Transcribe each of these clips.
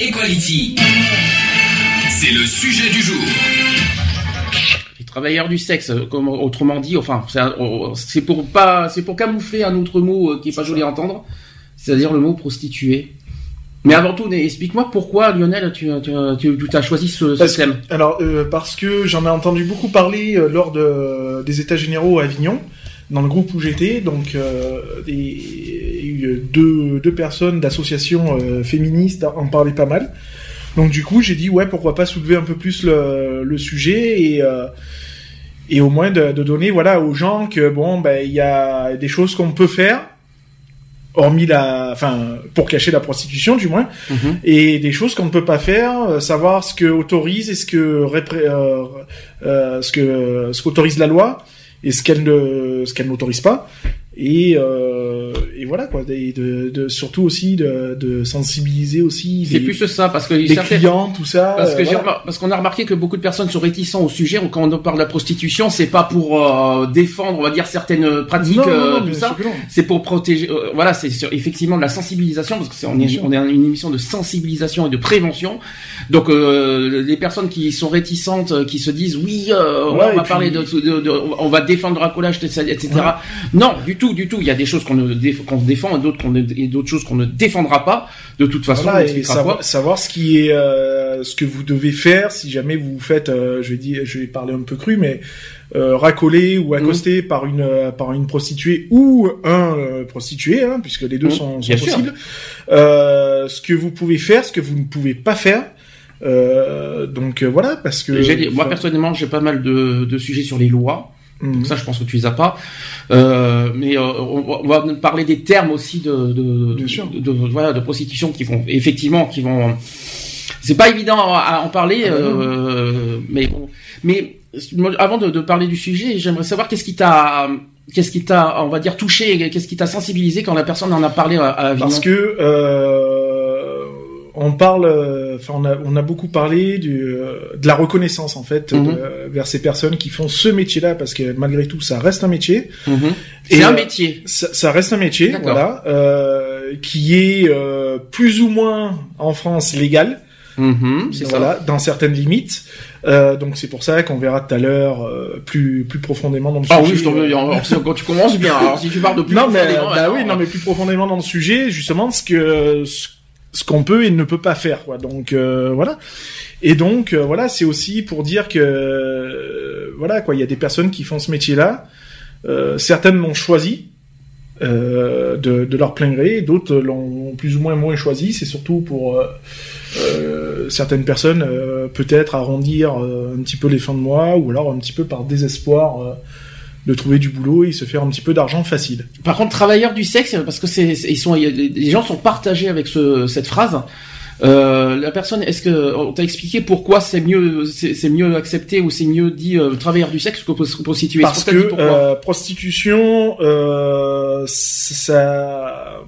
Equality. C'est le sujet du jour. Les travailleurs du sexe, comme autrement dit, enfin, c'est oh, c'est pour pas, c'est pour camoufler un autre mot euh, qui est pas joli à entendre, c'est-à-dire le mot prostituée. Mais avant tout, explique-moi pourquoi Lionel, tu, tu, tu, tu as choisi ce, ce Parce que- thème. alors, euh, parce que j'en ai entendu beaucoup parler euh, lors de, des États généraux à Avignon, dans le groupe où j'étais. Donc, euh, eu deux, deux personnes d'associations euh, féministes en parlaient pas mal. Donc, du coup, j'ai dit, ouais, pourquoi pas soulever un peu plus le, le sujet et, euh, et au moins de, de donner voilà, aux gens que, bon, ben, il y a des choses qu'on peut faire. Hormis la, enfin, pour cacher la prostitution, du moins Mhm. et des choses qu'on ne peut pas faire, euh, savoir ce que autorise et ce que répré- euh, euh, ce que ce qu'autorise la loi et ce qu'elle ne ce qu'elle n'autorise pas et euh, et voilà quoi et de, de surtout aussi de, de sensibiliser aussi C'est plus ça, parce que les clients tout ça Parce que euh, j'ai voilà. parce qu'on a remarqué que beaucoup de personnes sont réticents au sujet. Quand on parle de la prostitution, c'est pas pour euh, défendre, on va dire certaines pratiques, Non, non, euh, non, tout ça. C'est pour protéger. euh, voilà, c'est effectivement de la sensibilisation parce que c'est on est on est une émission de sensibilisation et de prévention. Donc euh, les personnes qui sont réticentes, qui se disent oui, euh, Ouais, on va parler de, de- de- on va défendre le racolage, etc. etc. Ouais. Non, du tout, du tout. Il y a des choses qu'on déf- défend et d'autres qu'on et d'autres choses qu'on ne défendra pas. De toute façon, Voilà, on et savoir, quoi. savoir ce qui est euh, ce que vous devez faire si jamais vous vous faites euh, je vais dire je vais parler un peu cru mais euh, racoler ou accoster par une euh, par une prostituée ou un euh, prostitué hein, puisque les deux Mmh, sont, possibles ce que vous pouvez faire ce que vous ne pouvez pas faire donc voilà parce que moi personnellement, j'ai pas mal de, de sujets sur les lois. Mhm. Ça, je pense que tu les as pas. Euh, mais euh, on, va- on va parler des termes aussi de de, de, de- voilà de prostitution qui vont effectivement qui vont. C'est pas évident à, en parler, Ah euh, mais bon. Mais avant de, de parler du sujet, j'aimerais savoir qu'est-ce qui t'a qu'est-ce qui t'a on va dire touché, qu'est-ce qui t'a sensibilisé quand la personne en a parlé à, à. Parce que euh, on parle, euh, enfin on a on a beaucoup parlé du, euh, de la reconnaissance en fait Mhm. de- vers ces personnes qui font ce métier-là parce que malgré tout ça reste un métier. Et, c'est un euh, métier. Ça, ça reste un métier, D'accord. voilà, euh, qui est euh, plus ou moins en France légal. Mhm, c'est ça. voilà, dans certaines limites. Euh, donc c'est pour ça qu'on verra tout à l'heure euh, plus plus profondément dans le Ah sujet. oui, je t'en veux. euh, alors, Quand tu commences bien. Alors si tu parles de plus non mais profondément, bah alors, oui, non mais plus profondément dans le sujet, justement ce que ce, ce qu'on peut et ne peut pas faire quoi. Donc euh, voilà. Et donc euh, voilà, c'est aussi pour dire que euh, voilà quoi, il y a des personnes qui font ce métier-là. Euh, certaines l'ont choisi euh, de, de leur plein gré, d'autres l'ont plus ou moins moins choisi. C'est surtout pour euh, certaines personnes peut-être arrondir un petit peu les fins de mois ou alors un petit peu par désespoir de trouver du boulot et se faire un petit peu d'argent facile. Par contre, travailleurs du sexe, parce que c'est, ils sont, les gens sont partagés avec ce, cette phrase. Euh, la personne, est-ce que on t'a expliqué pourquoi c'est mieux, c'est, mieux accepté ou c'est mieux dit euh, travailleur du sexe que pros- prostituée Parce que euh, prostitution, euh, ça,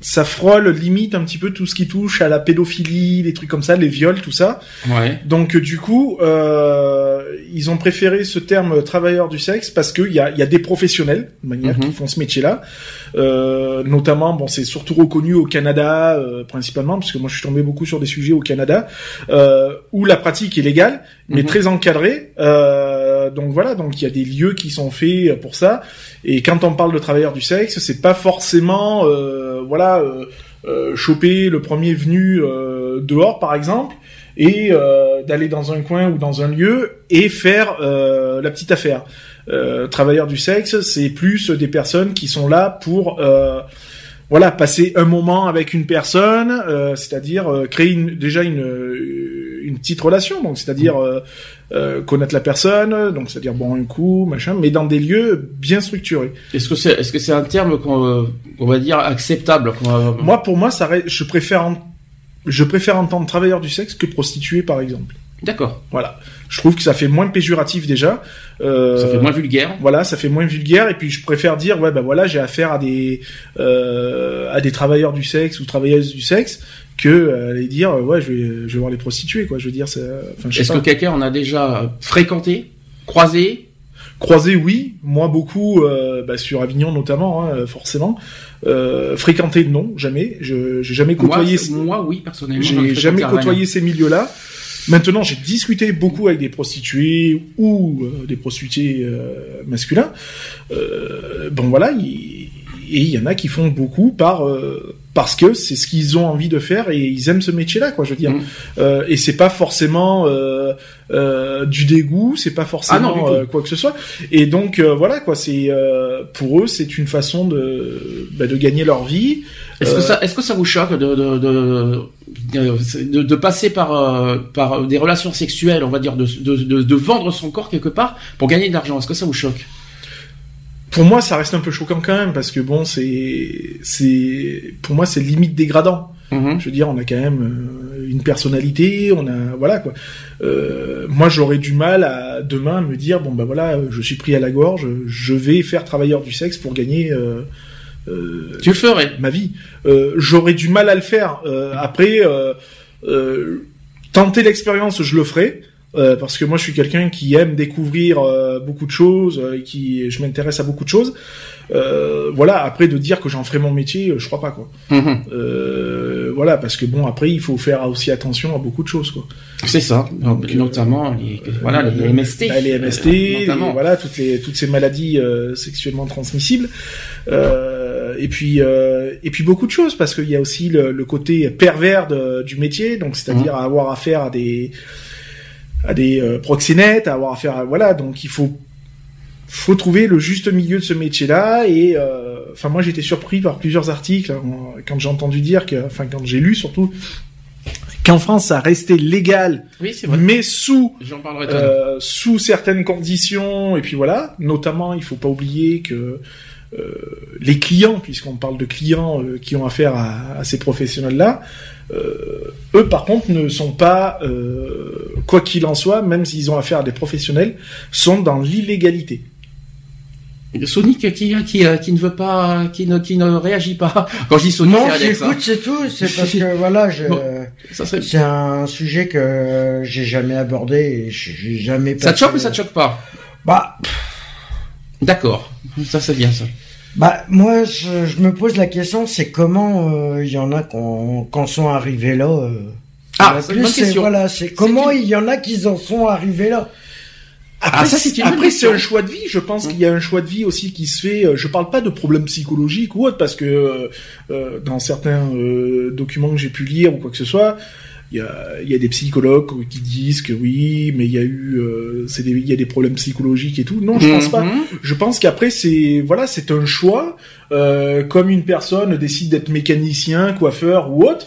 ça frôle limite un petit peu tout ce qui touche à la pédophilie, les trucs comme ça, les viols, tout ça. Ouais. Donc euh, du coup, euh, ils ont préféré ce terme travailleur du sexe parce qu'il y a, il y a des professionnels de manière Mhm. qui font ce métier-là. Euh, notamment, bon, c'est surtout reconnu au Canada euh, principalement, parce que moi je suis tombé beaucoup sur des sujets au Canada euh, où la pratique est légale, mais Mhm. très encadrée. Euh, donc voilà, donc il y a des lieux qui sont faits pour ça. Et quand on parle de travailleurs du sexe, c'est pas forcément, euh, voilà, euh, euh, choper le premier venu euh, dehors, par exemple, et euh, d'aller dans un coin ou dans un lieu et faire euh, la petite affaire. Euh, travailleurs du sexe, c'est plus des personnes qui sont là pour euh, voilà passer un moment avec une personne, euh, c'est-à-dire euh, créer une, déjà une, une petite relation, donc c'est-à-dire euh, euh, connaître la personne, donc c'est-à-dire bon un coup, machin, mais dans des lieux bien structurés. Est-ce que c'est, est-ce que c'est un terme qu'on, euh, qu'on va dire acceptable va- Moi, pour moi, ça, je préfère en- je préfère entendre travailleur du sexe que prostituée, par exemple. D'accord. Voilà. Je trouve que ça fait moins péjoratif déjà. Euh, Ça fait moins vulgaire. Voilà, ça fait moins vulgaire et puis je préfère dire ouais ben voilà j'ai affaire à des euh, à des travailleurs du sexe ou travailleuses du sexe que euh, aller dire euh, ouais je vais je vais voir les prostituées quoi. Je veux dire c'est enfin sais Est-ce que quelqu'un en a déjà fréquenté, croisé? Croisé oui, moi beaucoup euh, bah, sur Avignon notamment hein, forcément. Euh, fréquenté non jamais. Je j'ai jamais moi, côtoyé. moi, oui, personnellement. J'ai jamais côtoyé ces milieux-là. Maintenant, j'ai discuté beaucoup avec des prostituées ou euh, des prostituées euh, masculins. Euh, bon, voilà, il- et il y en a qui font beaucoup par euh, parce que c'est ce qu'ils ont envie de faire et ils aiment ce métier-là, quoi. Je veux dire. Mhm. Euh, et c'est pas forcément euh, euh, du dégoût, c'est pas Ah non, forcément du tout. euh, quoi que ce soit. Et donc euh, voilà, quoi. C'est euh, pour eux, c'est une façon de bah, de gagner leur vie. Est-ce que ça, est-ce que ça vous choque de de de, de, de passer par euh, par des relations sexuelles, on va dire, de, de, de vendre son corps quelque part pour gagner de l'argent? Est-ce que ça vous choque? Pour moi, ça reste un peu choquant quand même parce que bon, c'est c'est pour moi c'est limite dégradant. Mhm. Je veux dire, on a quand même euh, une personnalité, on a voilà quoi. Euh, moi, j'aurais du mal à demain me dire bon bah voilà, je suis pris à la gorge, je vais faire travailleur du sexe pour gagner euh, euh, Tu le ferais ma vie. Euh, j'aurais du mal à le faire. Euh, après, euh, euh, tenter l'expérience, je le ferai. Euh, parce que moi je suis quelqu'un qui aime découvrir euh, beaucoup de choses, euh, et qui je m'intéresse à beaucoup de choses. Euh, voilà, après de dire que j'en ferai mon métier, euh, je crois pas quoi. Euh, voilà, parce que bon après il faut faire aussi attention à beaucoup de choses quoi. C'est ça, Donc, notamment les, voilà, les MST. bah, les MST, les- voilà toutes les toutes ces maladies euh, sexuellement transmissibles. Euh, et puis euh, et puis beaucoup de choses parce qu'il y a aussi le, le côté pervers de- du métier, donc c'est-à-dire Mhm. avoir affaire à des à des euh, proxénètes, à avoir affaire à voilà, donc il faut faut trouver le juste milieu de ce métier-là et euh, enfin moi été surpris par plusieurs articles hein, quand j'ai entendu dire que enfin quand j'ai lu surtout qu'en France ça restait légal Oui, vrai. mais sous euh, sous certaines conditions et puis voilà notamment il faut pas oublier que euh, les clients puisqu'on parle de clients qui ont affaire à, à ces professionnels là eux par contre ne sont pas euh, quoi qu'il en soit même s'ils ont affaire à des professionnels sont dans l'illégalité Sonic qui, qui, qui ne veut pas, qui ne, qui ne réagit pas. Quand je dis Sonic, Non, c'est Alex. hein. j'écoute, c'est tout. C'est parce que voilà, je, Bon. Ça, serait- c'est un sujet que j'ai jamais abordé et j'ai jamais. ça te choque ou ça te choque pas? Bah, D'accord. Ça, c'est bien ça. Bah, moi, je, je me pose la question, c'est comment euh, il y en a qu'on qu'on sont arrivés là. euh. Ah, c'est plus, une bonne c'est- question. Voilà, c'est comment une- il y en a qui en sont arrivés là. Après, Ah, ça, c'est après, c'est un choix de vie. Je pense qu'il y a un choix de vie aussi qui se fait. euh, Je parle pas de problèmes psychologiques ou autre parce que euh, euh, dans certains euh, documents que j'ai pu lire ou quoi que ce soit, il y a, il y a des psychologues qui disent que oui, mais il y a eu, euh, c'est des, il y a des problèmes psychologiques et tout. Non, je pense pas. Mhm. Je pense qu'après c'est voilà, c'est un choix. Euh, comme une personne décide d'être mécanicien, coiffeur ou autre.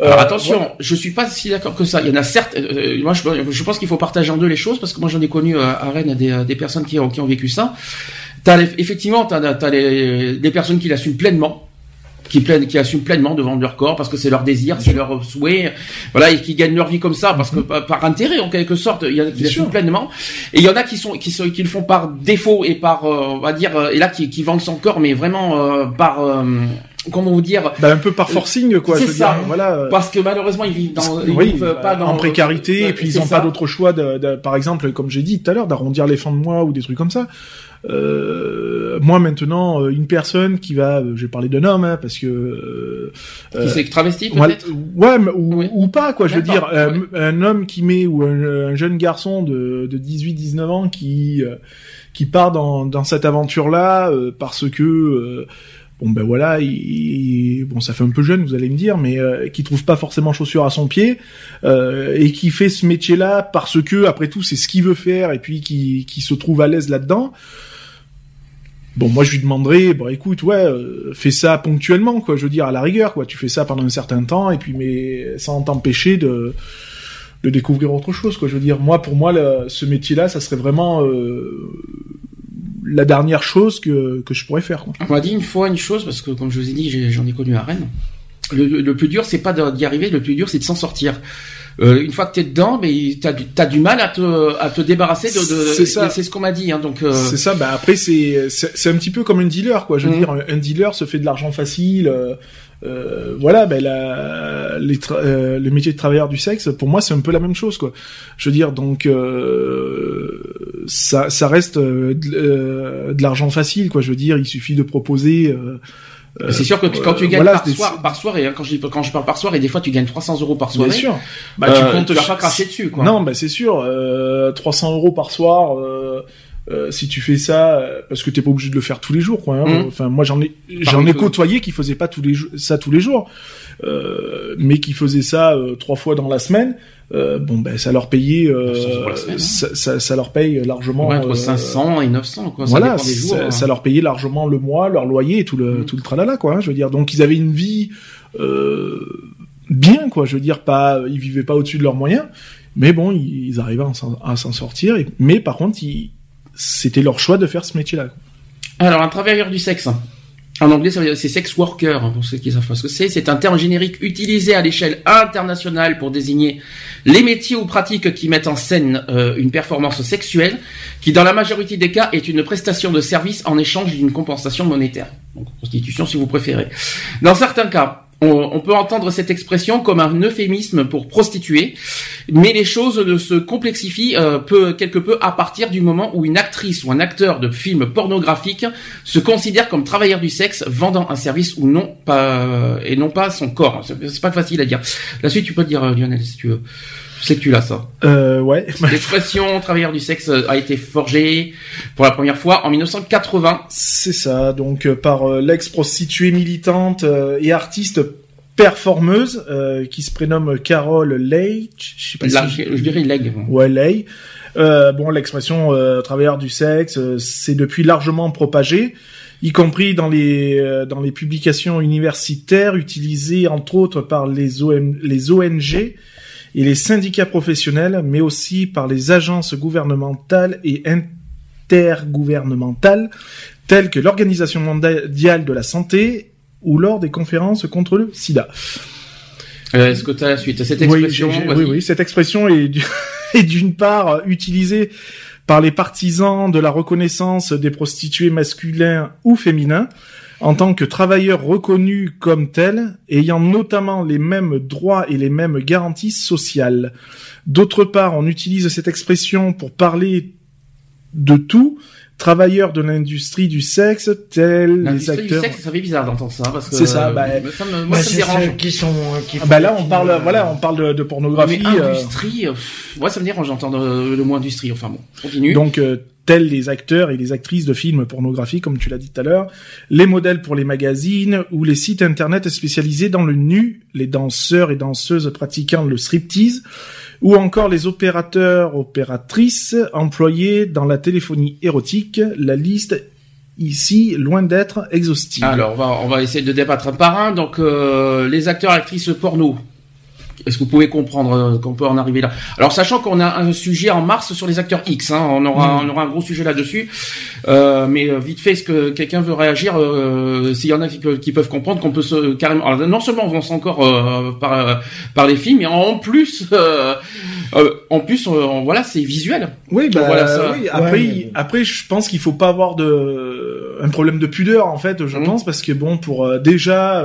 Alors Euh, attention, voilà. je suis pas si d'accord que ça. Il y en a certes. euh, moi, je, je pense qu'il faut partager en deux les choses parce que moi, j'en ai connu euh, à Rennes des, euh, des personnes qui ont, qui ont vécu ça. T'as les- effectivement, t'as as les, des personnes qui l'assument pleinement, qui, pleine, qui assument pleinement de vendre leur corps parce que c'est leur désir, c'est leur souhait, voilà, et qui gagnent leur vie comme ça parce que par, par intérêt en quelque sorte. Il y en a qui l'assument pleinement, et il y en a qui sont qui sont qui le font par défaut et par, euh, on va dire, euh, et là qui, qui vendent son corps, mais vraiment euh, par, euh, comment vous dire, Bah, un peu par forcing quoi. C'est je ça. dire, voilà. euh, parce que malheureusement ils vivent dans, ils oui, vivent bah, pas dans en précarité Ouais, et puis ils c'est n'ont pas d'autre choix de, de- par exemple comme j'ai dit tout à l'heure d'arrondir les fins de mois ou des trucs comme ça euh, moi maintenant euh, une personne qui va euh, j'ai parlé d'un homme hein, parce que euh, Qui s'est travesti peut-être ouais mais- ou, Oui. ou pas quoi je veux dire euh, ouais. un homme qui met ou un, un jeune garçon de, de 18 19 ans qui euh, qui part dans, dans cette aventure là parce que euh, bon ben voilà, il, il- bon ça fait un peu jeune, vous allez me dire, mais euh, qui trouve pas forcément chaussures à son pied euh, et qui fait ce métier-là parce que après tout c'est ce qu'il veut faire et puis qui qui se trouve à l'aise là-dedans. Bon, moi je lui demanderais, bon écoute, ouais, euh, fais ça ponctuellement, quoi. Je veux dire à la rigueur, quoi. Tu fais ça pendant un certain temps et puis mais sans t'empêcher de de découvrir autre chose, quoi. Je veux dire, moi pour moi ce métier-là, ça serait vraiment la dernière chose que que je pourrais faire. On m'a dit une fois une chose parce que comme je vous ai dit j'en ai connu à Rennes. le, le plus dur, c'est pas d'y arriver, le plus dur, c'est de s'en sortir. Euh, une fois que t'es dedans, mais t'as du, t'as du mal à te, à te débarrasser de. de C'est ça. C'est ce qu'on m'a dit. Hein, donc. euh, C'est ça. Bah après, c'est c'est un petit peu comme un dealer, quoi. Je veux Mhm. dire, un, un dealer se fait de l'argent facile. euh, euh, voilà, ben la, les euh, le métier de travailleur du sexe, pour moi, c'est un peu la même chose, quoi. Je veux dire, donc euh, ça, ça reste euh, de, euh, de l'argent facile, quoi. Je veux dire, il suffit de proposer. Euh, euh, c'est sûr que tu- quand tu euh, gagnes voilà, par, soir, par soirée, hein, quand, je, dis- quand je parle par soirée, des fois tu gagnes 300 euros par soirée. Bien sûr. Bah, euh, tu comptes. tu vas pas cracher dessus, quoi. Non, bah c'est sûr. Euh, 300 euros par soir. Euh, euh, si tu fais ça, euh, parce que t'es pas obligé de le faire tous les jours, quoi. hein. Mhm. Enfin, moi j'en ai, j'en ai côtoyé qui faisaient pas tous les jours, ça tous les jours, euh, mais qui faisaient ça euh, trois fois dans la semaine. Euh, bon, ben ça leur payait, euh, 300 euros la semaine, hein. ça, ça, ça leur paye largement. Ouais, entre euh, 500 et 900, quoi. Ça voilà, dépend des jours. ça, hein. ça leur payait largement le mois, leur loyer et tout le Mhm. tout le tralala quoi. hein, je veux dire, donc ils avaient une vie euh, bien quoi. Je veux dire, pas ils vivaient pas au-dessus de leurs moyens, mais bon, ils, ils arrivaient à s'en- sortir. et- mais par contre, c'était leur choix de faire ce métier-là. quoi. Alors, un travailleur du sexe. En anglais, c'est sex worker, hein, pour ceux qui savent pas ce que c'est. C'est un terme générique utilisé à l'échelle internationale pour désigner les métiers ou pratiques qui mettent en scène euh, une performance sexuelle, qui dans la majorité des cas est une prestation de service en échange d'une compensation monétaire. Donc, prostitution si vous préférez. Dans certains cas, on, peut entendre cette expression comme un euphémisme pour prostituée, mais les choses se complexifient euh, peu, quelque peu à partir du moment où une actrice ou un acteur de film pornographique se considère comme travailleur du sexe vendant un service ou non pas et non pas son corps. C'est pas facile à dire. La suite, tu peux dire euh, Lionel si tu veux. Je sais que tu l'as ça. Euh, ouais. L'expression travailleur du sexe euh, a été forgée pour la première fois en 1980. C'est ça, donc euh, par euh, l'ex-prostituée militante et artiste performeuse euh, qui se prénomme Carole Leitch. Je sais pas La- si je dirais leg. Ouais, Lay. Euh, bon, l'expression euh, travailleur du sexe, c'est depuis largement propagé, y compris dans les dans les publications universitaires utilisées entre autres par les, OM, les ONG et les syndicats professionnels, mais aussi par les agences gouvernementales et intergouvernementales telles que l'Organisation mondiale de la santé ou lors des conférences contre le sida. Euh, Est-ce que tu as la suite Cette Oui, expression, oui, oui, cette expression est du- est d'une part utilisée par les partisans de la reconnaissance des prostituées masculins ou féminins en tant que travailleurs reconnus comme tels, ayant notamment les mêmes droits et les mêmes garanties sociales. D'autre part, on utilise cette expression pour parler de tout, travailleurs de l'industrie du sexe, tels les L'industrie du acteurs. sexe, ça fait bizarre d'entendre ça parce que C'est ça, euh, bah, ça me, moi Bah, ça me c'est dérange. qui sont euh, qui Ah bah là, on parle, euh, voilà, on parle de, de pornographie. Mais industrie, euh, pff, moi ça me dérange d'entendre le mot industrie. Enfin bon, continue. Donc, euh, tels les acteurs et les actrices de films pornographiques, comme tu l'as dit tout à l'heure, les modèles pour les magazines ou les sites internet spécialisés dans le nu, les danseurs et danseuses pratiquant le striptease, ou encore les opérateurs, opératrices employés dans la téléphonie érotique. La liste ici, loin d'être exhaustive. Alors on va on va essayer de débattre un par un. Donc euh, les acteurs actrices porno. Est-ce que vous pouvez comprendre euh, qu'on peut en arriver là? Alors sachant qu'on a un sujet en mars sur les acteurs X, hein, on aura Mm. on aura un gros sujet là-dessus. Euh, mais euh, vite fait, est-ce que quelqu'un veut réagir euh, S'il y en a qui, peuvent- qui peuvent comprendre qu'on peut se carrément. Alors, non seulement on avance encore euh, par euh, par les films, mais en plus euh, euh, en plus euh, voilà c'est visuel. Oui, bah, voilà, ça. oui, après, Ouais. après, je pense qu'il faut pas avoir de un problème de pudeur en fait, je Mhm. pense, parce que bon, pour euh, déjà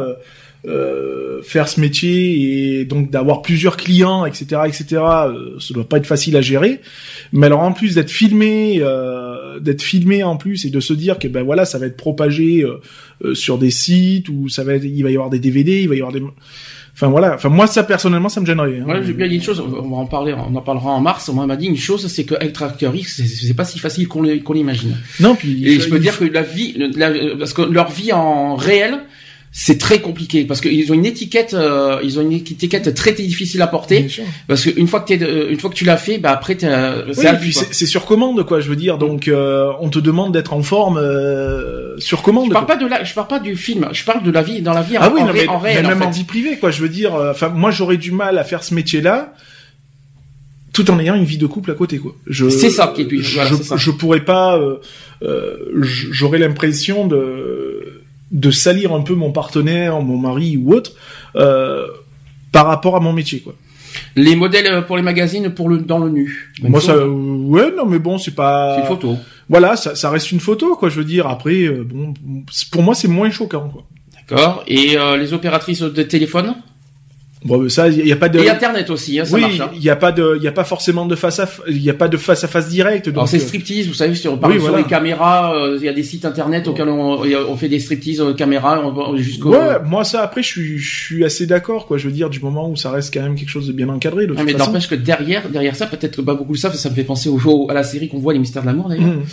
euh, faire ce métier et donc d'avoir plusieurs clients, etc., etc., euh, ça doit pas être facile à gérer. Mais alors en plus d'être filmé, euh, d'être filmé en plus et de se dire que ben voilà, ça va être propagé euh, euh, sur des sites ou ça va, être, il va y avoir des DVD, il va y avoir des, enfin voilà, enfin moi ça personnellement ça me gênerait. hein. Ouais, j'ai bien dit une chose, on va en parler, on en parlera en mars. Moi, on m'a dit une chose, c'est que être acteur X, c'est- pas si facile qu'on l'imagine. Non, puis Et je peux dire que la vie, la- parce que leur vie en réel, c'est très compliqué parce qu'ils ont une étiquette, euh, ils ont une étiquette très difficile à porter. Bien sûr. Parce qu'une fois que t'es, de- une fois que tu l'as fait, bah après t'es, euh, Oui, c'est quoi. c'est sur commande, quoi. Je veux dire, donc euh, on te demande d'être en forme euh, sur commande. Je parle quoi. pas de la, je parle pas du film, je parle de la vie, dans la vie ah en, oui, en non, ré- mais, en réel. mais même en vie privée, quoi. Je veux dire, euh, enfin, moi j'aurais du mal à faire ce métier-là, tout en ayant une vie de couple à côté, quoi. Je, C'est ça qui est puis- je, voilà, c'est ça. je pourrais pas. euh, euh, j'aurais l'impression de de salir un peu mon partenaire, mon mari ou autre, euh, par rapport à mon métier, quoi. Les modèles euh, pour les magazines pour le dans le nu. Même Moi, chose. ça, euh, ouais, non, mais bon, c'est pas. C'est une photo. Voilà, ça, ça reste une photo, quoi. Je veux dire. Après, bon, c'est- pour moi, c'est moins choquant, quoi. D'accord. Et euh, les opératrices de téléphone? Bon, ça, il y a pas de. et Internet aussi, hein, ça oui, marche. hein. il y a pas de, il y a pas forcément de face à, il y a pas de face à face direct. Donc, Alors c'est euh, striptease, vous savez, sur, par oui, sur les caméras, euh, il y a des sites internet auxquels on, il on fait des striptease euh, caméras jusqu'au. Ouais, moi ça après je suis je suis assez d'accord quoi. Je veux dire du moment où ça reste quand même quelque chose de bien encadré de Non, toute mais n'empêche que derrière, derrière ça, peut-être pas beaucoup de ça, ça me fait penser au, au- à la série qu'on voit, les mystères de l'amour d'ailleurs. Mmh.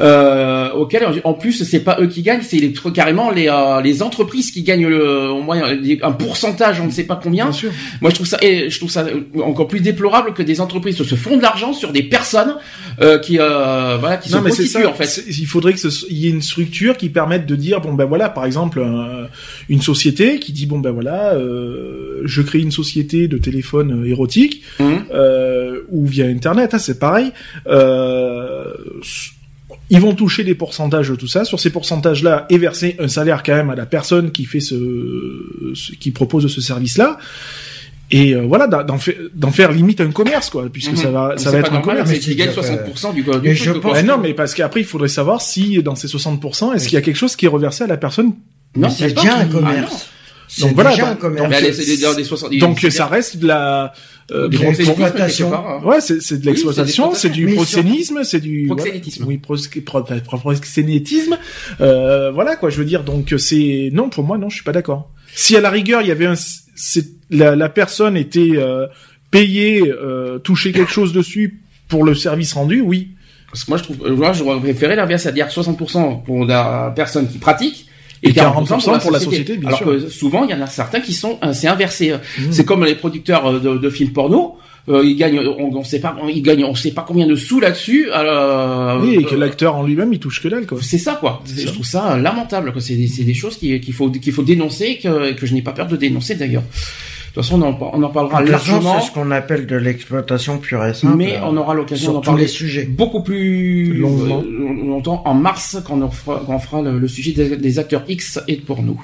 Euh, auquel en plus c'est pas eux qui gagnent, c'est les, carrément les, euh, les entreprises qui gagnent le, au moins un pourcentage, on ne sait pas combien. Bien sûr. Moi je trouve ça, et je trouve ça encore plus déplorable que des entreprises se font de l'argent sur des personnes euh, qui, euh, voilà, qui Non se mais prostituent ça. en fait. Il faudrait que ce- il y ait une structure qui permette de dire bon ben voilà par exemple un- une société qui dit bon ben voilà euh, je crée une société de téléphone érotique Hum. euh, ou via internet hein, c'est pareil. Ils vont toucher des pourcentages de tout ça. Sur ces pourcentages-là, et verser un salaire quand même à la personne qui fait ce, ce- qui propose ce service-là. Et euh, voilà, d'en faire, d'en faire limite un commerce, quoi, puisque Mhm. ça va, ça va pas être un commerce. mais qui gagne c'est- 60% du, du je pense- Ouais, non, mais parce qu'après, il faudrait savoir si dans ces 60%, est-ce qu'il y a quelque chose qui est reversé à la personne Non, c'est déjà un Ah, commerce. C'est Donc voilà, déjà bah, un commerce. Mais allez, c'est des- des- des 60 Donc ça reste de la, euh, des pour- proxénétismes, pour- exploitation. quelque part, hein. ouais, c'est c'est de l'exploitation, c'est du proxénisme, c'est du Proxénétisme. voilà. oui, pros- pro- pro- proxénétisme. Euh, voilà quoi, je veux dire. Donc c'est non pour moi non, je suis pas d'accord. Si à la rigueur il y avait un, c'est la, la personne était euh, payée, euh, toucher quelque chose dessus pour le service rendu, oui. Parce que moi, je trouve, moi, j'aurais préféré l'inverse, c'est-à-dire 60% pour la personne qui pratique et, Et 40%, 40% pour la société, bien Alors sûr. que souvent, il y en a certains qui sont, euh, c'est inversé. Mmh. C'est comme les producteurs euh, de, de films porno. Euh, ils gagnent, on, on sait pas, ils gagnent, on sait pas combien de sous là-dessus. Euh, oui, et que euh, l'acteur en lui-même il touche que dalle quoi. c'est ça quoi. Je trouve ça lamentable. quoi. C'est des, des choses qui- qu'il faut qu'il faut dénoncer que, que je n'ai pas peur de dénoncer d'ailleurs. De toute façon, on en, on en parlera largement, c'est ce qu'on appelle de l'exploitation pure et simple. mais on aura l'occasion d'en parler les sujets. beaucoup plus Longuement. euh, longtemps en mars quand on fera, quand on fera le, le sujet des, des acteurs X et pour nous.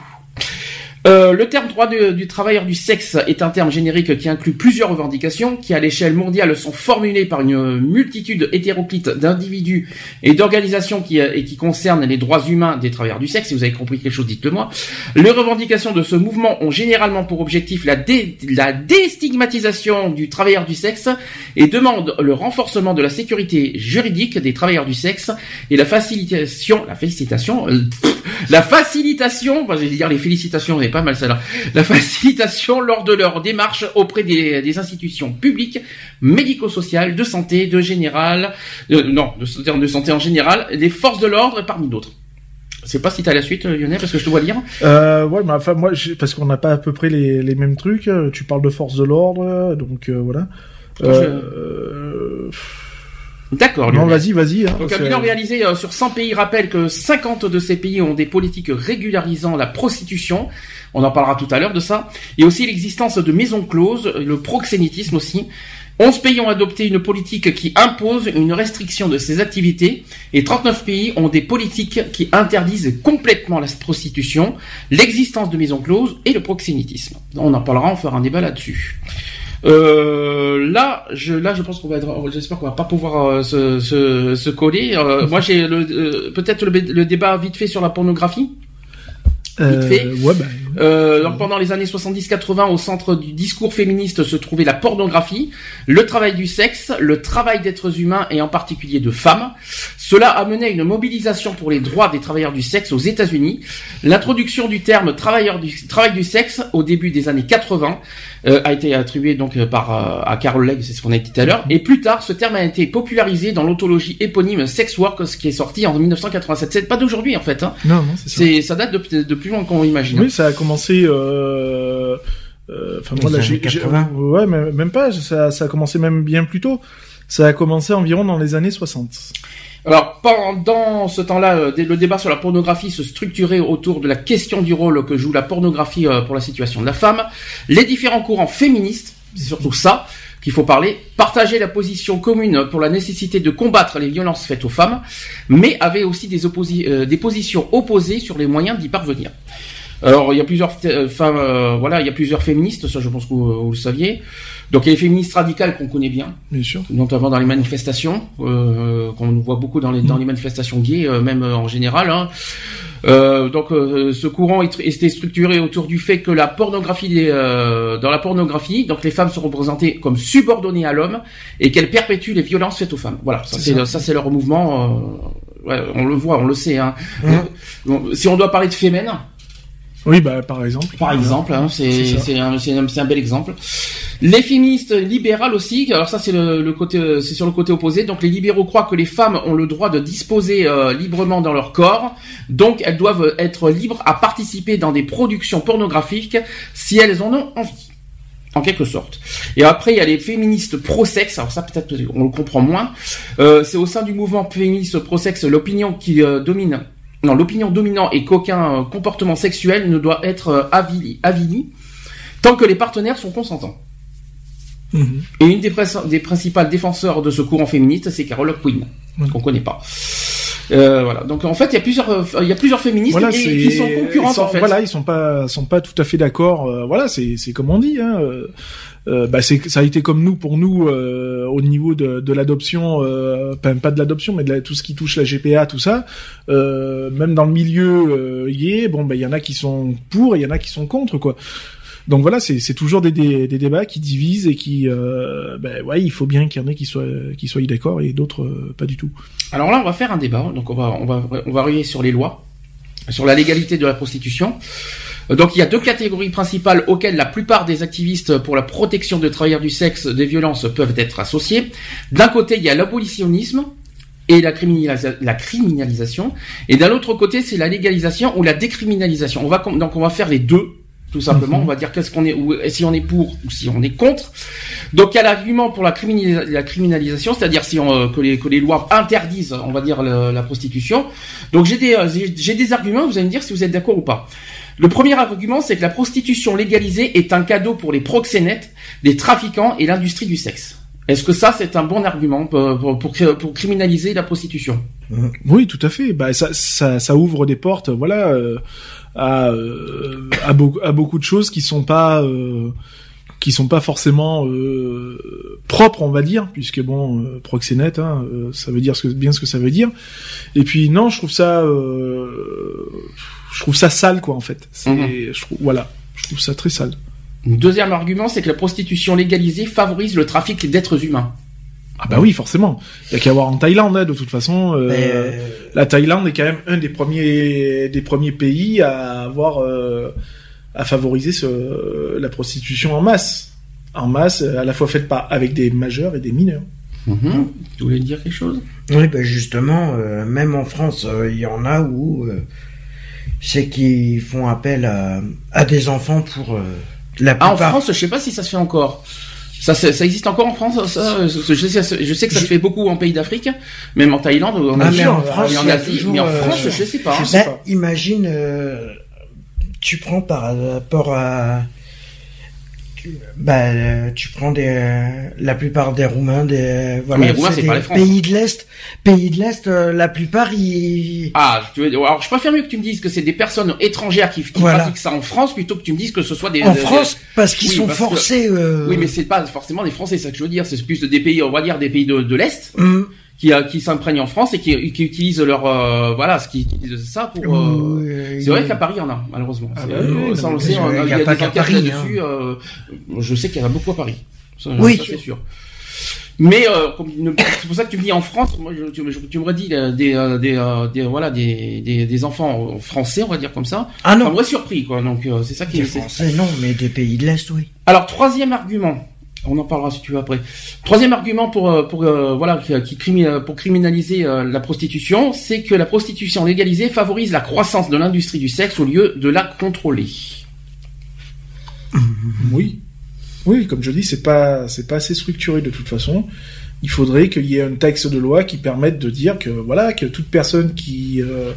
Euh, le terme droit de- du travailleur du sexe est un terme générique qui inclut plusieurs revendications qui, à l'échelle mondiale, sont formulées par une multitude hétéroclite d'individus et d'organisations qui, euh, et qui concernent les droits humains des travailleurs du sexe. Si vous avez compris quelque chose, dites-le moi. Les revendications de ce mouvement ont généralement pour objectif la, dé- la déstigmatisation du travailleur du sexe et demandent le renforcement de la sécurité juridique des travailleurs du sexe et la facilitation, la félicitation, euh, la facilitation, bah, je vais dire les félicitations, pas mal ça là, la facilitation lors de leur démarche auprès des, des institutions publiques, médico-sociales, de santé, de général, euh, non, de, santé- de santé en général, des forces de l'ordre parmi d'autres. Je sais pas si t'as la suite, euh, Lionel, parce que je te vois lire. Euh, ouais, mais enfin moi, parce qu'on n'a pas à peu près les, les mêmes trucs. euh, Tu parles de force de l'ordre, donc euh, voilà. Euh, euh, D'accord, non, vas-y, vas-y. Hein, Donc un bilan réalisé euh, sur 100 pays rappelle que 50 de ces pays ont des politiques régularisant la prostitution. On en parlera tout à l'heure de ça. Et aussi l'existence de maisons closes, le proxénétisme aussi. 11 pays ont adopté une politique qui impose une restriction de ces activités et 39 pays ont des politiques qui interdisent complètement la prostitution, l'existence de maisons closes et le proxénétisme. On en parlera, on fera un débat là-dessus. Euh, là, je, là, je pense qu'on va être, j'espère qu'on va pas pouvoir euh, se, se, se coller. Euh, moi, j'ai le, peut-être le, le débat vite fait sur la pornographie. Euh, fait. ouais, bah, Euh, donc pendant les années 70-80, au centre du discours féministe se trouvait la pornographie, le travail du sexe, le travail d'êtres humains et en particulier de femmes. Cela amenait une mobilisation pour les droits des travailleurs du sexe aux États-Unis. L'introduction du terme travailleur du travail du sexe au début des années 80 euh, a été attribuée donc euh, par euh, à Carol Legg, c'est ce qu'on a dit tout à l'heure. Et plus tard, ce terme a été popularisé dans l'anthologie éponyme Sex Work, ce qui est sorti en 1987. C'est pas d'aujourd'hui en fait. Hein. non, non, c'est ça. Ça date de, de plus loin qu'on imagine. Oui, ça a commencé. Euh... euh, Enfin, moi, là, j'ai, années j'ai- 80. ouais, mais même pas. Ça, ça a commencé même bien plus tôt. Ça a commencé environ dans les années 60. Alors pendant ce temps-là, euh, le débat sur la pornographie se structurait autour de la question du rôle que joue la pornographie pour la situation de la femme. Les différents courants féministes, c'est surtout ça qu'il faut parler, partageaient la position commune pour la nécessité de combattre les violences faites aux femmes, mais avaient aussi des, opposi- euh, des positions opposées sur les moyens d'y parvenir. Alors il y a plusieurs euh, femmes, euh, voilà, il y a plusieurs féministes, ça je pense que vous, vous le saviez. Donc il y a les féministes radicales qu'on connaît bien, Bien sûr. notamment dans les manifestations, euh, qu'on voit beaucoup dans les, dans les manifestations gays, euh, même euh, en général. Hein. Euh, donc euh, ce courant est- était structuré autour du fait que la pornographie, des, euh, dans la pornographie, donc les femmes sont représentées comme subordonnées à l'homme et qu'elles perpétuent les violences faites aux femmes. Voilà, ça C'est ça. leur mouvement. euh, ouais, on le voit, on le sait. Hein. Donc, si on doit parler de féminin, Oui, bah par exemple. par exemple, hein, c'est un, bel exemple. Les féministes libérales aussi, alors ça c'est le, le côté, c'est sur le côté opposé. Donc les libéraux croient que les femmes ont le droit de disposer euh, librement dans leur corps, donc elles doivent être libres à participer dans des productions pornographiques si elles en ont envie. En quelque sorte. Et après, il y a les féministes pro-sexe. Alors ça, peut-être, on le comprend moins. Euh, c'est au sein du mouvement féministe pro-sexe l'opinion qui euh, domine. Non, l'opinion dominante est qu'aucun euh, comportement sexuel ne doit être euh, avili, avili tant que les partenaires sont consentants. Mhm. Et une des, principales défenseurs de ce courant féministe, c'est Carole Quinn, Ouais. qu'on connaît pas. Euh, voilà. Donc en fait, il y a plusieurs, il y a plusieurs féministes Voilà, et, c'est- qui sont concurrentes ils sont- en fait. Voilà, ils sont pas, sont pas tout à fait d'accord. euh, voilà, c'est, c'est comme on dit. Hein, bah c'est, ça a été comme nous pour nous euh, au niveau de, de l'adoption, euh, pas, de l'adoption, mais de tout ce qui touche la GPA, tout ça. Euh, même dans le milieu euh, gay, bon, bah il y en a qui sont pour, et il y en a qui sont contre, quoi. Donc voilà, c'est, toujours des, des, des débats qui divisent et qui, euh, ben ouais, il faut bien qu'il y en ait qui soient, qui soient d'accord et d'autres euh, pas du tout. Alors là, on va faire un débat. Donc on va, on va, on va sur les lois, sur la légalité de la prostitution. Donc il y a deux catégories principales auxquelles la plupart des activistes pour la protection des travailleurs du sexe des violences peuvent être associés. D'un côté, il y a l'abolitionnisme et la, criminalisa- la criminalisation, et d'un autre côté, c'est la légalisation ou la décriminalisation. On va donc on va faire les deux. Tout simplement, on va dire qu'est-ce qu'on est, ou si on est pour ou si on est contre. Donc il y a l'argument pour la, criminalisa- la criminalisation, c'est-à-dire si on, euh, que, les, que les lois interdisent, on va dire, le- la prostitution. Donc j'ai des, euh, j'ai des arguments, vous allez me dire si vous êtes d'accord ou pas. Le premier argument, c'est que la prostitution légalisée est un cadeau pour les proxénètes, les trafiquants et l'industrie du sexe. Est-ce que ça, c'est un bon argument pour, pour, pour, criminaliser la prostitution? Oui, tout à fait. Bah, ça, ça, ça ouvre des portes, voilà, euh, à, euh, à, à beaucoup de choses qui sont pas, euh, qui sont pas forcément euh, propres, on va dire, puisque bon, proxénète, hein, ça veut dire ce que, bien ce que ça veut dire. Et puis non, je trouve ça, euh, je trouve ça sale, quoi, en fait. C'est, Mhm. je trouve, voilà, je trouve ça très sale. Deuxième argument, c'est que la prostitution légalisée favorise le trafic d'êtres humains. Ah bah oui, forcément. Il y a qu'à voir en Thaïlande, hein, de toute façon. euh, Mais, euh, La Thaïlande est quand même un des premiers des premiers pays à avoir euh, à favoriser ce, la prostitution en masse, en masse, à la fois faite par avec des majeurs et des mineurs. Mhm. Tu voulais dire quelque chose? Oui, ben justement, euh, même en France, euh, il y en a où euh, c'est qu'ils font appel à, à des enfants pour euh, la Ah, en plupart. France, je sais pas si ça se fait encore. Ça, ça, ça existe encore en France ça, je, sais, je sais que ça se fait beaucoup en pays d'Afrique, même en Thaïlande, en Ah, Asie, mais en France, en Asie, toujours, mais en euh, France, je sais pas. je sais Ben, pas. imagine, euh, tu prends par rapport à, bah, euh, tu prends des, euh, la plupart des Roumains, des, voilà, mais les Roumains, c'est des pas les France. pays de l'Est, pays de l'Est, euh, la plupart, ils, Ah, tu veux, alors je préfère mieux que tu me dises que c'est des personnes étrangères qui, qui Voilà. pratiquent ça en France plutôt que tu me dises que ce soit des. en des- France, parce qu'ils oui, sont parce que- forcés, euh, Oui, mais c'est pas forcément des Français, c'est ça que je veux dire. C'est plus des pays, on va dire des pays de, de l'Est hum, qui, qui s'imprègnent en France et qui, qui utilisent leur, euh, voilà, ce qui utilisent ça pour. euh, euh, C'est vrai qu'à Paris, il y en a, malheureusement. Ah bah oui, oui, ça, on le sait, il y a hein, y a, pas des Paris, là-dessus. euh, je sais qu'il y en a beaucoup à Paris. Ça, Oui. ça, c'est sûr. Mais euh, c'est pour ça que tu me dis en France, moi, je- tu, je- tu me redis euh, des, euh, des, euh, des, voilà, des, des, des enfants français, on va dire comme ça. Ah Ça non, m'aurait surpris, quoi. Donc euh, c'est ça qui des est. Français, non, mais des pays de l'Est, oui. Alors troisième argument, on en parlera si tu veux après. Troisième argument pour criminaliser la prostitution, c'est que la prostitution légalisée favorise la croissance de l'industrie du sexe au lieu de la contrôler. Oui, oui, comme je dis, c'est pas c'est pas assez structuré de toute façon. Il faudrait qu'il y ait un texte de loi qui permette de dire que voilà que toute personne qui euh,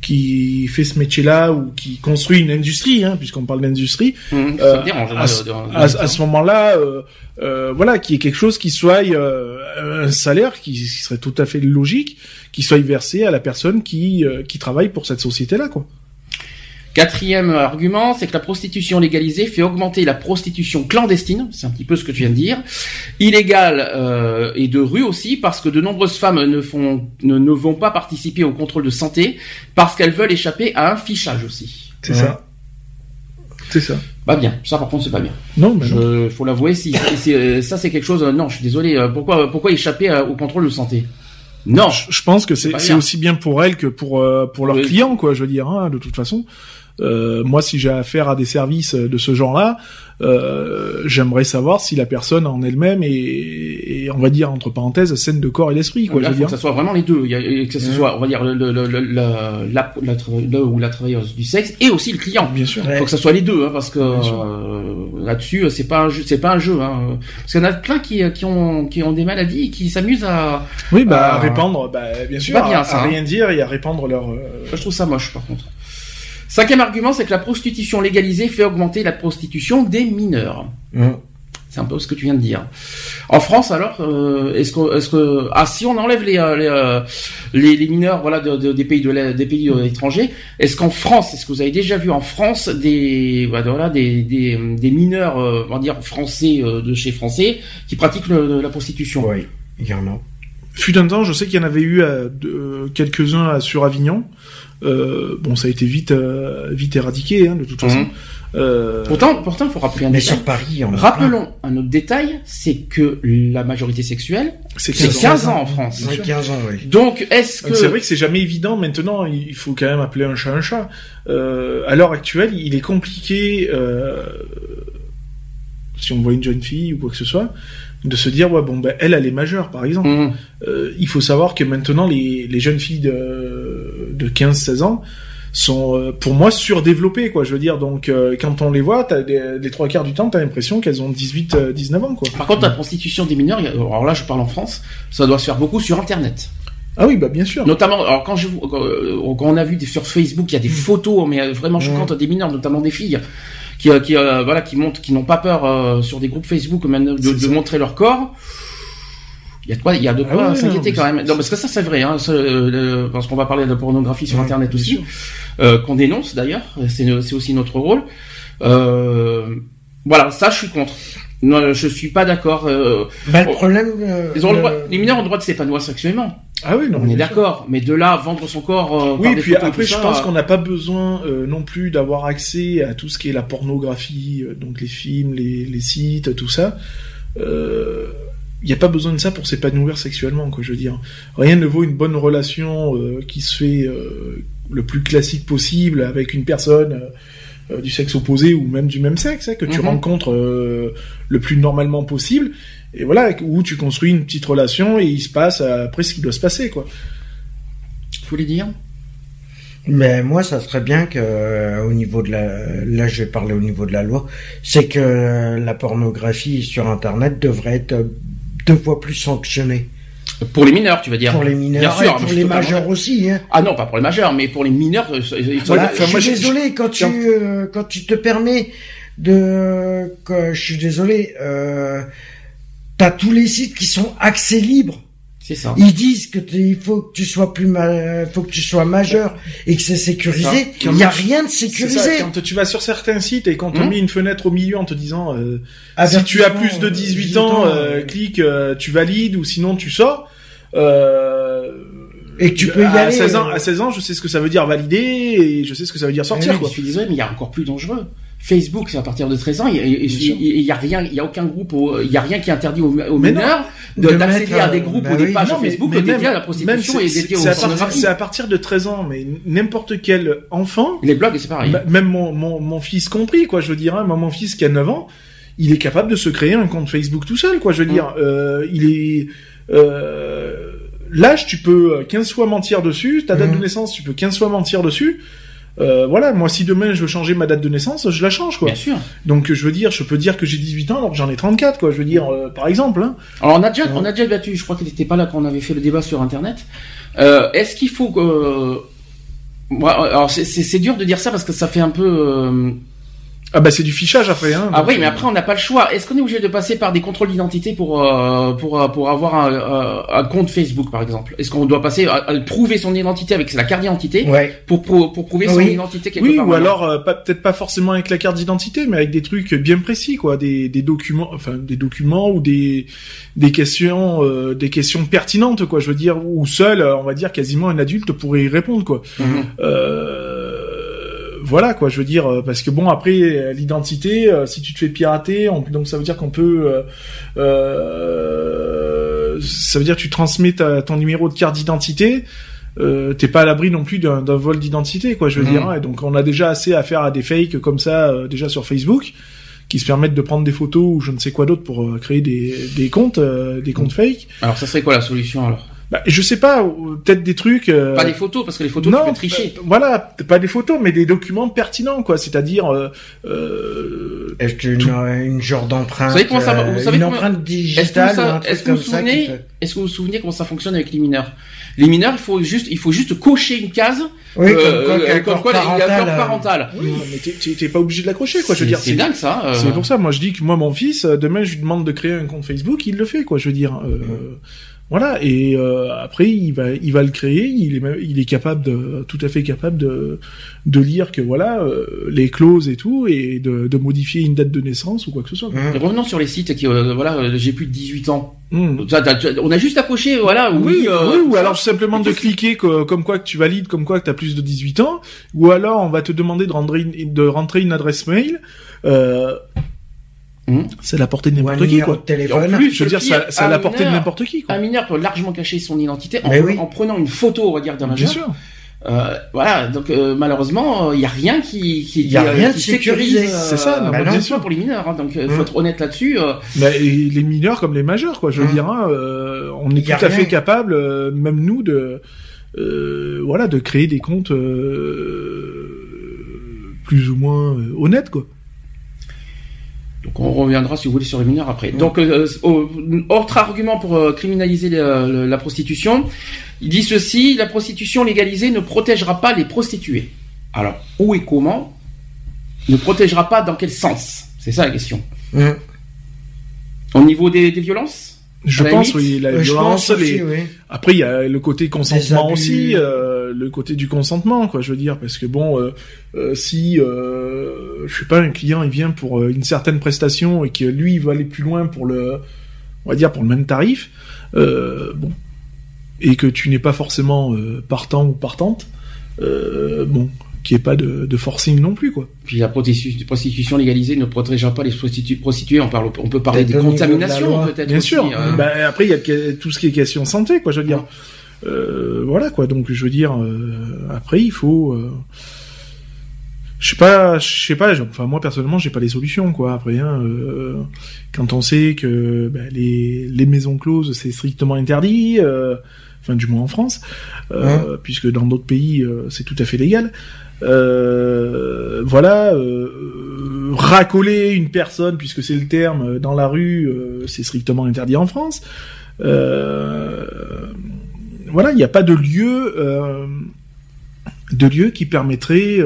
qui fait ce métier-là ou qui construit une industrie, hein, puisqu'on parle d'industrie, ça Euh, à ce- de- de- à, à ce moment-là, euh, euh, voilà, qu'il y ait quelque chose qui soit euh, un salaire qui, qui serait tout à fait logique, qui soit versé à la personne qui euh, qui travaille pour cette société-là, quoi. Quatrième argument, c'est que la prostitution légalisée fait augmenter la prostitution clandestine, c'est un petit peu ce que tu viens de dire, illégale euh, et de rue aussi, parce que de nombreuses femmes ne, font, ne, ne vont pas participer au contrôle de santé, parce qu'elles veulent échapper à un fichage aussi. C'est Ouais. ça. C'est ça. Pas bien, ça par contre c'est pas bien. Non, mais non. Je, faut l'avouer, si, si- si, ça c'est quelque chose. euh, non, je suis désolé. euh, Pourquoi, pourquoi échapper au contrôle de santé? Non. Je je pense que c'est aussi bien pour elles que pour pour leurs Oui. clients, quoi. Je veux dire, hein, de toute façon. Euh, moi, si j'ai affaire à des services de ce genre-là, euh, j'aimerais savoir si la personne en elle-même est, est, on va dire entre parenthèses, saine de corps et d'esprit, quoi. Là, je faut veux que dire. ça soit vraiment les deux. Et que ça soit, on va dire, le, le, le, la, la, la le ou la travailleuse du sexe et aussi le client. Bien sûr. Faut que ça soit les deux, hein, parce que euh, là-dessus, c'est pas un jeu, c'est pas un jeu. Hein. Parce qu'il y en a plein qui, qui ont qui ont des maladies et qui s'amusent à. Oui, bah Ah. répandre, bah bien sûr, pas bien, à, ça, à hein. rien dire et à répandre leur. euh, Je trouve ça moche, par contre. Cinquième argument, c'est que la prostitution légalisée fait augmenter la prostitution des mineurs. Mm. C'est un peu ce que tu viens de dire. En France, alors, euh, est-ce que, est-ce que, ah, si on enlève les, euh, les, euh, les, les mineurs, voilà, de- de- des pays de la- des pays étrangers, est-ce qu'en France, est-ce que vous avez déjà vu en France des, bah, voilà, des, des, des mineurs, euh, on va dire français euh, de chez français, qui pratiquent le- la prostitution? Oui, il y en a. Fut un temps, je sais qu'il y en avait eu quelques-uns à- sur Avignon. Euh, bon, ça a été vite euh, vite éradiqué, hein, de toute façon. Mhm. Euh, Pourtant, pourtant, il faut rappeler un Mais détail. sur Paris, a. Rappelons un autre détail, c'est que la majorité sexuelle, c'est c'est 15 15 ans. en France. Ouais, 15 ans, oui. Donc, est-ce que... C'est vrai que c'est jamais évident maintenant. Il faut quand même appeler un chat un chat. Euh, à l'heure actuelle, il est compliqué, euh, si on voit une jeune fille ou quoi que ce soit, de se dire ouais bon ben elle elle est majeure par exemple. Mhm. Euh, il faut savoir que maintenant les, les jeunes filles de, de 15-16 ans sont euh, pour moi surdéveloppées quoi. Je veux dire donc euh, quand on les voit, t'as des, les trois quarts du temps t'as l'impression qu'elles ont 18-19 ans quoi. Par contre, la prostitution des mineurs, alors là, je parle en France, ça doit se faire beaucoup sur Internet. Ah oui bah bien sûr. Notamment, alors quand, je, quand, on a vu des, sur Facebook, il y a des photos, mais vraiment choquantes des mineurs, notamment des filles, qui, euh, qui euh, voilà, qui montrent, qui n'ont pas peur euh, sur des groupes Facebook même de, de montrer leur corps. Il y a de quoi, il y a de Ah quoi ouais, s'inquiéter quand même. Non, parce que ça, c'est vrai, hein, euh, parce qu'on va parler de pornographie sur Ouais, Internet aussi, euh, qu'on dénonce d'ailleurs. C'est c'est aussi notre rôle. Euh, voilà, ça, je suis contre. Non, je suis pas d'accord. Euh, Bah, le problème. euh, ils ont le le- droit, les mineurs ont le droit de s'épanouir sexuellement. Ah oui non. On est d'accord, mais de là vendre son corps. euh, Oui, puis après, je ça, pense euh, qu'on n'a pas besoin euh, non plus d'avoir accès à tout ce qui est la pornographie, euh, donc les films, les, les sites, tout ça. Il n'y a pas besoin de ça pour s'épanouir sexuellement, quoi. Je veux dire, rien ne vaut une bonne relation euh, qui se fait euh, le plus classique possible avec une personne. Euh, du sexe opposé ou même du même sexe, hein, que tu Mhm. rencontres euh, le plus normalement possible, et voilà, où tu construis une petite relation et il se passe euh, après ce qui doit se passer, quoi. Je voulais dire? Mais moi, ça serait bien que, euh, au niveau de la, là, je vais parler au niveau de la loi, c'est que la pornographie sur Internet devrait être euh, deux fois plus sanctionnée Pour les mineurs, tu vas dire. pour les mineurs Bien sûr, et je pour les majeurs aussi. Hein. Ah non, pas pour les majeurs, mais pour les mineurs. Voilà. Enfin, je moi, suis je- désolé quand tu euh, quand tu te permets de, je suis désolé, euh, t'as tous les sites qui sont accès libre. C'est ça. Ils disent que il faut que tu sois plus ma- faut que tu sois majeur et que c'est sécurisé. Il y a rien de sécurisé. ça, quand tu vas sur certains sites et qu'on te Hum. met une fenêtre au milieu en te disant euh, Ah, si tu as plus de euh, 18 ans, euh, euh, clique, euh, tu valides ou sinon tu sors. Euh, Et que tu peux y à aller, 16 ans, euh. à 16 ans, je sais ce que ça veut dire valider et je sais ce que ça veut dire sortir. Quoi. je suis désolé, mais il y a encore plus dangereux. Facebook, c'est à partir de 13 ans. Il y a- rien, il y a aucun groupe, il a rien qui interdit aux, Mais mineurs de- De d'accéder à des euh, groupes bah ou des oui. pages Non, mais- Facebook mais dédiées à la prostitution et c'est- dédiées aux c'est à, partir, de 13 ans, mais n'importe quel enfant, Les blogs, c'est pareil. m- même mon, mon, mon fils compris, quoi, je veux dire, hein, moi, mon fils qui a 9 ans, il est capable de se créer un compte Facebook tout seul, quoi, je veux dire, euh, il est... Euh, L'âge, tu peux 15 fois mentir dessus, ta date Mhm. de naissance, tu peux 15 fois mentir dessus. Euh, voilà, moi si demain je veux changer ma date de naissance, je la change quoi. Bien sûr. Donc je veux dire, je peux dire que j'ai 18 ans alors que j'en ai 34 quoi, je veux dire euh, par exemple hein. Alors on a déjà, on a déjà débattu. Je crois qu'il n'était pas là quand on avait fait le débat sur Internet. Euh, Est-ce qu'il faut que, alors c'est- dur de dire ça parce que ça fait un peu, euh, Ah bah c'est du fichage après. Hein, Ah oui, mais après on n'a pas le choix. Est-ce qu'on est obligé de passer par des contrôles d'identité pour euh, pour euh, pour avoir un, euh, un compte Facebook par exemple? Est-ce qu'on doit passer à, à prouver son identité avec la carte d'identité Ouais. pour pour pour prouver son Oui. identité quelque Oui, part ou maintenant alors euh, pas- peut-être pas forcément avec la carte d'identité, mais avec des trucs bien précis, quoi, des, des documents, enfin des documents ou des des questions, euh, des questions pertinentes, quoi. Je veux dire, où seul, euh, on va dire quasiment un adulte pourrait y répondre, quoi. Mhm. Euh, voilà, quoi. Je veux dire, euh, parce que bon, après l'identité, euh, si tu te fais pirater, on- donc ça veut dire qu'on peut, euh, euh, ça veut dire que tu transmets ta, ton numéro de carte d'identité euh, t'es pas à l'abri non plus d'un vol d'identité, quoi, je veux Mhm. dire. hein. Et donc, on a déjà assez à faire à des fakes comme ça, euh, déjà sur Facebook, qui se permettent de prendre des photos ou je ne sais quoi d'autre pour euh, créer des, des comptes, euh, des comptes fake. Alors ça serait quoi la solution alors? Bah, je sais pas, peut-être des trucs. euh, Pas des photos parce que les photos tu peux tricher. euh, voilà, pas des photos, mais des documents pertinents, quoi. C'est-à-dire, euh, euh, Est-ce qu'une une genre d'empreinte, Vous savez comment ça va- vous euh, savez une comment- empreinte Est-ce que, digitale vous est-ce que vous comme vous ça qui souvenez, peut- est-ce que vous vous souvenez comment ça fonctionne avec les mineurs? Les mineurs, il faut juste, il faut juste cocher une case, Oui, euh, comme quoi, euh, comme corps quoi il y a un parental, euh, parental. oui, mais t'es- t'es t'es pas obligé de l'accrocher, quoi. Je veux C'est- dire, c'est dingue ça. euh. C'est pour ça, moi je dis que moi mon fils, euh, demain je lui demande de créer un compte Facebook, il le fait quoi, je veux dire. Voilà et euh, après il va il va le créer, il est même- il est capable de tout à fait capable de de lire que voilà euh, les clauses et tout et de, de modifier une date de naissance ou quoi que ce soit. Revenons sur les sites qui, euh, voilà, euh, j'ai plus de 18 ans. Hmm. On a juste à cocher, voilà, oui, Oui, euh, oui, ou alors simplement de cliquer que- comme quoi que tu valides, comme quoi que tu as plus de 18 ans, ou alors on va te demander de, rentrer une, de rentrer une adresse mail. Euh, Mhm. C'est la portée de n'importe qui, quoi. téléphone. Et en plus, Je veux dire, ça, ça un la portée de n'importe qui, quoi. Un mineur peut largement cacher son identité en, Mais oui. en prenant une photo, on va dire, d'un Bien majeur. sûr. Euh, voilà, donc euh, malheureusement, il y a rien qui qui, Y a qui, rien euh, de qui sécurisé. sécurise, euh, C'est ça, non, bah bien sûr. pour les mineurs. Hein, donc, il faut Mm. être honnête là-dessus. euh, Mais et les mineurs comme les majeurs, quoi. Je veux Hum. dire, hein, euh, on est Y tout à rien. fait capable, euh, même nous, de euh, voilà, de créer des comptes euh, plus ou moins euh, honnêtes, quoi. Donc on reviendra si vous voulez sur les mineurs après. Donc euh, au- autre argument pour euh, criminaliser la, la- prostitution, il dit ceci la prostitution légalisée ne protégera pas les prostituées. Alors où et comment Ne protégera pas dans quel sens? C'est ça la question. Hum. Au niveau des, des violences? Je la pense, limite, oui, la Euh, violence, pense aussi, les, oui. Après, il y a le côté consentement abus. aussi, euh, le côté du consentement, quoi. Je veux dire, parce que bon, euh, si je sais pas, un client il vient pour une certaine prestation et que lui il veut aller plus loin pour le, on va dire pour le même tarif, bon, et que tu n'es pas forcément partant ou partante, bon, qu'il n'y ait pas de, de forcing non plus, quoi. Puis la prostitu- prostitution légalisée ne protégera pas les prostitu- prostituées. On, parle, on peut parler des de contaminations peut-être Bien aussi, sûr. euh, Ben, après, il y a tout ce qui est question santé, quoi. Je veux dire. Euh, voilà, quoi. Donc, je veux dire, euh, après, il faut. euh, je sais pas, je sais pas. Enfin, moi personnellement, j'ai pas les solutions, quoi. Après, hein, euh, quand on sait que ben, les les maisons closes, c'est strictement interdit. euh, Enfin, du moins en France, euh, puisque dans d'autres pays, euh, c'est tout à fait légal. Euh, voilà, euh, racoler une personne, puisque c'est le terme, euh, dans la rue, c'est strictement interdit en France. Voilà, il n'y a pas de lieu, de lieu qui permettrait,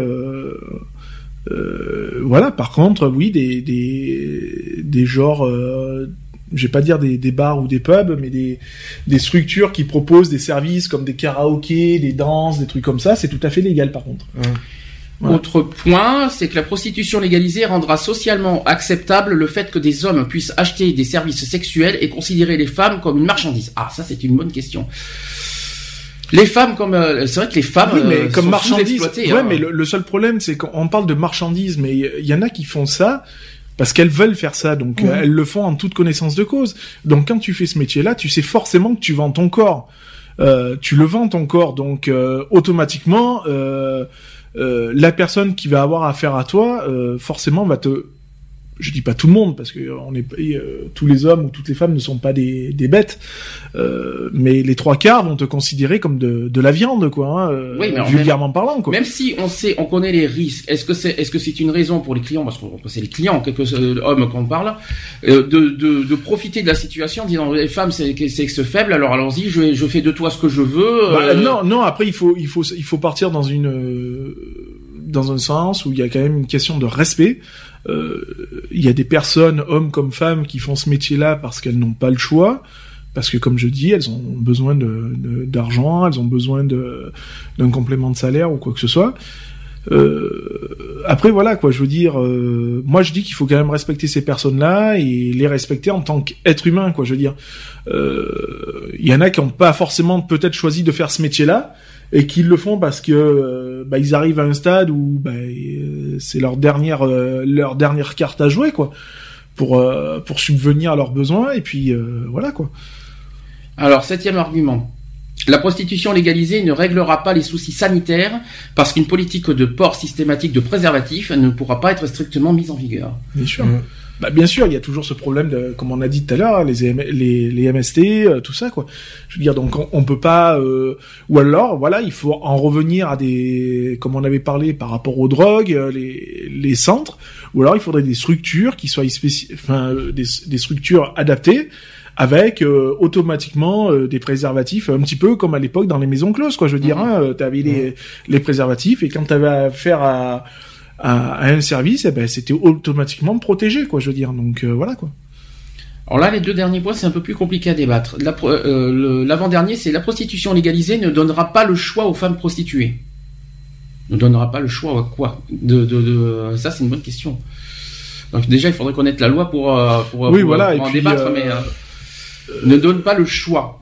voilà. Par contre, oui, des des des genres, je vais pas dire des, des bars ou des pubs, mais des des structures qui proposent des services comme des karaokés, des danses, des trucs comme ça, c'est tout à fait légal par contre. Voilà. Autre point, c'est que la prostitution légalisée rendra socialement acceptable le fait que des hommes puissent acheter des services sexuels et considérer les femmes comme une marchandise. Ah, ça c'est une bonne question. Les femmes comme euh, c'est vrai que les femmes Oui, mais euh, comme sont marchandise. Ouais, hein. mais le, le seul problème, c'est qu'on parle de marchandise, mais il y en a qui font ça parce qu'elles veulent faire ça, donc euh, elles le font en toute connaissance de cause. Donc quand tu fais ce métier-là, tu sais forcément que tu vends ton corps. Euh, tu le vends ton corps, donc euh, automatiquement, euh, euh, la personne qui va avoir affaire à toi, euh, forcément va te je dis pas tout le monde parce que euh, on est euh, tous les hommes ou toutes les femmes ne sont pas des, des bêtes, euh, mais les trois quarts vont te considérer comme de, de la viande quoi, hein, euh, Oui, mais en vulgairement parlant quoi. Même si on sait, on connaît les risques. Est-ce que c'est, est-ce que c'est une raison pour les clients, parce que c'est les clients, quelques euh, hommes qu'on parle, euh, de, de, de profiter de la situation, en disant les femmes c'est c'est sexe faible, alors allons-y, je, je fais de toi ce que je veux. Bah, non, non. Après, il faut, il faut, il faut partir dans une, dans un sens où il y a quand même une question de respect. Euh, il y a des personnes, hommes comme femmes, qui font ce métier-là parce qu'elles n'ont pas le choix, parce que comme je dis, elles ont besoin d'argent, elles ont besoin d'un complément de salaire ou quoi que ce soit. Euh, après voilà quoi, je veux dire, euh, moi je dis qu'il faut quand même respecter ces personnes-là et les respecter en tant qu'être humain quoi. Je veux dire, il y en a qui n'ont pas forcément peut-être choisi de faire ce métier-là et qui le font parce que bah, ils arrivent à un stade où bah, c'est leur dernière euh, leur dernière carte à jouer quoi pour euh, pour subvenir à leurs besoins et puis euh, voilà quoi. Alors, septième argument. La prostitution légalisée ne réglera pas les soucis sanitaires parce qu'une politique de port systématique de préservatifs ne pourra pas être strictement mise en vigueur. Bien sûr. Mm. Bah, bien sûr, il y a toujours ce problème de, comme on a dit tout à l'heure, hein, les, les, les MST, euh, tout ça, quoi. Je veux dire, donc on, on peut pas, euh, ou alors, voilà, il faut en revenir à des, comme on avait parlé par rapport aux drogues, euh, les, les centres, ou alors il faudrait des structures qui soient enfin, euh, des, des structures adaptées avec euh, automatiquement euh, des préservatifs, un petit peu comme à l'époque dans les maisons closes, quoi. Je veux dire, Mhm. hein, tu avais les, les préservatifs et quand tu avais affaire à à, à un service, eh ben, c'était automatiquement protégé, quoi, je veux dire. Donc euh, voilà, quoi. Alors là, les deux derniers points, c'est un peu plus compliqué à débattre. La euh, L'avant-dernier, c'est la prostitution légalisée ne donnera pas le choix aux femmes prostituées. Ne donnera pas le choix à quoi de, de, de... Ça, c'est une bonne question. Donc déjà, il faudrait connaître la loi pour, euh, pour, Oui, pour- voilà, pour et en puis, débattre, mais ne donne pas le choix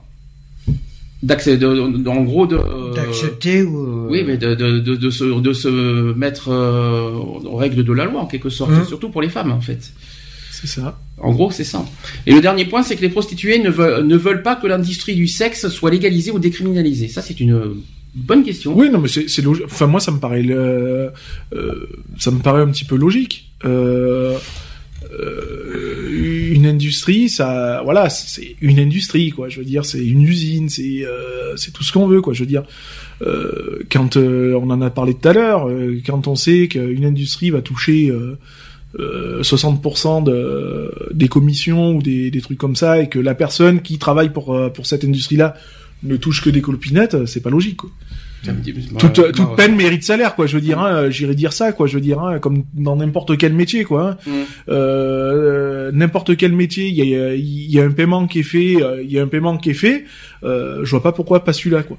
d'accès, en gros, de, euh, D'accepter ou... oui, mais de, de, de, de se, de se mettre euh, aux règles de la loi, en quelque sorte, Mhm. surtout pour les femmes, en fait. C'est ça. En gros, c'est ça. Et le dernier point, c'est que les prostituées ne veulent, ne veulent pas que l'industrie du sexe soit légalisée ou décriminalisée. Ça, c'est une bonne question. Oui, non, mais c'est c'est logique. Enfin, moi, ça me paraît, le- euh, ça me paraît un petit peu logique. Euh, euh, une industrie, ça, voilà, c'est une industrie, quoi. Je veux dire, c'est une usine, c'est, euh, c'est tout ce qu'on veut, quoi. Je veux dire, euh, quand on en a parlé tout à l'heure, quand on sait qu'une industrie va toucher euh, euh, 60% de, des commissions ou des, des trucs comme ça, et que la personne qui travaille pour pour cette industrie-là ne touche que des colopinettes, c'est pas logique. Toute, toute ouais. peine mérite salaire, quoi. Je veux dire, hein, j'irais dire ça, quoi. Je veux dire, hein, comme dans n'importe quel métier, quoi. hein. Mm. Euh, n'importe quel métier, il y a, il y a un paiement qui est fait, euh, il y a un paiement qui est fait. Euh, je vois pas pourquoi pas celui-là, quoi.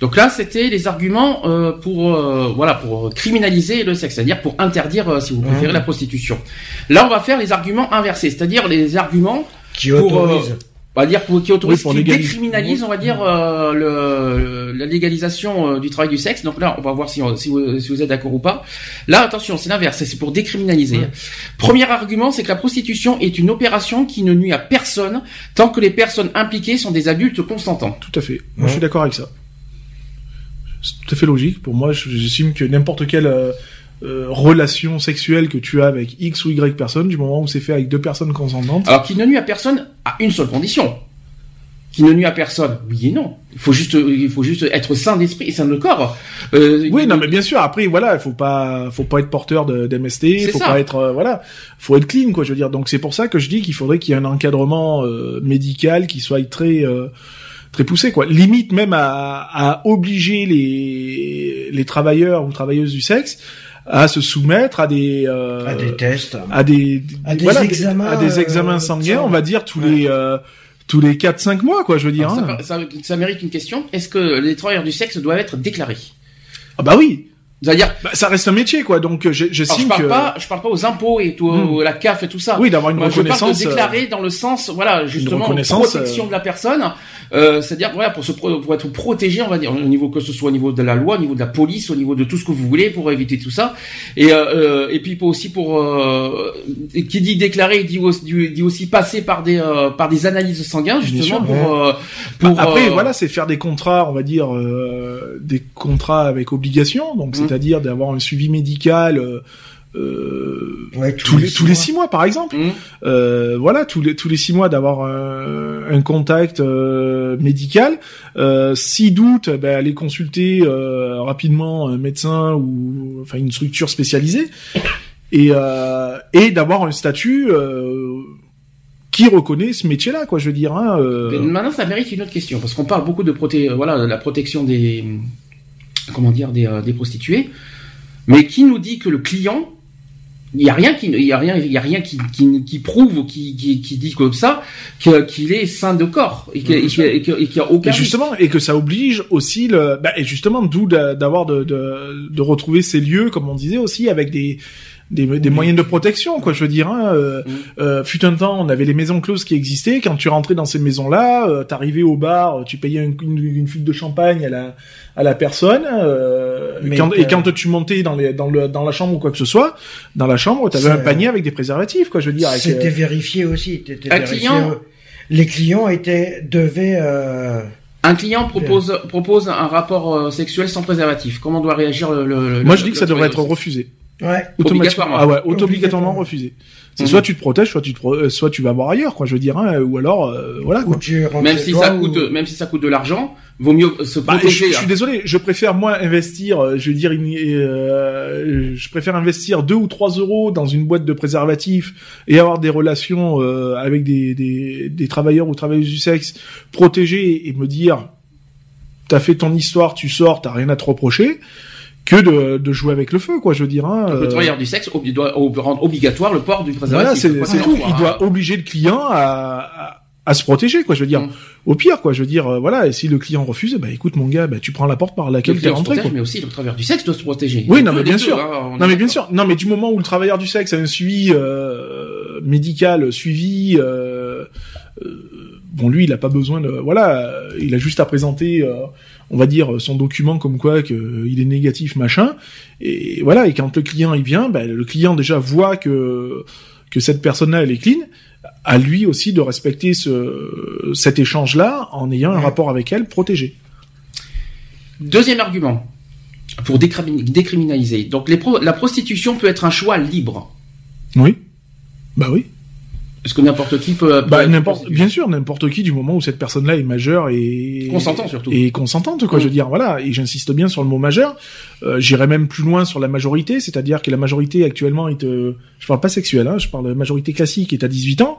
Donc là, c'était les arguments euh, pour euh, voilà pour criminaliser le sexe, c'est-à-dire pour interdire, euh, si vous préférez, Mhm. la prostitution. Là, on va faire les arguments inversés, c'est-à-dire les arguments, Qui Pour, autorise. On va dire pour, qui Oui, pour qui légaliser. décriminalisent, on va dire euh, le, la légalisation euh, du travail du sexe. Donc là, on va voir si, on- si, vous, si vous êtes d'accord ou pas. Là, attention, c'est l'inverse, c'est pour décriminaliser. Premier argument, c'est que la prostitution est une opération qui ne nuit à personne tant que les personnes impliquées sont des adultes consentants. Tout à fait. Moi, Ouais. je suis d'accord avec ça. C'est tout à fait logique. Pour moi, je- j'estime que n'importe quelle euh, relation sexuelle que tu as avec X ou Y personne, du moment où c'est fait avec deux personnes consentantes, Alors, qui ne nuit à personne à une seule condition. Qui ne nuit à personne, oui et non. Il faut juste, il faut juste être sain d'esprit et sain de corps. Euh, Oui, non, mais bien sûr. Après, voilà, il faut pas, faut pas être porteur d'MST, C'est faut ça. pas être, euh, voilà, faut être clean, quoi. Je veux dire. Donc c'est pour ça que je dis qu'il faudrait qu'il y ait un encadrement euh, médical qui soit très, euh, très poussé, quoi. Limite même à, à obliger les les travailleurs ou travailleuses du sexe à se soumettre à des euh, À des tests. à des, À des voilà, examens, à des examens euh, sanguins, on va dire tous Ouais. les euh, tous les 4 5 mois quoi, je veux dire. Alors, hein. ça, ça- ça mérite une question. Est-ce que les travailleurs du sexe doivent être déclarés? Ah bah oui. C'est-à-dire, Bah, ça reste un métier quoi. Donc euh, je- je j'estime parle que pas, je parle pas aux impôts et tout, Hmm. la CAF et tout ça. oui, d'avoir une Moi, je parle de reconnaissance euh, déclarer dans le sens, voilà, justement, reconnaissance, protection euh, de la personne. Euh, c'est-à-dire, voilà, pour se pro- pour être protégé, on va dire, au niveau que ce soit au niveau de la loi, au niveau de la police, au niveau de tout ce que vous voulez pour éviter tout ça. Et euh, et puis pour aussi pour euh, qui dit déclarer, dit aussi, dit aussi passer par des euh, par des analyses sanguines justement sûr, pour euh, pour Après, voilà, c'est faire des contrats, on va dire, euh, des contrats avec obligation, donc Mm. C'est-à-dire d'avoir un suivi médical euh, euh, Ouais, tous, les, tous les six mois, par exemple. hum, Euh, voilà, tous les tous les six mois d'avoir un, un contact euh, médical. Euh, si doute, ben, aller consulter euh, rapidement un médecin ou enfin une structure spécialisée et euh, et d'avoir un statut. Euh, qui reconnaît ce métier-là, quoi, je veux dire. Hein, euh, maintenant, ça mérite une autre question parce qu'on parle beaucoup de proté voilà, de la protection des, comment dire, des, euh, des prostituées. Mais qui nous dit que le client Il y a rien qui, il y a rien, il y a rien qui, qui, qui prouve ou qui, qui, qui dit comme ça qu'il est sain de corps et qu'il Bien et qu'il- et qu'il y a aucun. Et justement, et que ça oblige aussi le, bah, et justement, d'où d'a- d'avoir de, de, de retrouver ces lieux, comme on disait aussi, avec des des, des moyens de protection, quoi. Je veux dire, hein, euh, Mm. euh, fut un temps, on avait les maisons closes qui existaient. Quand tu rentrais dans ces maisons-là, euh, t'arrivais au bar, tu payais une, une, une flûte de champagne à la à la personne. euh, Mais quand, que- Et quand tu montais dans les dans le dans la chambre ou quoi que ce soit, dans la chambre, t'avais un panier avec des préservatifs, quoi. Je veux dire, C'était euh, vérifié aussi. t'étais Un vérifié, client- euh, Les clients étaient devaient. Euh... Un client propose propose un rapport euh, sexuel sans préservatif. Comment doit réagir le, le- moi, le- je dis que ça devrait être refusé. Ouais. Automatiquement. Obligatoirement. Ah ouais, auto-obligatoirement Obligatoirement. refusé. C'est Mhm. soit tu te protèges, soit tu te pro- soit tu vas voir ailleurs, quoi. Je veux dire, hein, ou alors, euh, voilà. Quoi. Même si ça ou- coûte, même si ça coûte de l'argent, vaut mieux se Bah, je, protéger. je suis désolé, je préfère moi investir, euh, je veux dire, une- euh, je préfère investir deux ou trois euros dans une boîte de préservatifs et avoir des relations euh, avec des, des, des travailleurs ou travailleuses du sexe protégés et me dire, t'as fait ton histoire, tu sors, t'as rien à te reprocher, que de, de jouer avec le feu, quoi. Je veux dire, hein, le euh, travailleur du sexe doit rendre obligatoire le port du Voilà, préservatif. Quoi c'est tout. Il hein. doit obliger le client à, à, à se protéger, quoi. Je veux dire, Mm. au pire, quoi. Je veux dire, euh, voilà. Et si le client refuse, bah écoute, mon gars, bah tu prends la porte par Le laquelle client se rentré, protège, quoi. mais aussi le travailleur du sexe doit se protéger. Oui, Les non, mais bien deux, sûr. hein, Non, mais bien sûr. Non, mais du moment où le travailleur du sexe a un suivi euh, médical, suivi. Euh, euh, Bon, lui, il a pas besoin de, voilà, il a juste à présenter, euh, on va dire, son document comme quoi que euh, il est négatif, machin. Et voilà. Et quand le client il vient, ben, le client déjà voit que que cette personne-là elle est clean. À lui aussi de respecter ce cet échange-là en ayant un rapport avec elle protégé. Deuxième argument pour décrimi- décriminaliser. Donc les pro- la prostitution peut être un choix libre. Oui. Bah oui. Est-ce que n'importe qui peut, peut Bah n'importe, bien sûr, n'importe qui du moment où cette personne-là est majeure et Consentant, surtout. et consentante quoi. Mm. Je veux dire voilà et j'insiste bien sur le mot majeur. Euh, J'irai même plus loin sur la majorité, c'est-à-dire que la majorité actuellement est, euh, je parle pas sexuelle, hein, je parle de majorité classique est à 18 ans.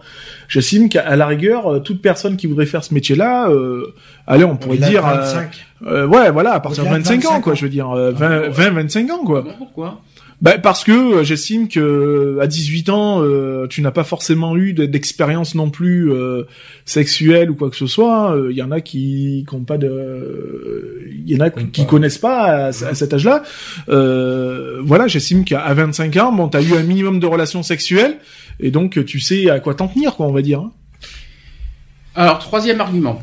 J'estime qu'à la rigueur euh, toute personne qui voudrait faire ce métier-là, euh, allez on pourrait dire, euh, 25. euh, ouais voilà à partir de Au-delà de 25 ans 25 quoi, ans. je veux dire euh, Ah, 20, ouais. 20 25 ans quoi. Pourquoi? Bah parce que euh, j'estime que euh, à 18 ans, euh, tu n'as pas forcément eu de- d'expérience non plus euh, sexuelle ou quoi que ce soit. Il y en a qui qui ont pas de, il y en a qui, qui connaissent pas à, à cet âge-là. Euh, voilà, j'estime qu'à 25 ans, bon, t'as eu un minimum de relations sexuelles et donc tu sais à quoi t'en tenir, quoi, on va dire. hein. Alors troisième argument.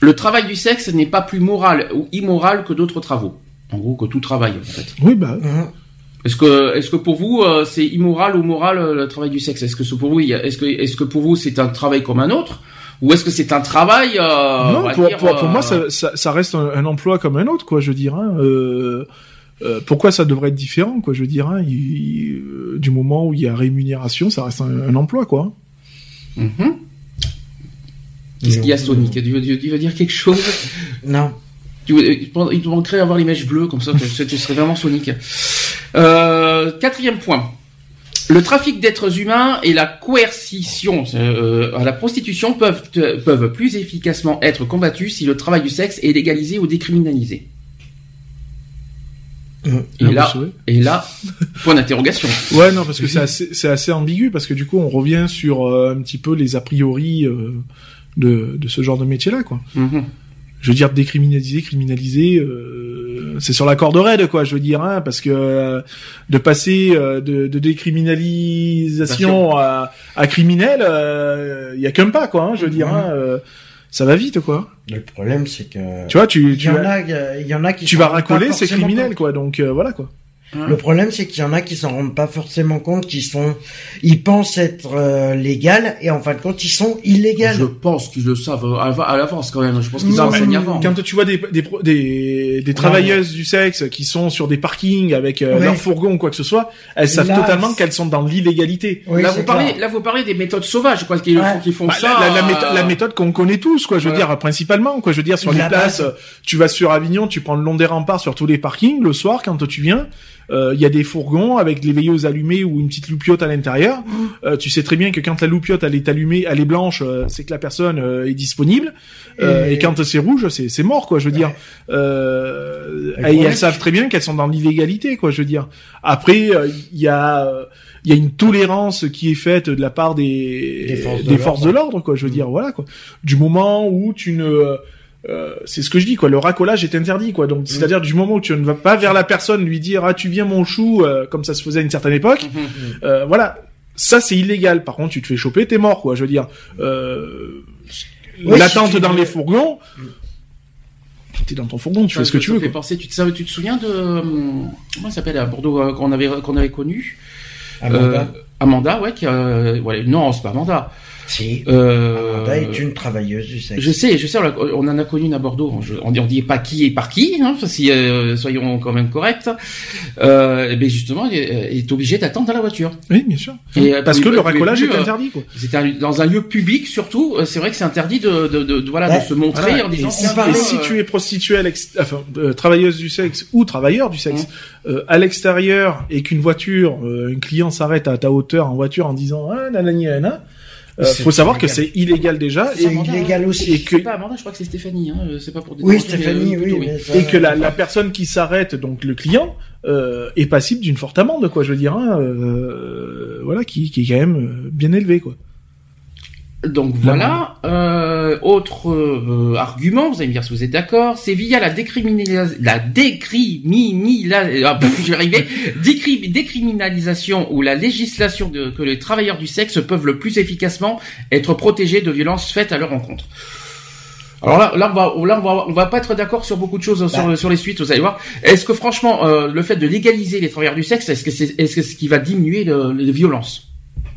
Le travail du sexe n'est pas plus moral ou immoral que d'autres travaux. En gros, que tout travail, en fait. Oui, bah. Mhm. Est-ce que, est-ce que pour vous, euh, c'est immoral ou moral euh, le travail du sexe? Est-ce que c'est pour vous, est-ce que, est-ce que pour vous c'est un travail comme un autre, ou est-ce que c'est un travail euh, on non, pour, dire, pour, pour euh, moi, ça, ça, ça reste un, un emploi comme un autre, quoi. Je veux dire. Hein, euh, euh, pourquoi ça devrait être différent, quoi Je veux dire, hein, il- il- euh, du moment où il y a rémunération, ça reste un, un emploi, quoi. mhm. Qu'est-ce qu'il y a, Sonic tu veux, tu veux dire quelque chose? Non. Tu veux- Il te manquerait avoir les mèches bleues, comme ça, tu, tu serais vraiment Sonic. Euh, quatrième point. Le trafic d'êtres humains et la coercition euh, à la prostitution peuvent, euh, peuvent plus efficacement être combattus si le travail du sexe est légalisé ou décriminalisé. Et là, et là, point d'interrogation. Ouais, non, parce que c'est assez, assez ambigu, parce que du coup, on revient sur euh, un petit peu les a priori de, de ce genre de métier-là, quoi. Mhm. je veux dire décriminaliser, criminaliser, c'est sur la corde raide quoi, je veux dire, hein, parce que euh, de passer euh, de, de décriminalisation à, à criminel, il y a qu'un pas quoi, hein, je veux dire, Mhm. hein, euh, ça va vite quoi. Le problème, c'est que. Tu vois, tu il tu y en vas, a, il y en a qui tu vas racoler, c'est criminel quoi, donc euh, voilà quoi. Le problème, c'est qu'il y en a qui s'en rendent pas forcément compte, qui sont, ils pensent être euh, légal et en fin de compte, ils sont illégaux. Je pense qu'ils le savent à l'avance quand même. Je pense qu'ils mais avant. Quand tu vois des, des, des, des travailleuses du sexe qui sont sur des parkings avec euh, Ouais. leur fourgon ou quoi que ce soit, elles savent Là, totalement qu'elles sont dans l'illégalité. Oui, là, vous parlez, clair. là, vous parlez des méthodes sauvages, quoi, qui, font- qui font Bah, ça. la, la, euh, méthode, la méthode qu'on connaît tous, quoi. Je veux dire, principalement, quoi. Je veux dire, sur La les places, base. tu vas sur Avignon, tu prends le long des remparts sur tous les parkings. Le soir, quand tu viens, il y a des fourgons avec les veilleuses allumées ou une petite loupiote à l'intérieur. Euh, tu sais très bien que quand la loupiote elle est allumée, elle est blanche, euh, c'est que la personne euh, est disponible. Euh, Et- et... quand c'est rouge, c'est c'est mort quoi. Je veux dire, euh, Et elles les- savent très bien qu'elles sont dans l'illégalité quoi. Je veux dire. Après, euh, il y a euh, il y a une tolérance qui est faite de la part des Des forces de l'ordre quoi. Je veux dire voilà quoi. Du moment où tu ne euh, c'est ce que je dis quoi. Le racolage est interdit quoi. Donc c'est-à-dire du moment où tu ne vas pas vers la personne lui dire ah tu viens mon chou euh, comme ça se faisait à une certaine époque. euh, voilà. Ça c'est illégal. Par contre tu te fais choper t'es mort quoi. Je veux dire. Euh, Ouais, L'attente si dans les fourgons. T'es dans ton fourgon, tu fais ce que tu Ça veux. me fait quoi. penser, tu, te, ça- tu te souviens de hum, comment ça s'appelle à Bordeaux euh, qu'on avait qu'on avait connu? Amanda. Euh, Amanda, ouais, qui a, ouais, non, c'est pas Amanda. Si. Euh, Amanda est une travailleuse du sexe. Je sais, je sais, on, en a connu une à Bordeaux. Je- on, dit- on dit pas qui et par qui, hein, si euh, soyons quand même corrects. Euh, et bien justement, il est, il est obligé d'attendre dans la voiture. Oui, bien sûr. Et, euh, Parce que le racolage plus, est euh, interdit, quoi. C'était un- dans un lieu public surtout. euh, C'est vrai que c'est interdit de, de, de, de- voilà Ouais, de se montrer voilà. en disant. Et si Et si euh, tu es prostituée, à enfin, euh, travailleuse du sexe ou travailleur du sexe, euh, à l'extérieur et qu'une voiture, euh, un client s'arrête à ta hauteur en voiture en disant ah nanani nanana, euh, faut savoir que c'est illégal déjà C'est et, illégal hein. aussi. et que C'est pas Amanda, je crois que c'est Stéphanie. Hein, euh, c'est pas pour. Oui, mais, Stéphanie, euh, oui. plutôt, mais ça- et que la, la personne qui s'arrête, donc le client, euh, est passible d'une forte amende, quoi. Je veux dire, hein, euh, voilà, qui, qui est quand même euh, bien élevé, quoi. Donc voilà. Euh, autre euh, argument, vous allez me dire si vous êtes d'accord, c'est via la décriminalisation, la décriminalisation, ah, pff, je vais arriver, Décri- décriminalisation ou la législation de, que les travailleurs du sexe peuvent le plus efficacement être protégés de violences faites à leur encontre. Alors là, là, on va, là, on va, on va pas être d'accord sur beaucoup de choses sur, sur les suites. Vous allez voir. Est-ce que franchement, euh, le fait de légaliser les travailleurs du sexe, est-ce que c'est, est-ce que ce qui va diminuer le- les violences?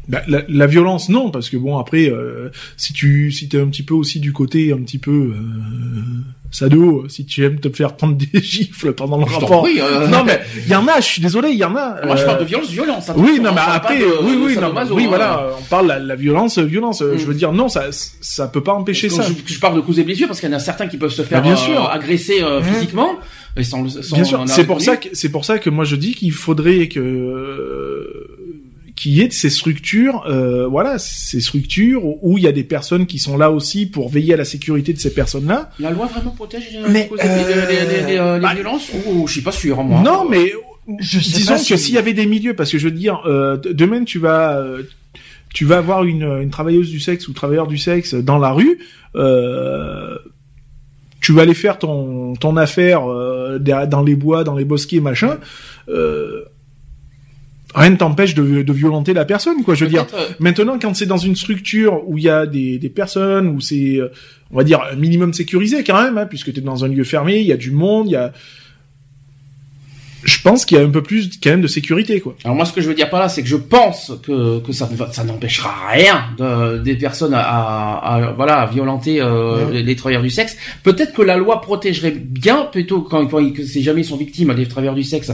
Bah, la, la violence, non, parce que bon, après, euh, si tu si t'es un petit peu aussi du côté un petit peu euh, sado, si tu aimes te faire prendre des gifles pendant le Je rapport. prie, euh, Non mais il y en a, je suis désolé, il y en a. Moi, je euh, parle de violence, violence. Oui, non, hein, mais après, de- oui, oui, non, sadomaso, oui, hein. voilà, on parle la, la violence, violence. euh, Mm. Je veux dire, non, ça, ça peut pas empêcher ça. Je, je parle de coups et blessures parce qu'il y en a certains qui peuvent se faire Bah, bien euh, sûr. agresser euh, Mmh. physiquement. Et sans, sans Bien en sûr, c'est pour ça que c'est pour ça que moi je dis qu'il faudrait que y ait de ces structures, euh, voilà, ces structures où il y a des personnes qui sont là aussi pour veiller à la sécurité de ces personnes-là. La loi vraiment protège euh, Mais, les, euh, les, les- les, euh, les bah, violences ou je suis pas sûr, moi. Non, mais Je sais disons pas que si- s'il y avait des milieux, parce que je veux dire, euh, demain tu vas euh, tu vas avoir une, une travailleuse du sexe ou travailleur du sexe dans la rue. Euh, tu vas aller faire ton, ton affaire euh, dans les bois, dans les bosquets, machin. Euh, rien ne t'empêche de, de violenter la personne, quoi. Je veux dire. Maintenant, quand c'est dans une structure où il y a des, des personnes, où c'est, euh, on va dire, un minimum sécurisé quand même, hein, puisque tu es dans un lieu fermé, il y a du monde, il y a... Je pense qu'il y a un peu plus quand même de sécurité, quoi. Alors moi, ce que je veux dire par là, c'est que je pense que, que ça, ça n'empêchera rien de, des personnes à, à- à- voilà à violenter euh, les, les travailleurs du sexe. Peut-être que la loi protégerait bien plutôt quand, quand ils- que si jamais ils sont victimes des travailleurs du sexe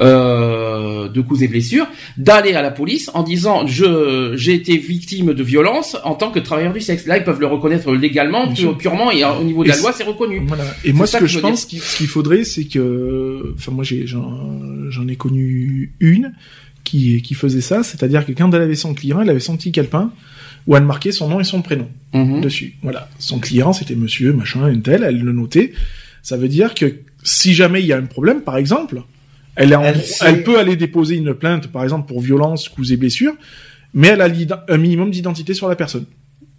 euh, de coups et blessures, d'aller à la police en disant je j'ai été victime de violence en tant que travailleur du sexe. Là, ils peuvent le reconnaître légalement, Bien pu- sûr. purement et au niveau de Et la loi, c'est reconnu. Voilà. Et moi, ce que que je pense qu'il ce qu'il faudrait, c'est que, enfin, moi, j'ai, j'en, j'en ai connu une qui, qui faisait ça, c'est-à-dire que quand elle avait son client, elle avait son petit calepin où elle marquait son nom et son prénom. Mhm. dessus. Voilà. Son client, c'était monsieur, machin, un tel, elle le notait. Ça veut dire que si jamais il y a un problème, par exemple, elle, en- Elle peut aller déposer une plainte, par exemple, pour violence, coups et blessures, mais elle a un minimum d'identité sur la personne.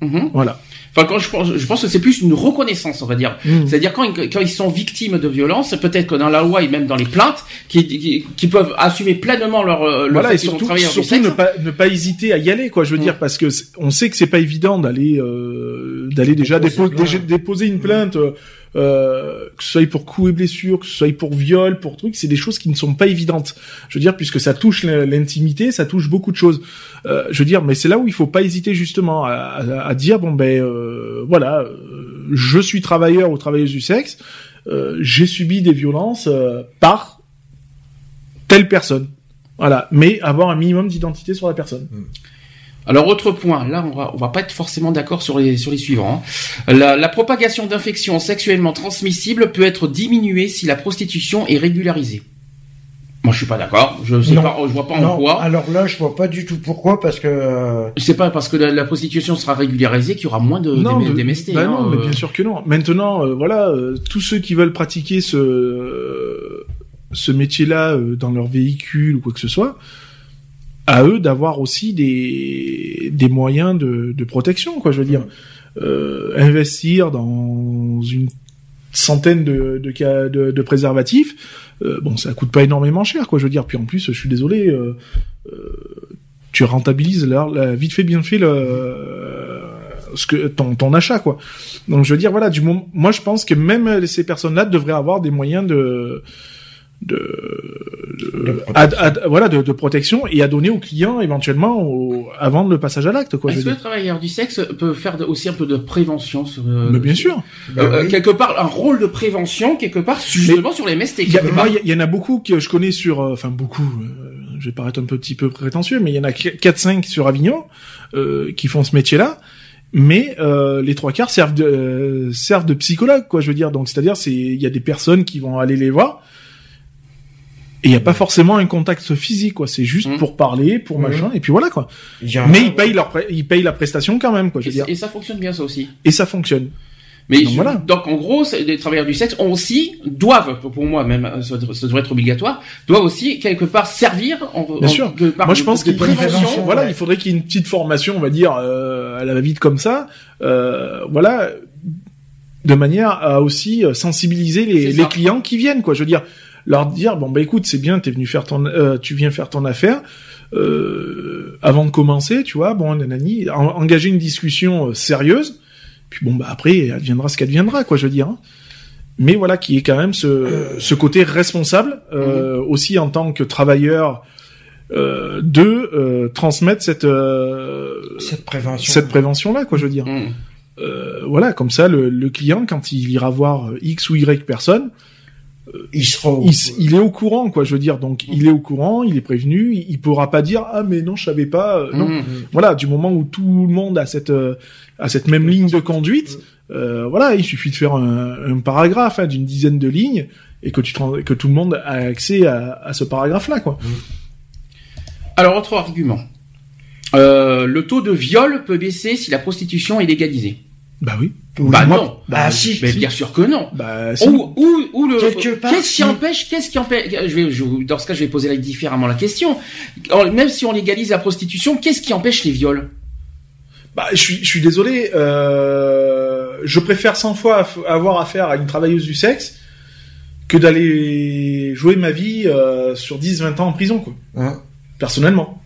Mhm. Voilà. Enfin, quand je pense, je pense que c'est plus une reconnaissance, on va dire. Mm. C'est-à-dire quand ils, quand ils sont victimes de violences, peut-être que dans la loi et même dans les plaintes, qui, qui, qui peuvent assumer pleinement leur euh, le Voilà, et surtout, surtout ne pas ne pas hésiter à y aller, quoi. Je veux Mm. dire, parce que on sait que c'est pas évident d'aller euh, d'aller déjà Déposer dépo- plainte. déjà déposer une plainte, euh, euh, que ce soit pour coups et blessures, que ce soit pour viol, pour trucs, c'est des choses qui ne sont pas évidentes. Je veux dire, puisque ça touche l'in- l'intimité, ça touche beaucoup de choses. Euh, je veux dire, mais c'est là où il faut pas hésiter justement à, à- à dire bon ben euh, voilà, euh, je suis travailleur ou travailleuse du sexe, euh, j'ai subi des violences euh, par telle personne. Voilà, mais avoir un minimum d'identité sur la personne. Alors autre point, là on va on va pas être forcément d'accord sur les sur les suivants. hein. La, la propagation d'infections sexuellement transmissibles peut être diminuée si la prostitution est régularisée. Moi, je suis pas d'accord. Je sais Non. pas, je vois pas en Non, quoi. alors là, je vois pas du tout pourquoi, parce que euh, C'est pas parce que la, la prostitution sera régularisée qu'il y aura moins de d'MST. bah hein, non, mais euh. bien sûr que non. Maintenant, euh, voilà, euh, tous ceux qui veulent pratiquer ce ce métier-là euh, dans leur véhicule ou quoi que ce soit, à eux d'avoir aussi des des moyens de, de protection, quoi. Je veux dire, Euh, investir dans une centaine de de, de, de préservatifs, euh, bon, ça coûte pas énormément cher, quoi. Je veux dire, puis en plus, je suis désolé. euh, euh, tu rentabilises la, la- vite fait bien fait le ce que ton ton achat quoi. Donc je veux dire voilà du moment moi je pense que même ces personnes-là devraient avoir des moyens de de, de- à- voilà de, de protection et à donner aux clients éventuellement au, avant le passage à l'acte quoi. Est-ce que le travailleur du sexe peut faire de- aussi un peu de prévention sur euh, Mais bien sûr. bah euh, oui. quelque part un rôle de prévention quelque part justement sur les MST y, y il y en a beaucoup que je connais sur, euh, enfin beaucoup, euh, je vais paraître un petit peu prétentieux, mais il y en a 4-5 sur Avignon euh, qui font ce métier-là. Mais euh, les trois quarts servent de euh, servent de psychologue, quoi. Je veux dire, donc c'est-à-dire c'est il y a des personnes qui vont aller les voir et il y a pas forcément un contact physique, quoi. C'est juste Mhm. pour parler, pour Mhm. machin, et puis voilà, quoi. a- Mais ils payent leur pré- ils payent la prestation quand même, quoi. Je Et, veux dire, et ça fonctionne bien ça aussi. et ça fonctionne. Mais Donc je- voilà. donc en gros, les travailleurs du sexe ont aussi doivent, pour moi même, euh, ça, devrait- être obligatoire, doivent aussi quelque part servir en, Bien en- sûr. quelque part Moi, je de- pense de qu'il prévention. voilà, ouais. il faudrait qu'il y ait une petite formation, on va dire, euh, à la va-vite comme ça, euh, voilà, de manière à aussi euh, sensibiliser les, les clients qui viennent, quoi. Je veux dire, leur dire, bon bah écoute, c'est bien, t'es venu faire ton, euh, tu viens faire ton affaire. Euh, avant de commencer, tu vois, bon, nanani, en- engager une discussion euh, sérieuse. Puis bon, bah après, elle viendra ce qu'elle viendra, quoi, je veux dire. hein. Mais voilà, qui est quand même ce, ce côté responsable, euh, aussi en tant que travailleur, euh, de euh, transmettre cette euh, cette prévention. cette prévention là quoi je veux dire Mmh. Euh, voilà comme ça le, le client quand il ira voir x ou y personne il sera au- il, est au courant quoi je veux dire. Donc il est au courant il est prévenu. Il, il pourra pas dire ah mais non je savais pas euh, non. Mmh. voilà du moment où tout le monde a cette euh, a cette même ligne de conduite euh, voilà il suffit de faire un, un paragraphe hein, d'une dizaine de lignes et que tu te que tout le monde a accès à, à ce paragraphe là quoi Alors autre argument. Euh, le taux de viol peut baisser si la prostitution est légalisée. bah oui bah moi- non. bah, si, Mais si. bien sûr que non. bah si. Ou, ou, ou le. Quelque part, Qu'est-ce qui empêche Qu'est-ce qui empêche je vais, je, dans ce cas, je vais poser différemment la question. Même si on légalise la prostitution, qu'est-ce qui empêche les viols? Bah, je suis, je suis désolé. Euh, je préfère 100 fois avoir affaire à une travailleuse du sexe que d'aller jouer ma vie euh, sur 10-20 ans en prison, quoi. Hein? Personnellement.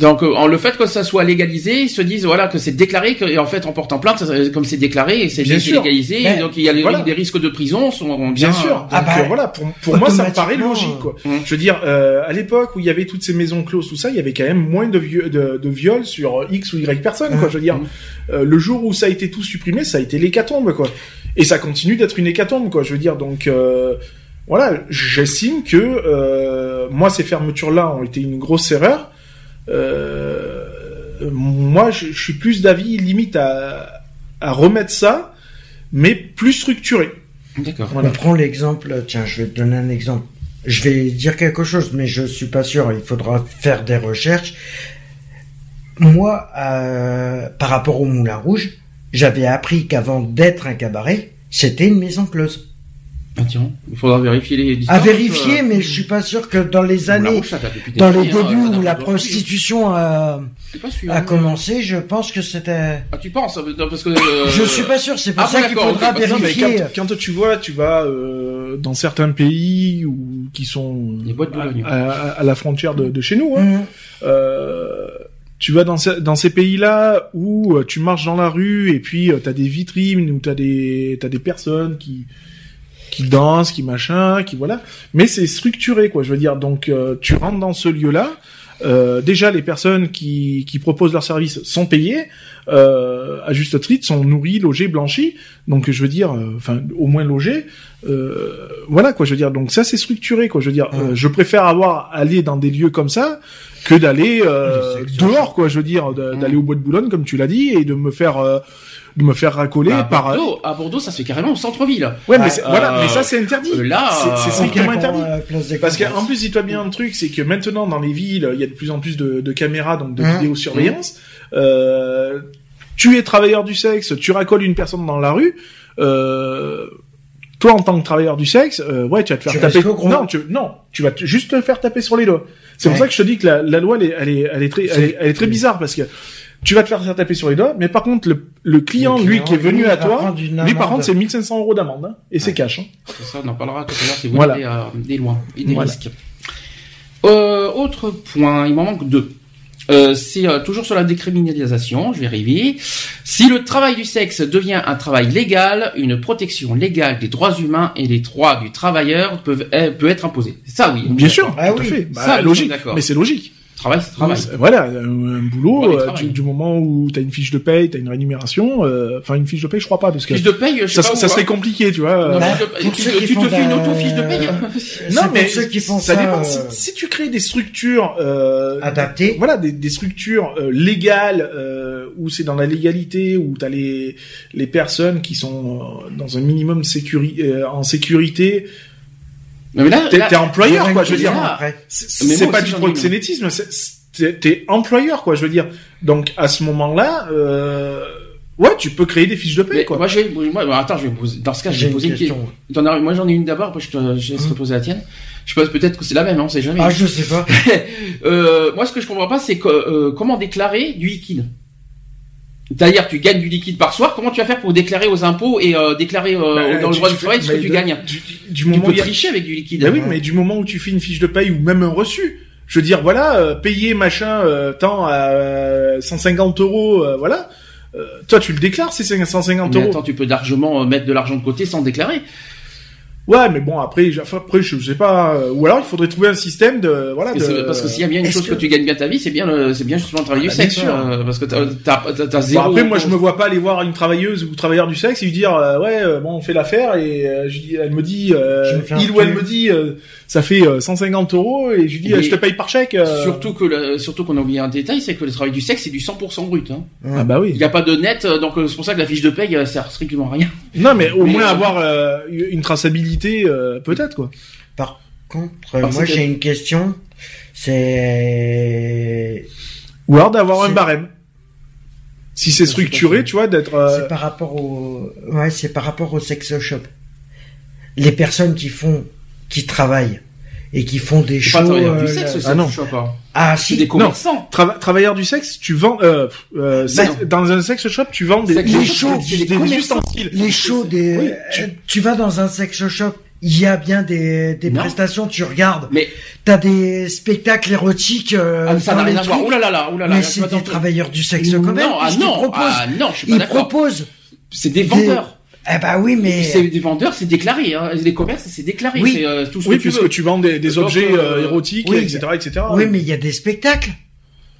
Donc, euh, en le fait que ça soit légalisé, ils se disent voilà que c'est déclaré que, et en fait, en portant plainte, ça- comme c'est déclaré c'est légalisé, donc il y a les, voilà. des risques de prison sont bien, Bien sûr. Donc, Ah bah, euh, voilà, pour, pour moi, ça me paraît logique, quoi. euh, Je veux dire, euh, à l'époque où il y avait toutes ces maisons closes, tout ça, il y avait quand même moins de, vieux- de, de viols sur X ou Y personnes, quoi. Je veux dire, Mhm. euh, le jour où ça a été tout supprimé, ça a été l'hécatombe, quoi. Et ça continue d'être une hécatombe, quoi. Je veux dire, donc, euh, voilà, j'estime que euh, moi, ces fermetures-là ont été une grosse erreur. Euh, moi, je, je suis plus d'avis limite à, à remettre ça, mais plus structuré. D'accord. Voilà. On prend l'exemple, tiens, je vais te donner un exemple. Je vais dire quelque chose, mais je suis pas sûr. Il faudra faire des recherches. Moi, euh, par rapport au Moulin Rouge, j'avais appris qu'avant d'être un cabaret, c'était une maison close. Ah, tiens, il faudra vérifier les À vérifier, euh, mais je suis pas sûr que dans les années, dans les hein, débuts où la prostitution a, hein. commencé, je pense que c'était. Ah, tu penses euh, parce que euh, Je suis pas sûr. C'est pour ah, ça qu'il faudra ok, parce que- Non, vérifier. quand, quand tu vois, tu vas euh, dans certains pays où qui sont Les boîtes de à, Bologne. à- à la frontière de, de chez nous, hein, Mhm. euh, tu vas dans, ce- dans ces pays-là où euh, tu marches dans la rue et puis euh, t'as des vitrines où t'as des t'as des personnes qui qui dansent, qui machin, qui voilà. Mais c'est structuré, quoi. Je veux dire, donc euh, tu rentres dans ce lieu-là. euh, déjà, les personnes qui, qui proposent leurs services sont payées. euh, à juste titre, sont nourris, logés, blanchis. Donc je veux dire, euh, enfin au moins logés. Euh, voilà quoi, je veux dire. Donc ça c'est structuré quoi. Je veux dire, euh, je préfère avoir aller dans des lieux comme ça que d'aller euh, dehors quoi. Je veux dire, d'aller au bois de Boulogne comme tu l'as dit et de me faire euh, de me faire racoler à par. Bordeaux, à Bordeaux, ça se fait carrément au centre-ville. Ouais, mais c'est- voilà, euh, mais ça c'est interdit. euh, là, C'est- c'est euh, strictement Pour, interdit. euh, Parce qu'en plus, dis-toi bien un truc, c'est que maintenant dans les villes, il y a de plus en plus de, de caméras, donc de Hein vidéosurveillance. Euh, tu es travailleur du sexe, tu racoles une personne dans la rue. Euh, toi, en tant que travailleur du sexe, euh, ouais, tu vas te faire Tu taper. Non, tu, non, tu vas te- juste te faire taper sur les doigts. C'est pour Ouais. ça que je te dis que la, la loi, elle est, elle est, elle est très, elle est, elle est très bizarre parce que tu vas te faire taper sur les doigts, mais par contre, le, le client, Le lui, qui est venu à toi, lui, par contre, c'est 1500 euros d'amende, hein, et c'est cash. Hein. C'est ça, on en parlera tout à l'heure si vous Voilà. avez euh, des lois et des Voilà. risques. Euh, autre point, il m'en manque deux. Euh, c'est euh, toujours sur la décriminalisation, je vais arriver. Si le travail du sexe devient un travail légal, une protection légale des droits humains et des droits du travailleur peuvent, eh, peut être imposée. Ça oui. Bien sûr, Ah oui. fait. Bah, Ça, logique. Mais c'est logique. Travail, c'est travail. C'est- Voilà, un, un boulot, euh, du, du moment où t'as une fiche de paye, t'as une rémunération, euh, enfin une fiche de paye, je crois pas, parce que Fiche de paye, je sais ça, pas ça où, serait hein. compliqué, tu vois. Non, Euh, Bah, tu, te- tu fais une auto-fiche de paye. C'est non, mais ceux qui font ça, ça, dépend. euh, Si, si tu crées des structures, euh, Adaptées. voilà, des, des structures euh, légales euh, où c'est dans la légalité, où t'as les les personnes qui sont euh, dans un minimum sécuri euh, en sécurité. Non, mais là, T'es là- t'es employeur, quoi. Je veux dire, après. c'est Mais c'est moi pas du proxénétisme, t'es t'es employeur, quoi. Je veux dire. Donc à ce moment-là, euh, ouais, tu peux créer des fiches de paye, mais quoi. moi, je vais, moi, bah, attends, je vais poser, dans ce cas, je J'ai vais une poser une question. as- moi j'en ai une d'abord, après je te je laisse te poser la tienne. Je pense peut-être que c'est la même, hein, on sait jamais. Ah, je sais pas. Euh, moi ce que je comprends pas c'est que, euh, comment déclarer du liquide. C'est-à-dire tu gagnes du liquide par soir, comment tu vas faire pour déclarer aux impôts et euh, déclarer euh, Bah, dans le droit du travail ce que tu de- gagnes Du, du Tu moment peux a- tricher avec du liquide. Bah oui, mais du moment où tu fais une fiche de paye ou même un reçu, je veux dire, voilà, euh, payer machin euh, tant à euh, 150 euros, euh, voilà. Euh, toi, tu le déclares ces 150 Mais euros. attends, tu peux largement euh, mettre de l'argent de côté sans déclarer. Ouais, mais bon, après, après, je sais pas. euh, ou alors, il faudrait trouver un système de, voilà, de. Parce que s'il y a bien une chose que... que- tu gagnes bien ta vie, c'est bien, le- c'est bien justement le travail du Ah, bien sexe. sûr. euh, parce que t'as, t'as, t'as, t'as Bon, zéro. après, moi, je me vois pas aller voir une travailleuse ou travailleur du sexe et lui dire, euh, ouais, euh, bon, on fait l'affaire et euh, je dis, elle me dit, euh, il ou elle me dit, euh, ça fait euh, 150 euros et je lui dis, Mais- euh, je te paye par chèque. euh. Surtout que le, surtout qu'on a oublié un détail, c'est que le travail du sexe c'est du 100% brut. Hein. Ah bah oui. Il n'y a pas de net, euh, donc euh, c'est pour ça que la fiche de paye euh, sert strictement à rien. Non, mais au Mais, moins euh, avoir euh, une traçabilité, euh, peut-être quoi. Par contre, euh, moi j'ai une question. C'est Ou alors d'avoir un barème. Si c'est structuré, tu vois, d'être. euh, c'est par rapport au ouais, c'est par rapport au sex shop. Les personnes qui font qui travaillent et qui font des shows pas travailleur euh, du sexe, Ah non. je sais pas. Ah C'est si, des commerçants. trava- travailleur du sexe, tu vends. Euh, euh, sexe- non. dans un sex shop, tu vends des, Sex des, shop, des- c'est des ustensiles. les shows des Oui, euh, tu... vas dans un sex shop, il y a bien des, des Non. prestations, tu regardes, Mais t'as des spectacles érotiques euh, ah, ça dans n'a les rien à voir. Ouh là là là, ouh là là. mais c'est des dans- travailleurs du sexe quand même, Non, ah non, proposent, ah non, je suis pas ils d'accord. proposent. C'est des vendeurs. Eh bah oui, mais C'est des vendeurs, c'est déclaré. Hein. Les commerces, c'est déclaré. Oui. C'est euh, tout ce Oui, que tu puisque veux. tu vends des, objets euh, euh, érotiques, oui, etc., etc. oui, mais il y a des spectacles.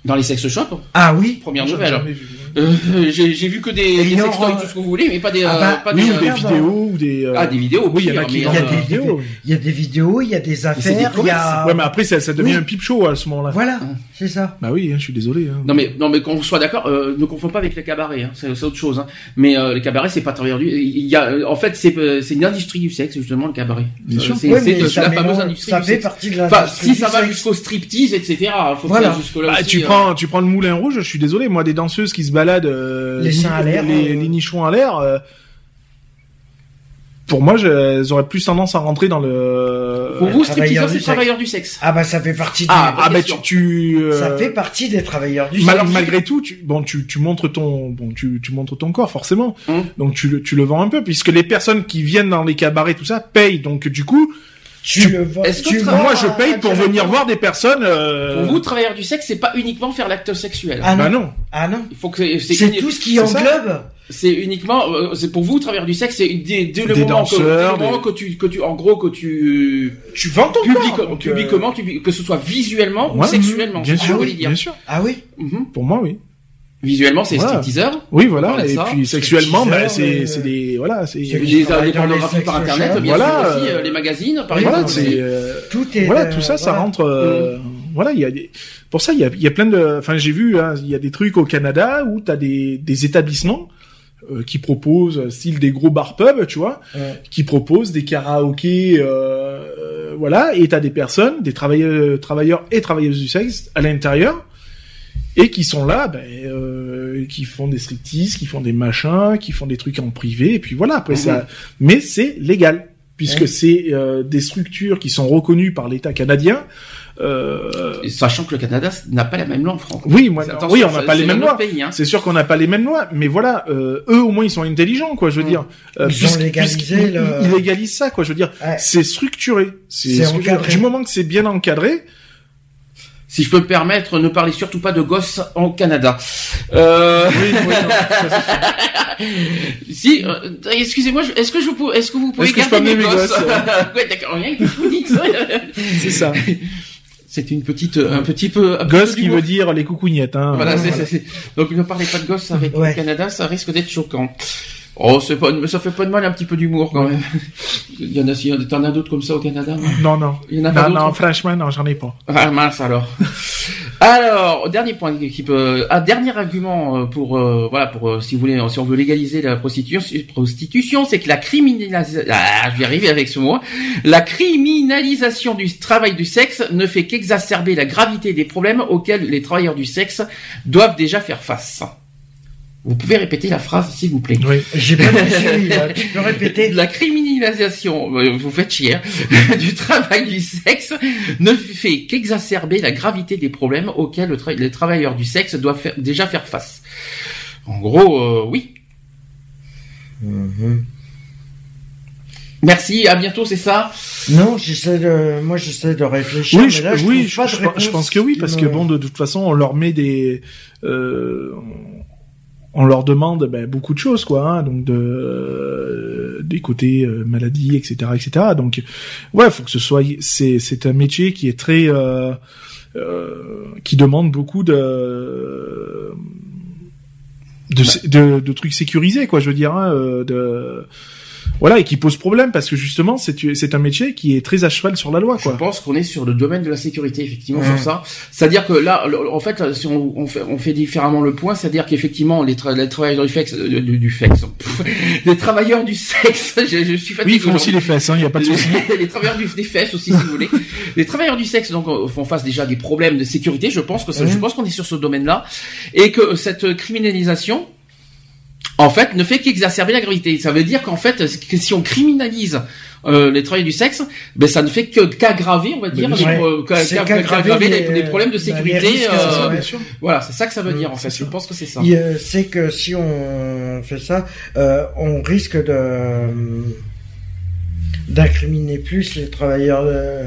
Dans les sex shops, Ah oui. première nouvelle. jamais vu. Euh, j'ai j'ai vu que des, des sextoys, aura- tout ce que vous voulez, mais pas des, Ah euh, bah, pas Oui, des, ou des euh, regarde, vidéos ou des. euh, ah, des vidéos. Oui, il y a qui mais, vendent Il y a euh, des vidéos. Il y a des vidéos, il y a des c'est des affaires, il y a. Ouais, mais après, ça, ça devient Oui. un pipe show à ce moment-là. Voilà, c'est ça. Bah oui, hein, je suis désolé. Hein. Non mais non mais qu'on soit d'accord, euh, ne confond pas avec les cabarets, hein, c'est autre chose. Hein. Mais euh, les cabarets c'est pas travailleur du, il y a, euh, en fait c'est euh, c'est une industrie du sexe justement le cabaret. Bien Euh, sûr. C'est la fameuse industrie ça du fait sexe. partie de la. Enfin, industrie si ça va jusqu'au striptease, etc. Faut Voilà. que ça jusque là Bah, tu euh, prends, tu prends le moulin rouge. Je suis désolé, moi, des danseuses qui se baladent, euh, Les seins à l'air, les, euh. les nichons à l'air. euh, pour moi, elles auraient plus tendance à rentrer dans le. Pour vous, travailleur stripteaseur, du c'est sexe. travailleur du sexe. Ah bah ça fait partie. Ah, des... Ah bah question. tu, tu euh, Ça fait partie des travailleurs du mal- sexe. malgré tout, tu, bon, tu, tu montres ton, bon, tu, tu montres ton corps forcément. Hum. Donc tu, le- tu le vends un peu, puisque les personnes qui viennent dans les cabarets tout ça payent. Donc du coup, Tu le vends. Est-ce que tu moi je paye pour venir voir des personnes. euh, Pour vous, travailleur du sexe, c'est pas uniquement faire l'acte sexuel. Ah non. bah non. Ah non. Il faut que c'est- tout ce qui englobe. c'est uniquement euh, c'est pour vous travailleur du sexe, c'est dès, dès le Des moment, que, dès le moment des- que tu que tu en gros que tu Tu vends ton public, corps. donc, euh, publiquement tu- que ce soit visuellement ou ouais, seulement, Bien c'est ce que sûr, je voulais dire. bien sûr. Ah oui. Mhm. Pour moi, oui. Visuellement, c'est Voilà. stripteaser. Oui, voilà. Et ça. puis sexuellement, teaser, bah, c'est euh, c'est des voilà, c'est les pornographies par internet, bien Voilà, sûr aussi, euh, les magazines, par voilà, exemple. c'est euh, Tout est. voilà, euh, tout ça, ça voilà. rentre. euh, Voilà, il y a des. Pour ça, il y a, il y a plein de. Enfin, j'ai vu, hein, il y a des trucs au Canada où t'as des des établissements euh, qui proposent, style des gros bar pubs, tu vois, Ouais. qui proposent des karaokés, euh, euh, voilà, et t'as des personnes, des travailleurs, travailleurs et travailleuses du sexe à l'intérieur, et qui sont là, ben, euh, qui font des striptease, qui font des machins, qui font des trucs en privé, et puis voilà. Après Mhm. ça, mais c'est légal puisque c'est euh, des structures qui sont reconnues par l'État canadien. Euh, Sachant que le Canada n'a pas la même langue, Franck. oui, moi, Attention, oui, on n'a pas les mêmes lois. Hein. C'est sûr qu'on n'a pas les mêmes lois, mais voilà, euh, eux au moins ils sont intelligents, quoi. Je veux Mm. dire, Euh, Ils ont légalisé puisqu'ils- le- ils légalisent ça, quoi. Je veux dire, Ouais. c'est structuré. C'est structuré. encadré. Du moment que c'est bien encadré, Si je peux me permettre, ne parlez surtout pas de gosses en Canada. Euh... oui, oui, non, ça, si, euh, excusez-moi, est-ce que je peux, est-ce que vous pouvez garder mes gosses, gosses, Ouais, d'accord, rien que vous dites. c'est ça. C'est une petite, un petit peu. un Gosse qui veut dire les coucougnettes, hein. Voilà, c'est, Voilà. c'est, c'est- Donc ne parlez pas de gosses avec Ouais. le Canada, ça risque d'être choquant. Oh, c'est pas, ça fait pas de mal un petit peu d'humour quand même. Il y en a, il y en a- t'en as d'autres comme ça au Canada non? Non, non. Il y en a pas Non, non, franchement, non, j'en ai pas. Ah mince alors. alors, dernier point qui peut, un dernier argument euh, pour euh, voilà pour euh, si vous voulez si on veut légaliser la prostitution, prostitution, c'est que la criminalisation, ah, je vais arriver avec ce mot, la criminalisation du travail du sexe ne fait qu'exacerber la gravité des problèmes auxquels les travailleurs du sexe doivent déjà faire face. Vous pouvez répéter la phrase s'il vous plaît. Oui. J'ai pas suivi. Tu peux répéter La criminalisation, euh, vous faites chier, hein, du travail du sexe ne fait qu'exacerber la gravité des problèmes auxquels le tra- les travailleurs du sexe doivent faire- déjà faire face. En gros, euh, oui. Mhm. Merci, à bientôt, c'est ça? Non, j'essaie de, moi j'essaie de réfléchir. Oui, mais je, là, je oui, je, je- pense que oui, parce que bon, de, toute façon, on leur met des, euh, on leur demande ben, beaucoup de choses, quoi, hein, donc de euh, des côtés euh, maladie, etc., etc. Donc, ouais, faut que ce soit, c'est c'est un métier qui est très, euh, euh, qui demande beaucoup de de, de, de trucs sécurisés, quoi, je veux dire, hein, euh, de voilà, et qui pose problème parce que justement, c'est c'est un métier qui est très à cheval sur la loi, Je quoi. pense qu'on est sur le domaine de la sécurité, effectivement, sur ça. C'est-à-dire que là, en fait, si on, on fait, on fait différemment le point, c'est-à-dire qu'effectivement, les, tra- les travailleurs du sexe, euh, du, du sexe, pff, les travailleurs du sexe, je, je suis fatigué. Oui, ils font aussi les fesses, hein, y a pas de souci. les, les travailleurs du, des fesses aussi, si vous voulez. Les travailleurs du sexe, donc, euh, font face déjà à des problèmes de sécurité. Je pense que ça- je pense qu'on est sur ce domaine-là, et que cette criminalisation, en fait, ne fait qu'exacerber la gravité. Ça veut dire qu'en fait, que si on criminalise euh, les travailleurs du sexe, ben ça ne fait que qu'aggraver, on va dire, bien les, pro- les, les- les problèmes de bah, les sécurité. euh, voilà, c'est ça que ça veut dire en fait. Je pense que c'est ça. Euh, C'est que si on fait ça, euh, on risque de euh, d'incriminer plus les travailleurs. euh,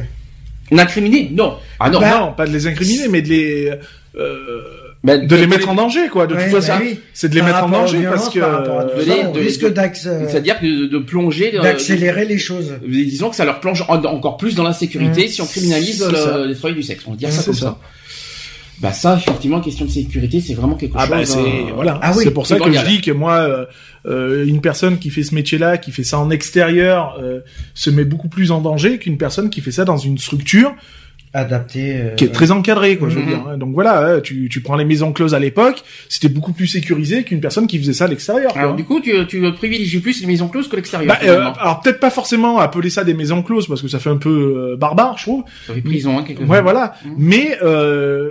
L'incriminer Non. Ah non. Bah, non, pas de les incriminer, mais de les euh, de les mettre en danger, quoi. De ouais, toute façon, bah oui. c'est de les Par mettre en danger parce que par de les- de- risque C'est-à-dire que de, de plonger. euh, d'accélérer les choses. disons que ça leur plonge en- encore plus dans l'insécurité Mm. si on criminalise le- ça. les travailleurs du sexe. On va dire ça comme ça. ça. Bah ça, effectivement, question de sécurité, c'est vraiment quelque ah chose. bah c'est euh, voilà. Ah oui, c'est pour ça que je dis que moi, euh, euh, une personne qui fait ce métier-là, qui fait ça en extérieur, euh, se met beaucoup plus en danger qu'une personne qui fait ça dans une structure Adapté. euh, qui est très encadrée, quoi. Je veux Mhm. dire. hein. Donc voilà, hein, tu tu prends les maisons closes à l'époque, c'était beaucoup plus sécurisé qu'une personne qui faisait ça à l'extérieur. quoi. Alors du coup, tu, tu privilégies plus les maisons closes que l'extérieur. Bah, euh, alors peut-être pas forcément appeler ça des maisons closes parce que ça fait un peu euh, barbare, je trouve. ça fait prison, hein, quelque Ouais, voilà. Mhm. Mais euh,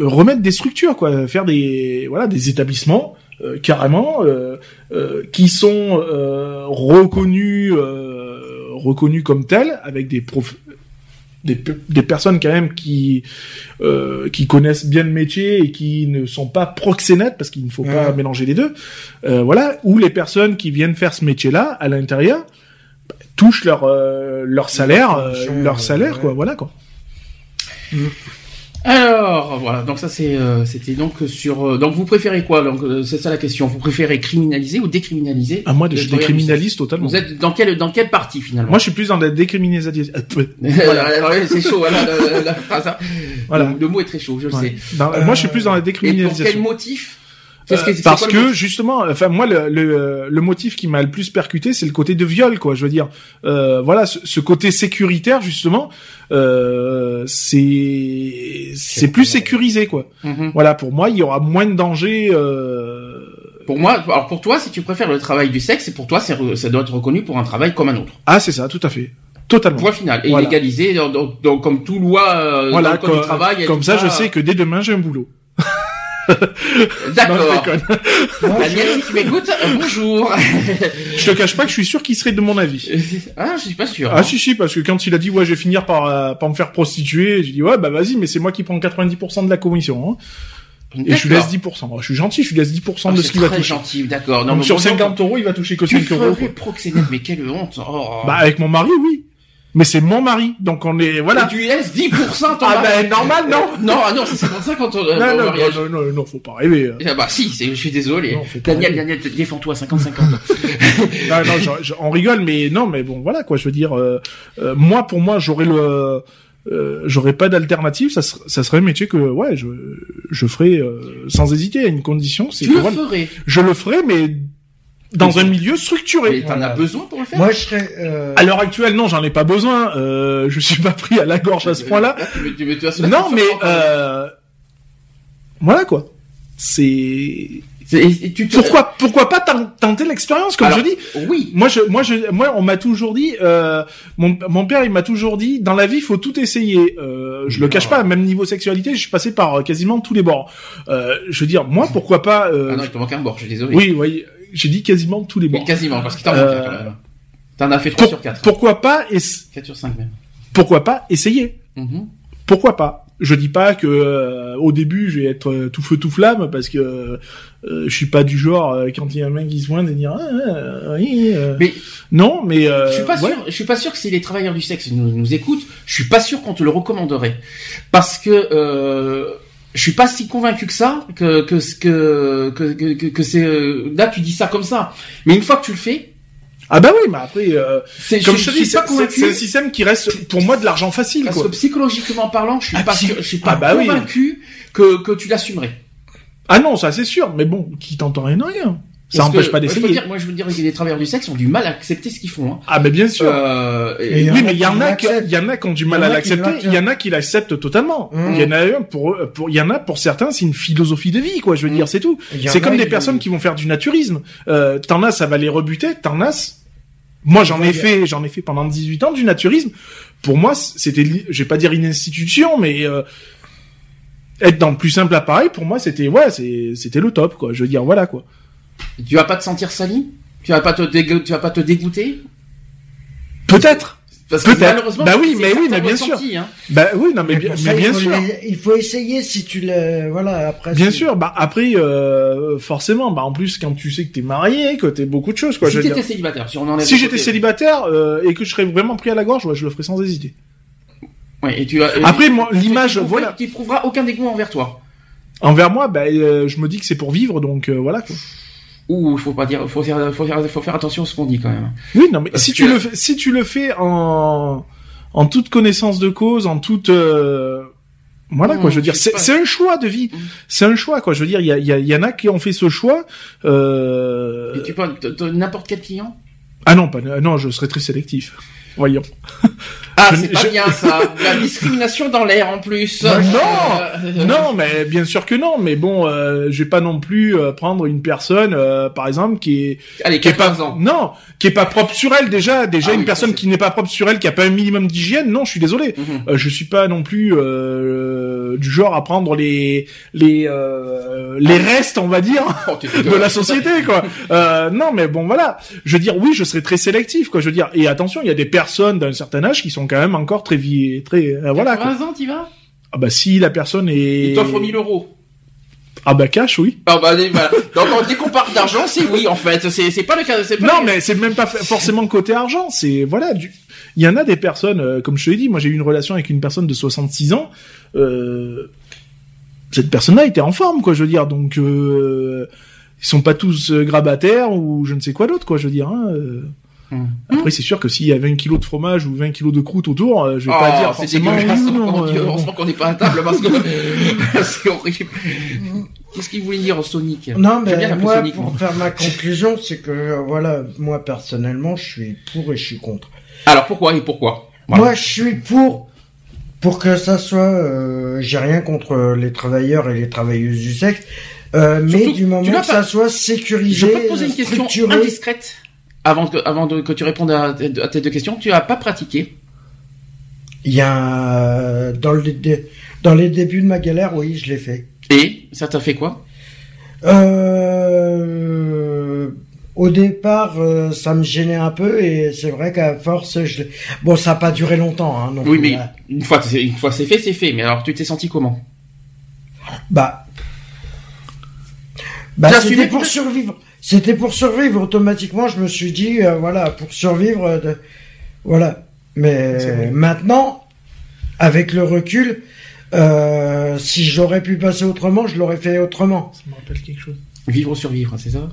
remettre des structures, quoi, faire des voilà des établissements euh, carrément euh, euh, qui sont euh, reconnus euh, reconnus comme tels avec des profs des, des personnes quand même qui euh, qui connaissent bien le métier et qui ne sont pas proxénètes parce qu'il ne faut pas Ouais. mélanger les deux euh, voilà ou les personnes qui viennent faire ce métier là à l'intérieur bah, touchent leur euh, leur salaire euh, conditions, leur salaire ouais. quoi voilà quoi Alors voilà, donc ça c'est euh, c'était donc sur euh, donc vous préférez quoi? Donc euh, c'est ça la question. Vous préférez criminaliser ou décriminaliser? Ah, moi, je travailleurs du décriminalise totalement. Vous êtes dans quelle dans quelle partie finalement? Moi, je suis plus dans la décriminalisation. Euh, peu. Voilà, alors, c'est chaud. Voilà, la, la- la phrase, hein. Voilà. Le, le mot est très chaud, je le Ouais. sais. Dans- Euh, Moi, je suis plus dans la Et pour quel décriminalisation. motif Que- Euh, parce quoi que motif justement, enfin moi le, le, le motif qui m'a le plus percuté, c'est le côté de viol, quoi. Je veux dire, euh, voilà, ce, ce côté sécuritaire justement, euh, c'est c'est plus sécurisé, quoi. Mhm. Voilà, pour moi, il y aura moins de danger. Euh... Pour moi, alors pour toi, si tu préfères le travail du sexe, c'est pour toi, ça doit être reconnu pour un travail comme un autre. Ah, c'est ça, tout à fait, totalement. Point final. Et Voilà. légalisé, donc, donc- donc, comme tout loi euh, dans le code comme, du travail. comme ça, je sais que dès demain j'ai un boulot. D'accord. Daniel, si tu m'écoutes, euh, bonjour. je te cache pas que je suis sûr qu'il serait de mon avis. ah, je suis pas sûr. Ah si si parce que quand il a dit ouais je vais finir par euh, par me faire prostituer, j'ai dit ouais bah vas-y mais c'est moi qui prends 90% de la commission hein. et je lui laisse 10%. Je suis gentil, je lui laisse 10% Ah, de ce qu'il va toucher. gentil, d'accord. Non, Donc mais sur bon, 50 euros, il va toucher que Tu 5 euros. quoi. proxénète, mais quelle honte. Oh. Bah avec mon mari oui. Mais c'est mon mari, donc on est Et voilà. tu laisses 10% à ton Ah mari. ben normal non. Non, ah non, c'est 55 quand on, euh, Non non, mariage. non non non non, faut pas rêver. Ah bah si, je suis désolé. Non, Daniel. Daniel, défends-toi, 50-50. non non, je- je- on rigole mais non mais bon voilà quoi, je veux dire euh, euh, moi pour moi j'aurais le euh, j'aurais pas d'alternative, ça, ser- ça serait un métier que ouais je je ferais euh, sans hésiter à une condition, c'est tu que le voilà, ferais. je le ferais mais dans un milieu structuré. Mais t'en as besoin pour le faire Moi, je serais. Euh... À l'heure actuelle, non, j'en ai pas besoin. Euh, je suis pas pris à la gorge à ce point-là. Non, mais euh, voilà quoi. C'est C'est- et tu te- pourquoi pourquoi pas ten- tenter l'expérience comme Alors, je dis? Oui. Moi, je, moi, je, moi, on m'a toujours dit, euh, mon, mon père, il m'a toujours dit, dans la vie, il faut tout essayer. Euh, je le cache pas, même niveau sexualité, je suis passé par euh, quasiment tous les bords. Euh, je veux dire, moi, pourquoi pas euh, Ah non, il te manque un bord, je suis désolé. Oui, oui, j'ai dit quasiment tous les Mais bords. quasiment, parce qu'il t'en Euh, manque un quand même. T'en as fait 3 Pour- sur 4. pourquoi pas, 4 sur 5 même. pourquoi pas essayer Mhm. pourquoi pas Je dis pas que euh, au début je vais être euh, tout feu tout flamme parce que euh, je suis pas du genre euh, quand il y a un mec qui se pointe de dire ah, ah, oui, euh, Mais non mais je suis pas ouais. sûr, je suis pas sûr que si les travailleurs du sexe nous, nous écoutent, je suis pas sûr qu'on te le recommanderait. Parce que, euh, je suis pas si convaincu que ça, que, que, que, que, que, que, que c'est, euh, là tu dis ça comme ça. Mais une fois que tu le fais, ah bah oui mais après euh, c'est, comme je, je te dis c'est- un système qui reste pour moi de l'argent facile Parce quoi. que psychologiquement parlant, je suis Ah, pas je suis pas Ah bah oui. convaincu que, que tu l'assumerais. Ah non ça c'est sûr mais bon qui t'entend rien de rien. Ça Parce empêche que, pas moi, je peux d'essayer. dire- Moi, je veux dire que les travailleurs du sexe ont du mal à accepter ce qu'ils font. Hein. Ah mais bien sûr. Euh, et- Et y oui, a mais il y en qui a qui, l'acceptent. il y en a qui ont du y mal à l'accepter. Il y en a qui l'acceptent totalement. Mmh. Il y en a un pour, eux- pour, il y en a pour certains, c'est une philosophie de vie, quoi. Je veux Mmh. dire, c'est tout. Y C'est comme des personnes qui vont faire du naturisme. Euh, t'en as, ça va les rebuter. T'en as, moi j'en ai fait, j'en ai fait pendant 18 ans du naturisme. Pour moi, c'était, je vais pas dire une institution, mais euh, être dans le plus simple appareil, pour moi, c'était ouais, c'était le top, quoi. Je veux dire, voilà, quoi. Tu vas pas te sentir sali? Tu vas pas te dégo- tu vas pas te dégoûter? Peut-être. Parce que Peut-être. malheureusement, Bah oui, mais oui, mais bien sûr. hein. Bah oui, non, mais, Mais bien, ça, mais sûr. les- il faut essayer si tu le, voilà, après. Bien sûr, bah après euh, forcément, bah en plus quand tu sais que t'es marié, que t'es beaucoup de choses quoi. si dire. célibataire, si on enlève Si j'étais côté- célibataire euh, et que je serais vraiment pris à la gorge, ouais, je le ferais sans hésiter. Ouais, et tu vas- Après, et- moi, l'image, voilà. Tu prouveras aucun dégoût envers toi. Envers moi, bah euh, je me dis que c'est pour vivre, donc euh, voilà. Quoi. Ouh, faut pas dire, faut faire, faut faire, faut faire attention à ce qu'on dit quand même. Oui, non, mais Parce si que- tu le fais, si tu le fais en en toute connaissance de cause, en toute euh, voilà Mmh, quoi, je veux dire, c'est un choix de vie, Mmh. c'est un choix quoi. Je veux dire, il y, a, y, a- y en a qui ont fait ce choix. Euh... Et tu peux, t- t- n'importe quel client? Ah non, pas non, je serais très sélectif. Voyons. Ah, c'est pas je- bien ça. La discrimination dans l'air en plus. Non, Euh, Non, mais bien sûr que non. Mais bon, euh, je vais pas non plus euh, prendre une personne, euh, par exemple, qui est Allez, qui est pas 14 ans. non, qui est pas propre sur elle déjà. Déjà Ah une oui, personne qui n'est pas propre sur elle, qui a pas un minimum d'hygiène. Non, je suis désolé. Mhm. Euh, je suis pas non plus euh, du genre à prendre les les euh, les restes, on va dire, Oh, de la société, quoi. Euh, non, mais bon, voilà. Je veux dire, oui, je serais très sélectif, quoi. Je veux dire, et attention, il y a des personnes d'un certain âge qui sont quand même encore très vie, très euh, voilà. Quoi. 15 ans, t'y vas? Ah bah si la personne est Il t'offre 1000 euros. ah bah cash, oui. Ah bah voilà. Donc dès qu'on parle d'argent, c'est oui en fait. C'est c'est pas le cas. C'est pas Non, le- mais c'est même pas forcément côté argent. C'est voilà, du... il y en a des personnes, euh, comme je te l'ai dit, moi j'ai eu une relation avec une personne de 66 ans. Euh... Cette personne-là était en forme, quoi. Je veux dire, donc euh... ils sont pas tous euh, grabataires ou je ne sais quoi d'autre, quoi. Je veux dire. Hein, euh. Hum. Après, c'est sûr que s'il y a 20 kilos de fromage ou 20 kilos de croûte autour, euh, je vais pas Oh, dire c'est forcément oui euh, heureusement qu'on n'est pas à table parce que c'est horrible. Qu'est-ce qu'il voulait dire Sonic? Non, mais bien moi, Sonic, pour moi. faire ma conclusion, c'est que, voilà, moi, personnellement, je suis pour et je suis contre. Alors pourquoi et pourquoi Voilà. Moi, je suis pour, pour que ça soit, euh, j'ai rien contre les travailleurs et les travailleuses du sexe, euh, mais Surtout, du moment que pas- ça soit sécurisé, Je peux te poser une question structuré. indiscrète avant que, avant de, que tu répondes à, à tes deux questions. Tu as pas pratiqué Il y a, dans le, dans les débuts de ma galère, oui, je l'ai fait. et ça t'a fait quoi? Euh, au départ, euh, ça me gênait un peu et c'est vrai qu'à force, je... l'ai- bon, ça n'a pas duré longtemps. Hein, non Oui, plus, mais là. une fois, c'est- une fois c'est fait, c'est fait. Mais alors, tu t'es senti comment? Bah, bah, c'était pour survivre. C'était pour survivre. Automatiquement, je me suis dit, euh, voilà, pour survivre, euh, de... voilà. Mais maintenant, avec le recul, euh, si j'aurais pu passer autrement, je l'aurais fait autrement. Ça me rappelle quelque chose. Vivre ou survivre, c'est ça?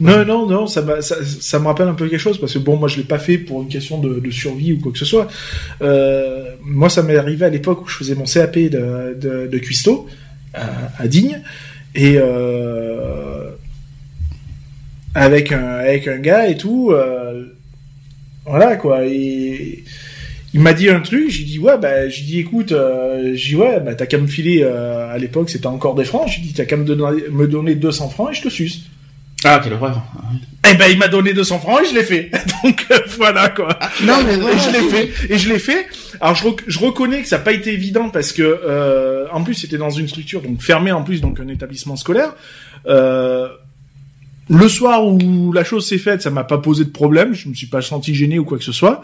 Non, non, non, ça, m'a- ça, ça me rappelle un peu quelque chose parce que bon, moi je l'ai pas fait pour une question de, de survie ou quoi que ce soit. Euh, moi, ça m'est arrivé à l'époque où je faisais mon CAP de, de, de cuistot à, à Digne et euh, avec un avec un gars et tout. euh, voilà quoi. Et il m'a dit un truc, j'ai dit ouais bah j'ai dit écoute, euh, j'ai dit ouais bah t'as qu'à me filer euh, à l'époque c'était encore des francs, j'ai dit t'as qu'à me donner, me donner 200 francs et je te suce. Ah, quelle horreur. Eh ben, il m'a donné 200 francs et je l'ai fait. Donc euh, voilà quoi. Non, mais Et voilà. je l'ai fait. Et je l'ai fait. Alors je, rec- je reconnais que ça n'a pas été évident parce que euh, en plus c'était dans une structure donc fermée en plus donc un établissement scolaire. Euh, le soir où la chose s'est faite, ça m'a pas posé de problème. Je me suis pas senti gêné ou quoi que ce soit.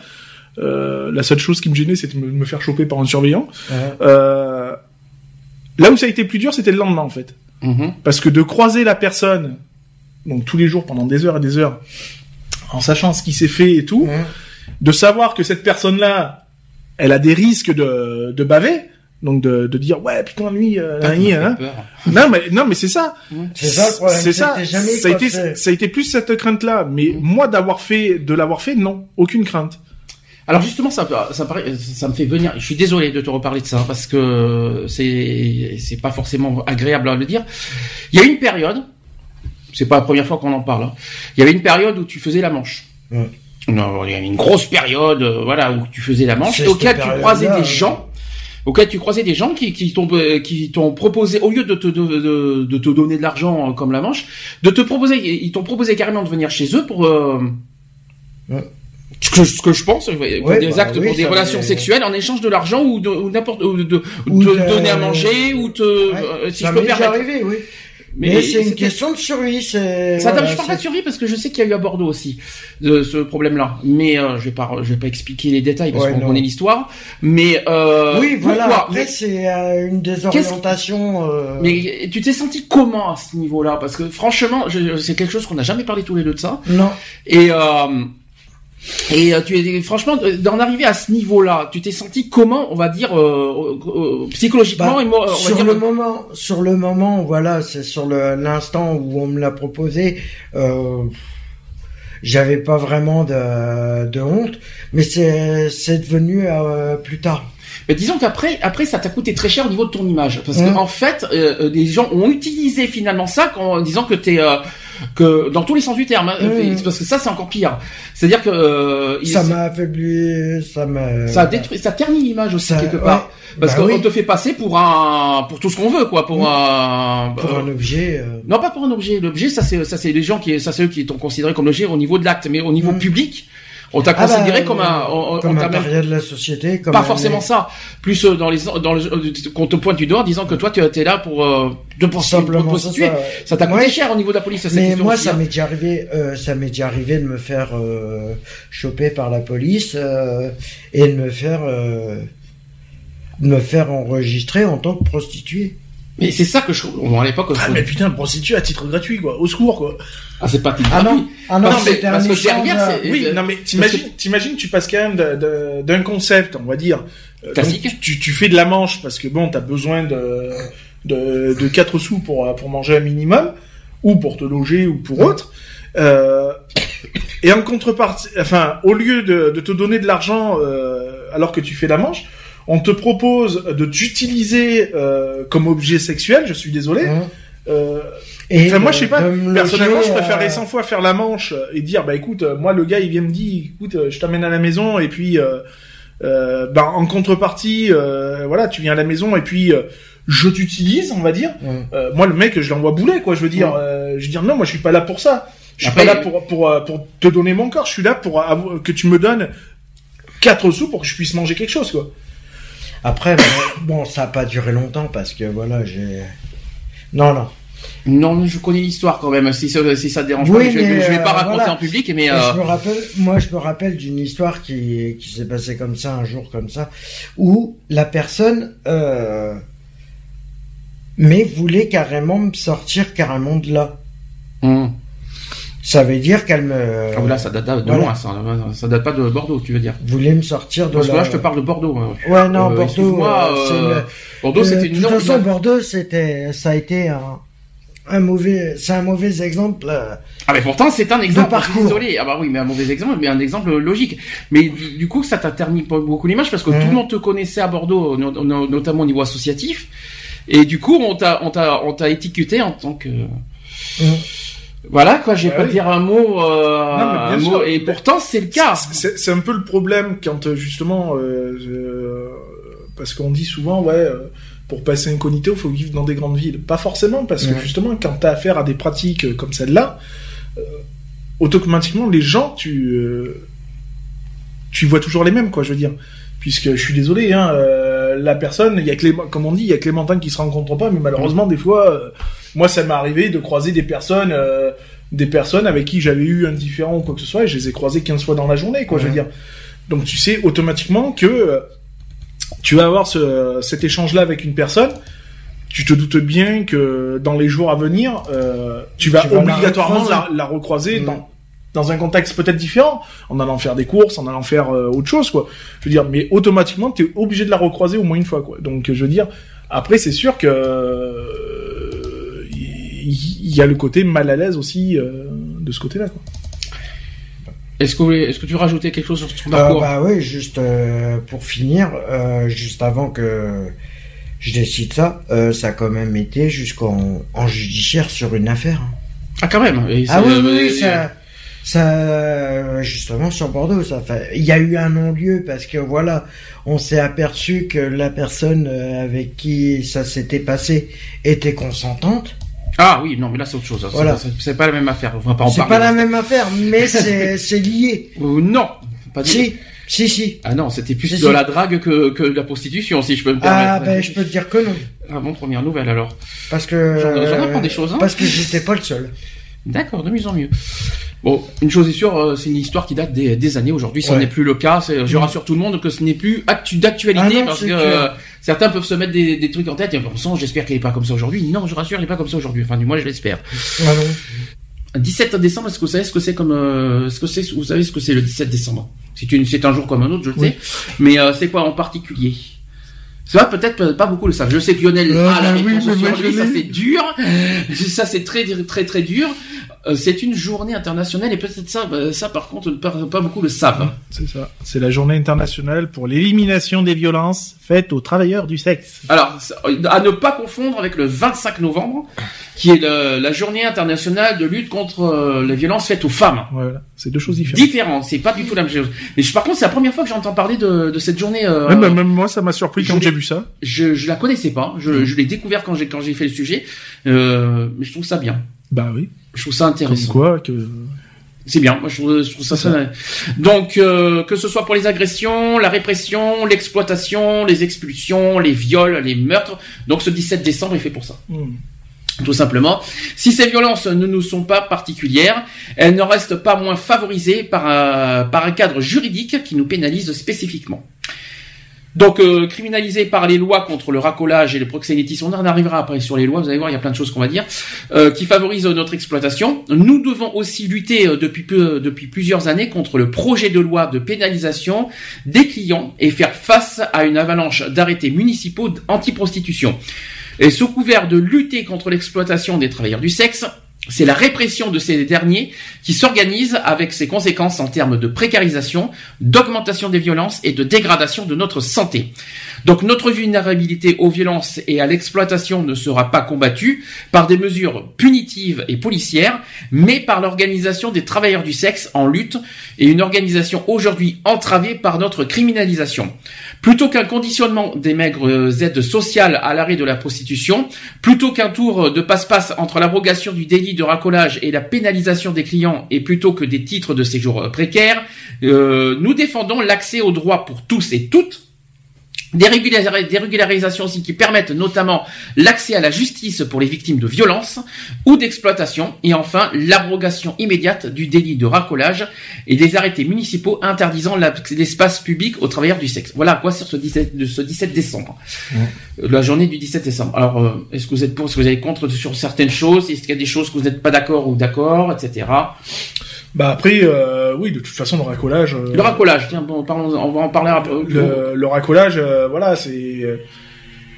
Euh, la seule chose qui me gênait, c'était de me, faire choper par un surveillant. Euh, là où ça a été plus dur, c'était le lendemain en fait. Mhm. Parce que de croiser la personne, donc tous les jours pendant des heures et des heures, en sachant ce qui s'est fait et tout, Hein. de savoir que cette personne-là, elle a des risques de, de baver, donc de, de dire ouais putain lui, euh, Ah, hein. non mais non mais c'est ça, C'est ça le problème. c'est ça, jamais ça a été coiffé. ça a été plus cette crainte-là, mais moi d'avoir fait de l'avoir fait non, aucune crainte. Alors justement, ça, ça, paraît- ça me fait venir. Je suis désolé de te reparler de ça parce que c'est c'est pas forcément agréable à le dire. Il y a une période, c'est pas la première fois qu'on en parle. hein. Il y avait une période où tu faisais la manche. Ouais. Non, il y avait une grosse période, euh, voilà, où tu faisais la manche, et auquel tu croisais des gens, auquel tu croisais des gens qui, qui t'ont euh, qui t'ont proposé au lieu de te de, de, de te donner de l'argent euh, comme la manche, de te proposer, ils t'ont proposé carrément de venir chez eux pour euh, Ouais. Ce que, ce que je pense, pour Ouais, des bah actes, oui, pour des relations sexuelles en échange de l'argent ou de ou n'importe ou de, Ou te de- donner à manger ou te Ouais, euh, si ça je peux permettre. arrivé, oui. Mais, c'est une question de survie. Ça voilà, je parle pas de survie parce que je sais qu'il y a eu à Bordeaux aussi de ce problème-là. Mais euh, je vais pas, je vais pas expliquer les détails parce Ouais, qu'on connaît l'histoire. Mais euh, Oui, voilà. pourquoi Après, c'est euh, une désorientation. euh, mais tu t'es senti comment à ce niveau-là? Parce que franchement, c'est quelque chose qu'on n'a jamais parlé tous les deux de ça. Non. Et euh, et euh, tu es franchement euh, d'en arriver à ce niveau-là, tu t'es senti comment, on va dire euh, euh, euh, psychologiquement Bah, et moi, on va sur dire le moment, sur le moment, voilà, c'est sur l'instant où on me l'a proposé. Euh, j'avais pas vraiment de, de honte, mais c'est c'est devenu plus tard. Mais disons qu'après, après, ça t'a coûté très cher au niveau de ton image, parce Mm. que en fait, des gens ont utilisé finalement ça en disant que t'es, que dans tous les sens du terme, hein, parce que ça c'est encore pire. C'est-à-dire que euh, il- Ça m'a affaibli, ça m'a. ça a détruit, ça ternit l'image aussi Ça- quelque ouais. part, parce Bah qu'on oui. te fait passer pour un, pour tout ce qu'on veut, quoi, pour Mm. un, pour euh, un objet. euh, Non, pas pour un objet. L'objet, ça c'est ça c'est les gens qui ça c'est eux qui t'ont considéré comme l'objet au niveau de l'acte, mais au niveau Mm. public, on t'a ah bah, considéré comme un, on, on comme t'a un même paria de la société. Comme pas un- forcément ça. Plus euh, dans les dans le euh, qu'on te pointe du doigt en disant que toi tu es là pour euh, de pour, pour Simplement te ça, prostituer. t'a coûté Ouais. cher au niveau de la police. cette Mais moi, aussi, ça hein. m'est déjà arrivé, euh, ça m'est déjà arrivé de me faire euh, choper par la police euh, et de me faire, euh, de me faire enregistrer en tant que prostituée. Mais c'est ça que je bon, à l'époque. Ah mais putain, prostituée à titre gratuit quoi, au secours quoi. Ah, c'est pas Ah non, ah non, Non, mais c'était un parce que derrière, euh, c'est- Oui, euh, non mais t'imagines, t'imagines, tu passes quand même de- de- d'un concept, on va dire. euh, Classique. donc, tu, tu fais de la manche parce que bon, t'as besoin de de, de 4 sous pour euh, pour manger un minimum ou pour te loger ou pour autre. Euh, et en contrepartie, enfin, au lieu de, de te donner de l'argent euh, alors que tu fais la manche, on te propose de t'utiliser euh, comme objet sexuel. Je suis désolé. hein. Euh, Et enfin, moi, je sais pas. Personnellement, je préférerais euh, 100 fois faire la manche et dire, bah écoute, moi, le gars, il vient me dire, écoute, je t'amène à la maison et puis, euh, bah, en contrepartie, voilà, tu viens à la maison et puis, je t'utilise, on va dire. Euh, moi, le mec, je l'envoie bouler, quoi. Je veux dire, euh, je veux dire, non, moi, je suis pas là pour ça. Je suis Après, pas là pour pour pour te donner mon corps. Je suis là pour que tu me donnes quatre sous pour que je puisse manger quelque chose, quoi. Après, bon, ça a pas duré longtemps parce que voilà, j'ai. Non, non. Non, mais je connais l'histoire quand même. Si ça, si ça te dérange Oui, pas, je, je vais pas euh, raconter voilà. en public, mais Et euh, Je me rappelle, moi, je me rappelle d'une histoire qui, qui s'est passée comme ça un jour comme ça, où la personne, euh, mais voulait carrément me sortir carrément de là. hum. Ça veut dire qu'elle me Ah, là, ça date de Voilà. loin, ça. Ça date pas de Bordeaux, tu veux dire voulait me sortir de Parce que là. là, je te parle de Bordeaux. hein. Ouais, non, Euh, Bordeaux. euh, c'est euh, le- Bordeaux, Euh, c'était de une toute façon. Bordeaux, c'était, ça a été un, un mauvais, c'est un mauvais exemple. euh, Ah, mais pourtant, c'est un exemple. De parcours. Désolé. Ah, bah oui, mais un mauvais exemple, mais un exemple logique. Mais du, coup, ça t'a terni beaucoup l'image parce que Mhm. tout le monde te connaissait à Bordeaux, no- no- notamment au niveau associatif. Et du coup, on t'a, on t'a, on t'a étiqueté en tant que. Voilà, quoi, je vais Ouais, pas oui. dire un mot, euh, Non, mais bien un sûr. mot, et pourtant, c'est le cas. C'est un peu le problème quand euh, justement, euh, euh, parce qu'on dit souvent, ouais, euh, pour passer incognito, il faut vivre dans des grandes villes. Pas forcément, parce que justement, quand tu as affaire à des pratiques comme celle-là, euh, automatiquement, les gens, tu, euh, tu vois toujours les mêmes, quoi, je veux dire. Puisque je suis désolé, hein, euh, la personne, il y a que les, comme on dit, il y a montagnes qui se rencontrent pas, mais malheureusement, des fois, euh, moi, ça m'est arrivé de croiser des personnes, euh, des personnes avec qui j'avais eu un différent ou quoi que ce soit, et je les ai croisées 15 fois dans la journée, quoi, je veux dire. Donc tu sais automatiquement que euh, tu vas avoir ce, cet échange-là avec une personne. Tu te doutes bien que dans les jours à venir, euh, tu vas Tu vas la obligatoirement la, recroiser. la recroiser Mm. dans dans un contexte peut-être différent, en allant faire des courses, en allant faire euh, autre chose, quoi. Je veux dire, mais automatiquement, tu es obligé de la recroiser au moins une fois, quoi. Donc, je veux dire, après, c'est sûr que il y, a le côté mal à l'aise aussi euh, de ce côté-là, quoi. Est-ce que, est-ce que tu veux rajouter quelque chose sur ton Euh, parcours bah oui, juste euh, pour finir, euh, juste avant que je décide ça, euh, ça a quand même été jusqu'en en judiciaire sur une affaire. hein. Ah, quand même. Et Ah oui, oui, euh, oui, ça, ça, justement sur Bordeaux, ça fait. Il y a eu un non-lieu parce que voilà, on s'est aperçu que la personne avec qui ça s'était passé était consentante. Ah oui, non, mais là c'est autre chose. hein. Voilà. C'est- pas la même affaire. On va pas en C'est pas la même affaire, mais c'est lié. Euh, non, pas du Si, si, si. Ah non, c'était plus de la drague que, que de la prostitution, si je peux me Ah permettre. ben je peux te dire que non, Ah bon, première nouvelle alors. parce que J'en- apprends des choses, hein. Parce que j'étais pas le seul. D'accord, de mieux en mieux. Bon, une chose est sûre, euh, c'est une histoire qui date des, des années. Aujourd'hui, Ouais. n'est plus le cas. Je rassure tout le monde que ce n'est plus actu d'actualité Ah parce que euh, certains peuvent se mettre des, des trucs en tête. Et bon sang, j'espère qu'elle est pas comme ça aujourd'hui. Non, je rassure, elle est pas comme ça aujourd'hui. Enfin, du moins, je l'espère. Ah non. 17 décembre, est-ce que vous savez ce que c'est comme, euh, est-ce que c'est, vous savez ce que c'est le 17 décembre? C'est une, c'est un jour comme un autre, je le Oui. sais. Mais euh, c'est quoi en particulier? C'est vrai, peut-être pas beaucoup le savent. Je sais que Lionel Euh, a la bah oui, réponse ça c'est dur. Ça c'est très très très dur. Euh, c'est une journée internationale et peut-être ça, bah, ça par contre, pas, pas beaucoup le savent. C'est ça. C'est la journée internationale pour l'élimination des violences faites aux travailleurs du sexe. Alors, à ne pas confondre avec le 25 novembre, qui est le- la journée internationale de lutte contre euh, les violences faites aux femmes. Voilà, c'est deux choses différentes. Différent, c'est pas du tout la même chose. Mais je- par contre, c'est la première fois que j'entends parler de, de cette journée. euh, Ouais, bah, même moi, ça m'a surpris quand j'ai vu ça. je, je la connaissais pas. Je, je l'ai découvert quand j'ai quand j'ai fait le sujet. Euh, mais je trouve ça bien. Bah oui. Je trouve ça Comme intéressant. quoi que. C'est bien. Moi, je trouve, je trouve ça. Donc, euh, que ce soit pour les agressions, la répression, l'exploitation, les expulsions, les viols, les meurtres. Donc, ce 17 décembre est fait pour ça. Hmm. Tout simplement. Si ces violences ne nous sont pas particulières, elles ne restent pas moins favorisées par un, par un cadre juridique qui nous pénalise spécifiquement. Donc, euh, criminalisé par les lois contre le racolage et le proxénétisme, on en arrivera après sur les lois, vous allez voir, il y a plein de choses qu'on va dire, euh, qui favorisent euh, notre exploitation. Nous devons aussi lutter euh, depuis, peu, depuis plusieurs années contre le projet de loi de pénalisation des clients et faire face à une avalanche d'arrêtés municipaux anti-prostitution. Et sous couvert de lutter contre l'exploitation des travailleurs du sexe, C'est la répression de ces derniers qui s'organise avec ses conséquences en termes de précarisation, d'augmentation des violences et de dégradation de notre santé. Donc notre vulnérabilité aux violences et à l'exploitation ne sera pas combattue par des mesures punitives et policières, mais par l'organisation des travailleurs du sexe en lutte et une organisation aujourd'hui entravée par notre criminalisation. Plutôt qu'un conditionnement des maigres aides sociales à l'arrêt de la prostitution, plutôt qu'un tour de passe-passe entre l'abrogation du délit de racolage et la pénalisation des clients et plutôt que des titres de séjour précaires, euh, nous défendons l'accès aux droits pour tous et toutes des, régular- des régularisations aussi qui permettent notamment l'accès à la justice pour les victimes de violences ou d'exploitation et enfin l'abrogation immédiate du délit de racolage et des arrêtés municipaux interdisant l'espace public aux travailleurs du sexe. Voilà à quoi sert ce 17, de ce 17 décembre. La journée du 17 décembre. Alors, euh, est-ce que vous êtes pour, est-ce que vous êtes contre sur certaines choses, est-ce qu'il y a des choses que vous n'êtes pas d'accord ou d'accord, etc. Bah après, euh, oui, de toute façon, le racolage. euh, Le racolage, tiens, bon, parlons, on va en parler un peu. le, le racolage, euh, voilà, c'est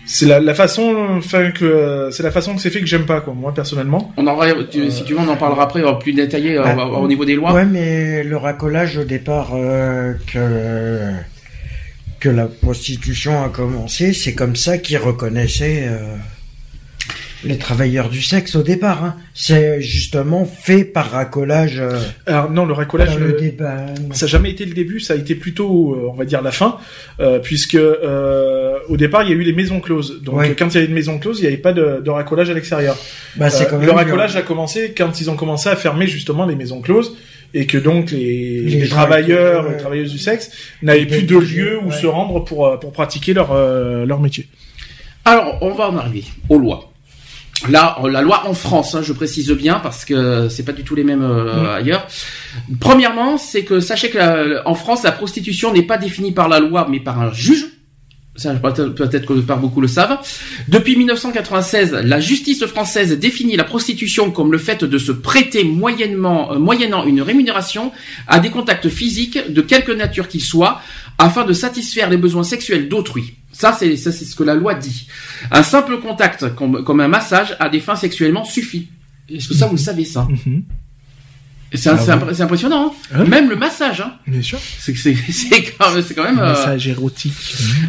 c'est la, la façon, enfin que c'est la façon que c'est fait que j'aime pas, quoi. Moi personnellement. On en, tu- si tu veux, on en parlera après, euh, plus détaillé euh, Bah, au niveau des lois. Ouais, mais le racolage au départ euh, que que la prostitution a commencé, c'est comme ça qu'ils reconnaissaient euh, les travailleurs du sexe au départ. hein. C'est justement fait par racolage. euh, Alors non, le racolage, le euh, débat. ça n'a jamais été le début, ça a été plutôt, euh, on va dire, la fin, euh, puisque euh, au départ, il y a eu les maisons closes. Donc Ouais. quand il y avait une maison close, il n'y avait pas de, de racolage à l'extérieur. Bah, Euh, le racolage a commencé quand ils ont commencé à fermer justement les maisons closes et que donc les, Les les gens travailleurs, les travailleuses du sexe n'avaient plus de lieu où Ouais. se rendre pour pour pratiquer leur euh, leur métier. Alors, on va en arriver aux lois. Là, la loi en France, hein, je précise bien parce que c'est pas du tout les mêmes euh, Mm. ailleurs. Premièrement, c'est que sachez que la- en France, la prostitution n'est pas définie par la loi, mais par un juge. Ça, peut-être peut-être que par beaucoup le savent. Depuis 1996, la justice française définit la prostitution comme le fait de se prêter moyennement, euh, moyennant une rémunération à des contacts physiques de quelque nature qu'ils soient, afin de satisfaire les besoins sexuels d'autrui. Ça, c'est ce que la loi dit. Un simple contact, comme, comme un massage, à des fins sexuellement suffit. Est-ce que ça, vous le savez ça C'est un- Ah c'est impressionnant. hein. Hein Même le massage, hein. Bien sûr. c'est quand même, c'est quand même. Un euh, message érotique.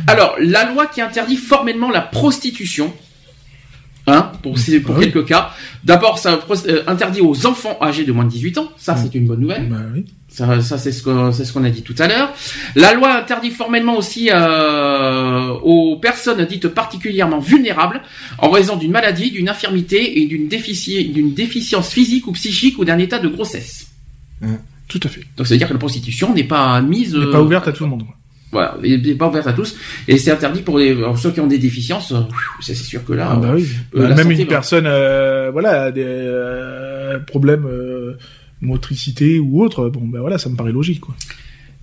alors, la loi qui interdit formellement la prostitution, hein, pour, ces- pour Ah oui. quelques cas. D'abord, ça euh, interdit aux enfants âgés de moins de 18 ans. Ça, c'est une bonne nouvelle. Bah oui. Ça, ça, c'est ce que c'est ce qu'on a dit tout à l'heure. La loi interdit formellement aussi euh, aux personnes dites particulièrement vulnérables en raison d'une maladie, d'une infirmité et d'une défici- d'une déficience physique ou psychique ou d'un état de grossesse. Tout à fait. Donc, ça veut dire que la prostitution n'est pas mise, n'est euh, pas ouverte à tout le monde. voilà, n'est pas ouverte à tous et c'est interdit pour les ceux qui ont des déficiences. euh, c'est sûr que là, Ah bah oui. euh, Bah, même santé, une bah. personne, euh, voilà, a des euh, problèmes euh, motricité ou autre, bon bah voilà, ça me paraît logique quoi.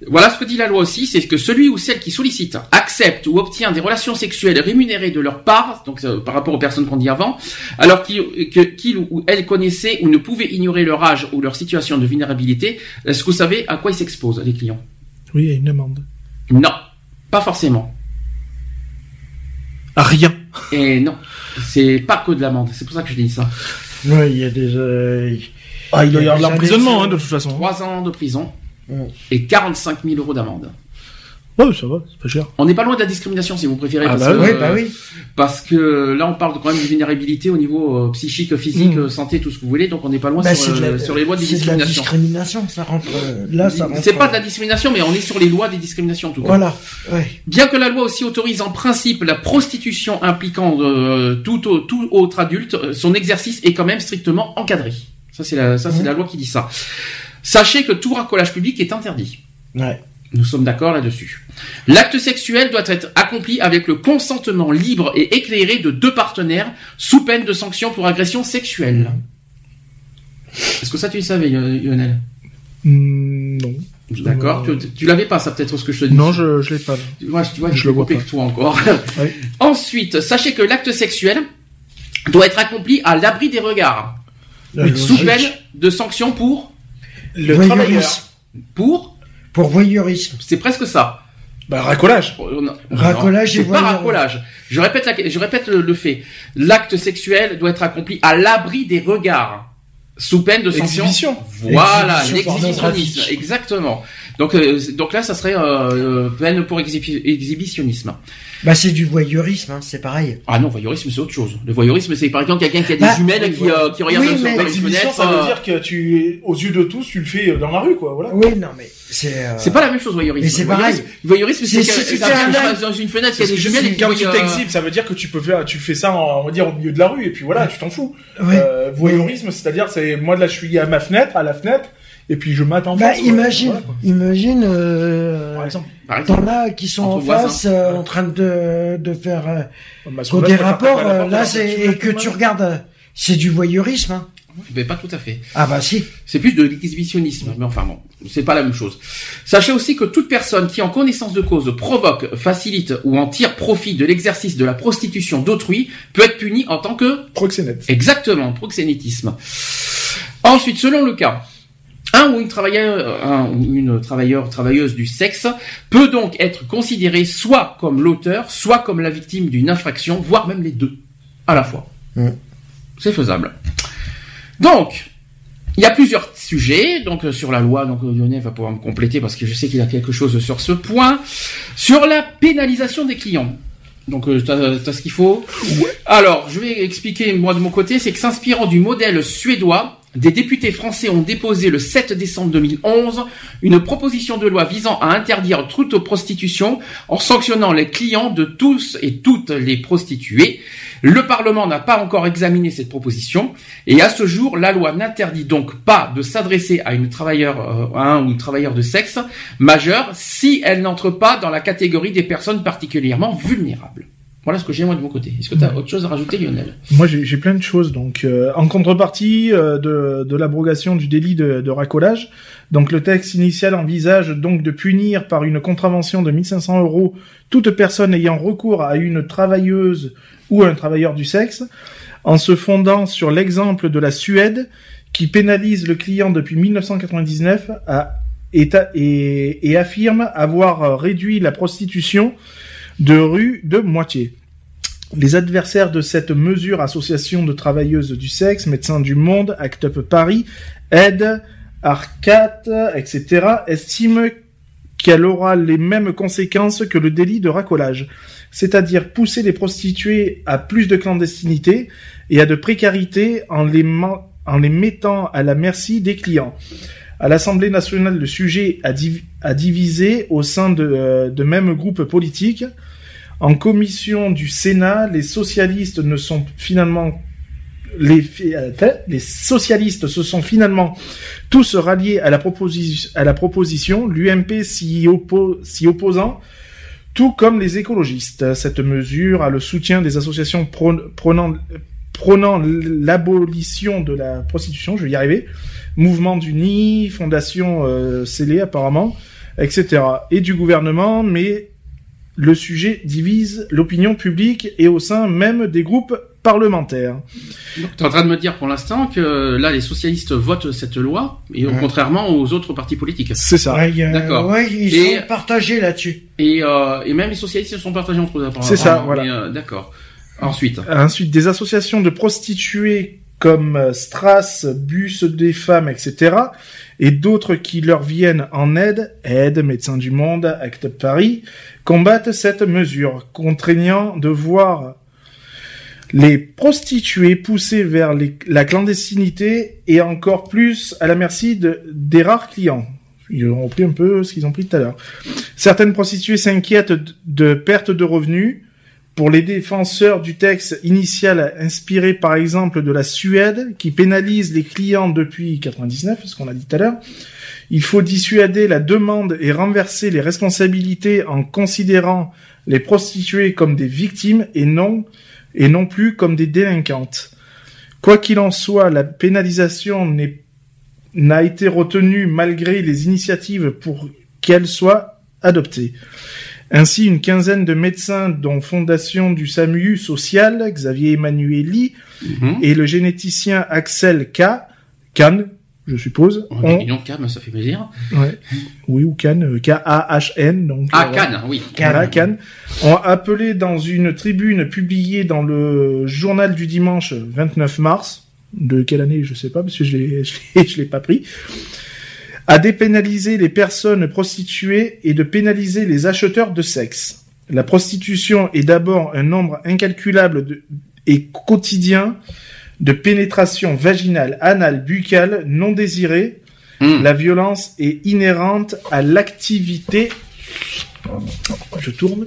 Voilà ce que dit la loi aussi, c'est que celui ou celle qui sollicite, accepte ou obtient des relations sexuelles rémunérées de leur part, donc euh, par rapport aux personnes qu'on dit avant, alors qu'il ou elle connaissait ou ne pouvait ignorer leur âge ou leur situation de vulnérabilité, est-ce que vous savez à quoi ils s'exposent, les clients? Oui, a une amende. Non, pas forcément. À rien. Et non, c'est pas que de l'amende, c'est pour ça que je dis ça. Ouais, il y a des. euh, Ah, il doit y avoir de l'emprisonnement hein, de toute façon. Trois ans de prison et 45 000 euros d'amende. Ouais, ça va, c'est pas cher. On n'est pas loin de la discrimination si vous préférez. Ah parce, bah que, oui, Oui, bah oui. parce que là on parle quand même de vulnérabilité au niveau euh, psychique, physique, Mm. euh, santé, tout ce que vous voulez, donc on n'est pas loin Bah, sur, euh, la- sur les lois de c'est de la discrimination. ça rentre. euh, Là, ça rentre. C'est pas de la discrimination, mais on est sur les lois des discriminations en tout cas. Voilà. Ouais. Bien que la loi aussi autorise en principe la prostitution impliquant euh, tout, au- tout autre adulte, euh, son exercice est quand même strictement encadré. Ça c'est la, ça c'est Mhm. la loi qui dit ça. Sachez que tout racolage public est interdit. Ouais. Nous sommes d'accord là-dessus. L'acte sexuel doit être accompli avec le consentement libre et éclairé de deux partenaires, sous peine de sanction pour agression sexuelle. Est-ce que ça tu le savais, Lionel? Hmm, non. D'accord. Euh, Tu, tu l'avais pas, ça peut-être ce que je te dis. Non, je, je l'ai pas. Tu vois, tu vois, je je le vois pas. toi encore. Ouais. Ensuite, sachez que l'acte sexuel doit être accompli à l'abri des regards, La sous peine de sanction pour Le Voyeurisme. travailleur. pour. Pour voyeurisme. C'est presque ça. Bah, racolage. Oh, non, Racolage non, et c'est pas racolage. Je répète, la- je répète le, le fait. L'acte sexuel doit être accompli à l'abri des regards. Sous peine de sanction. Exhibition. Voilà, Exhibition l'exhibitionnisme, exactement. Donc, euh, donc là, ça serait euh, peine pour exhibi- exhibitionnisme. Bah c'est du voyeurisme, hein, c'est pareil. Ah non, voyeurisme, c'est autre chose. Le voyeurisme, c'est par exemple quelqu'un qui a des Bah, jumelles oui, qui, voilà. euh, qui regarde Oui, sur mais- L'exhibition, ça veut euh, dire que tu, aux yeux de tous, tu le fais dans la rue, quoi. Voilà. Oui, non mais c'est. euh, C'est pas la même chose, voyeurisme. Mais c'est pareil. Voyeurisme, c'est si tu un dans une fenêtre, il y a des jumelles et quand tu t'exhibes, ça veut dire que tu peux faire, tu fais ça, on va dire, au milieu de la rue, et puis voilà, tu t'en fous. Ouais. Euh, voyeurisme, c'est-à-dire, c'est moi là, je suis à ma fenêtre, à la fenêtre, et puis je m'attends. Bah imagine, imagine. Euh, Par exemple. Par exemple. T'en as qui sont en voisins. face euh, en train de, de faire euh, là, des rapports. euh, là, c'est et que tout tu regardes, euh, c'est du voyeurisme. Hein. Mais pas tout à fait. Ah bah si. C'est plus de l'exhibitionnisme. Mais enfin bon, c'est pas la même chose. Sachez aussi que toute personne qui, en connaissance de cause, provoque, facilite ou en tire profit de l'exercice de la prostitution d'autrui peut être punie en tant que Proxénète. Exactement, proxénétisme. Ensuite, selon le cas, un ou une travailleur, un ou une travailleur, travailleuse du sexe peut donc être considéré soit comme l'auteur, soit comme la victime d'une infraction, voire même les deux à la fois. Mm. C'est faisable. Donc, il y a plusieurs sujets, donc euh, sur la loi, donc euh, Lionel va pouvoir me compléter parce que je sais qu'il a quelque chose sur ce point. Sur la pénalisation des clients. Donc euh, t'as t'as ce qu'il faut. Alors, je vais expliquer moi de mon côté, c'est que s'inspirant du modèle suédois, des députés français ont déposé le 7 décembre 2011 une proposition de loi visant à interdire toute prostitution en sanctionnant les clients de tous et toutes les prostituées. Le Parlement n'a pas encore examiné cette proposition et à ce jour, la loi n'interdit donc pas de s'adresser à une travailleur, euh, à un ou une travailleur de sexe majeur si elle n'entre pas dans la catégorie des personnes particulièrement vulnérables. Voilà ce que j'ai moi de mon côté. Est-ce que tu as autre chose à rajouter, Lionel? Moi, j'ai plein de choses. Donc, euh, en contrepartie euh, de, de l'abrogation du délit de, de racolage, donc le texte initial envisage donc de punir par une contravention de 1500 euros toute personne ayant recours à une travailleuse ou un travailleur du sexe, en se fondant sur l'exemple de la Suède qui pénalise le client depuis 1999 à, et, et, et affirme avoir réduit la prostitution de rue de moitié. Les adversaires de cette mesure, association de travailleuses du sexe, Médecins du Monde, Act Up Paris, Aide, Arcat, etc., estiment qu'elle aura les mêmes conséquences que le délit de racolage, c'est-à-dire pousser les prostituées à plus de clandestinité et à de précarité en les, man- en les mettant à la merci des clients. À l'Assemblée nationale, le sujet a, div- a divisé au sein de, euh, de mêmes groupes politiques. En commission du Sénat, les socialistes ne sont finalement euh, se sont finalement tous ralliés à la, proposition, l'UMP s'y oppo- s'y opposant, tout comme les écologistes. Cette mesure a le soutien des associations prônant l'abolition de la prostitution, je vais y arriver, Mouvement du Nid, Fondation euh, scellée apparemment, etc. Et du gouvernement, mais le sujet divise l'opinion publique et au sein même des groupes parlementaires. Tu es en train de me dire pour l'instant que là, les socialistes votent cette loi, et Ouais. contrairement aux autres partis politiques. C'est ça. Ouais, D'accord. ouais, ils Et- sont partagés là-dessus. Et, euh, et même les socialistes se sont partagés entre eux. apparemment. C'est ça, voilà. Euh, D'accord. Ensuite. Ensuite, des associations de prostituées comme euh, Strass, Bus des femmes, etc. et d'autres qui leur viennent en aide, Aide, Médecins du Monde, Acte Paris, combattent cette mesure, contraignant de voir les prostituées poussées vers la clandestinité et encore plus à la merci de, des rares clients. Ils ont pris un peu ce qu'ils ont pris tout à l'heure. Certaines prostituées s'inquiètent de, de perte de revenus, pour les défenseurs du texte initial inspiré par exemple de la Suède, qui pénalise les clients depuis 99, ce qu'on a dit tout à l'heure, il faut dissuader la demande et renverser les responsabilités en considérant les prostituées comme des victimes et non, et non plus comme des délinquantes. Quoi qu'il en soit, la pénalisation n'a été retenue malgré les initiatives pour qu'elle soit adoptée. Ainsi, une quinzaine de médecins, dont Fondation du SAMU social, Xavier Emmanueli, Mhm. et le généticien Axel K, Kahn, je suppose, Oh, ont, calme, ça fait plaisir. ouais, oui, ou Kahn, euh, K-A-H-N, donc. Ah, euh, Cannes, oui. voilà, Cannes, ont appelé dans une tribune publiée dans le journal du dimanche 29 mars, de quelle année je sais pas parce que je l'ai je l'ai- je l'ai pas pris à dépénaliser les personnes prostituées et de pénaliser les acheteurs de sexe. La prostitution est d'abord un nombre incalculable de, et quotidien de pénétration vaginale, anale, buccale non désirée. Hmm. La violence est inhérente à l'activité. Je tourne.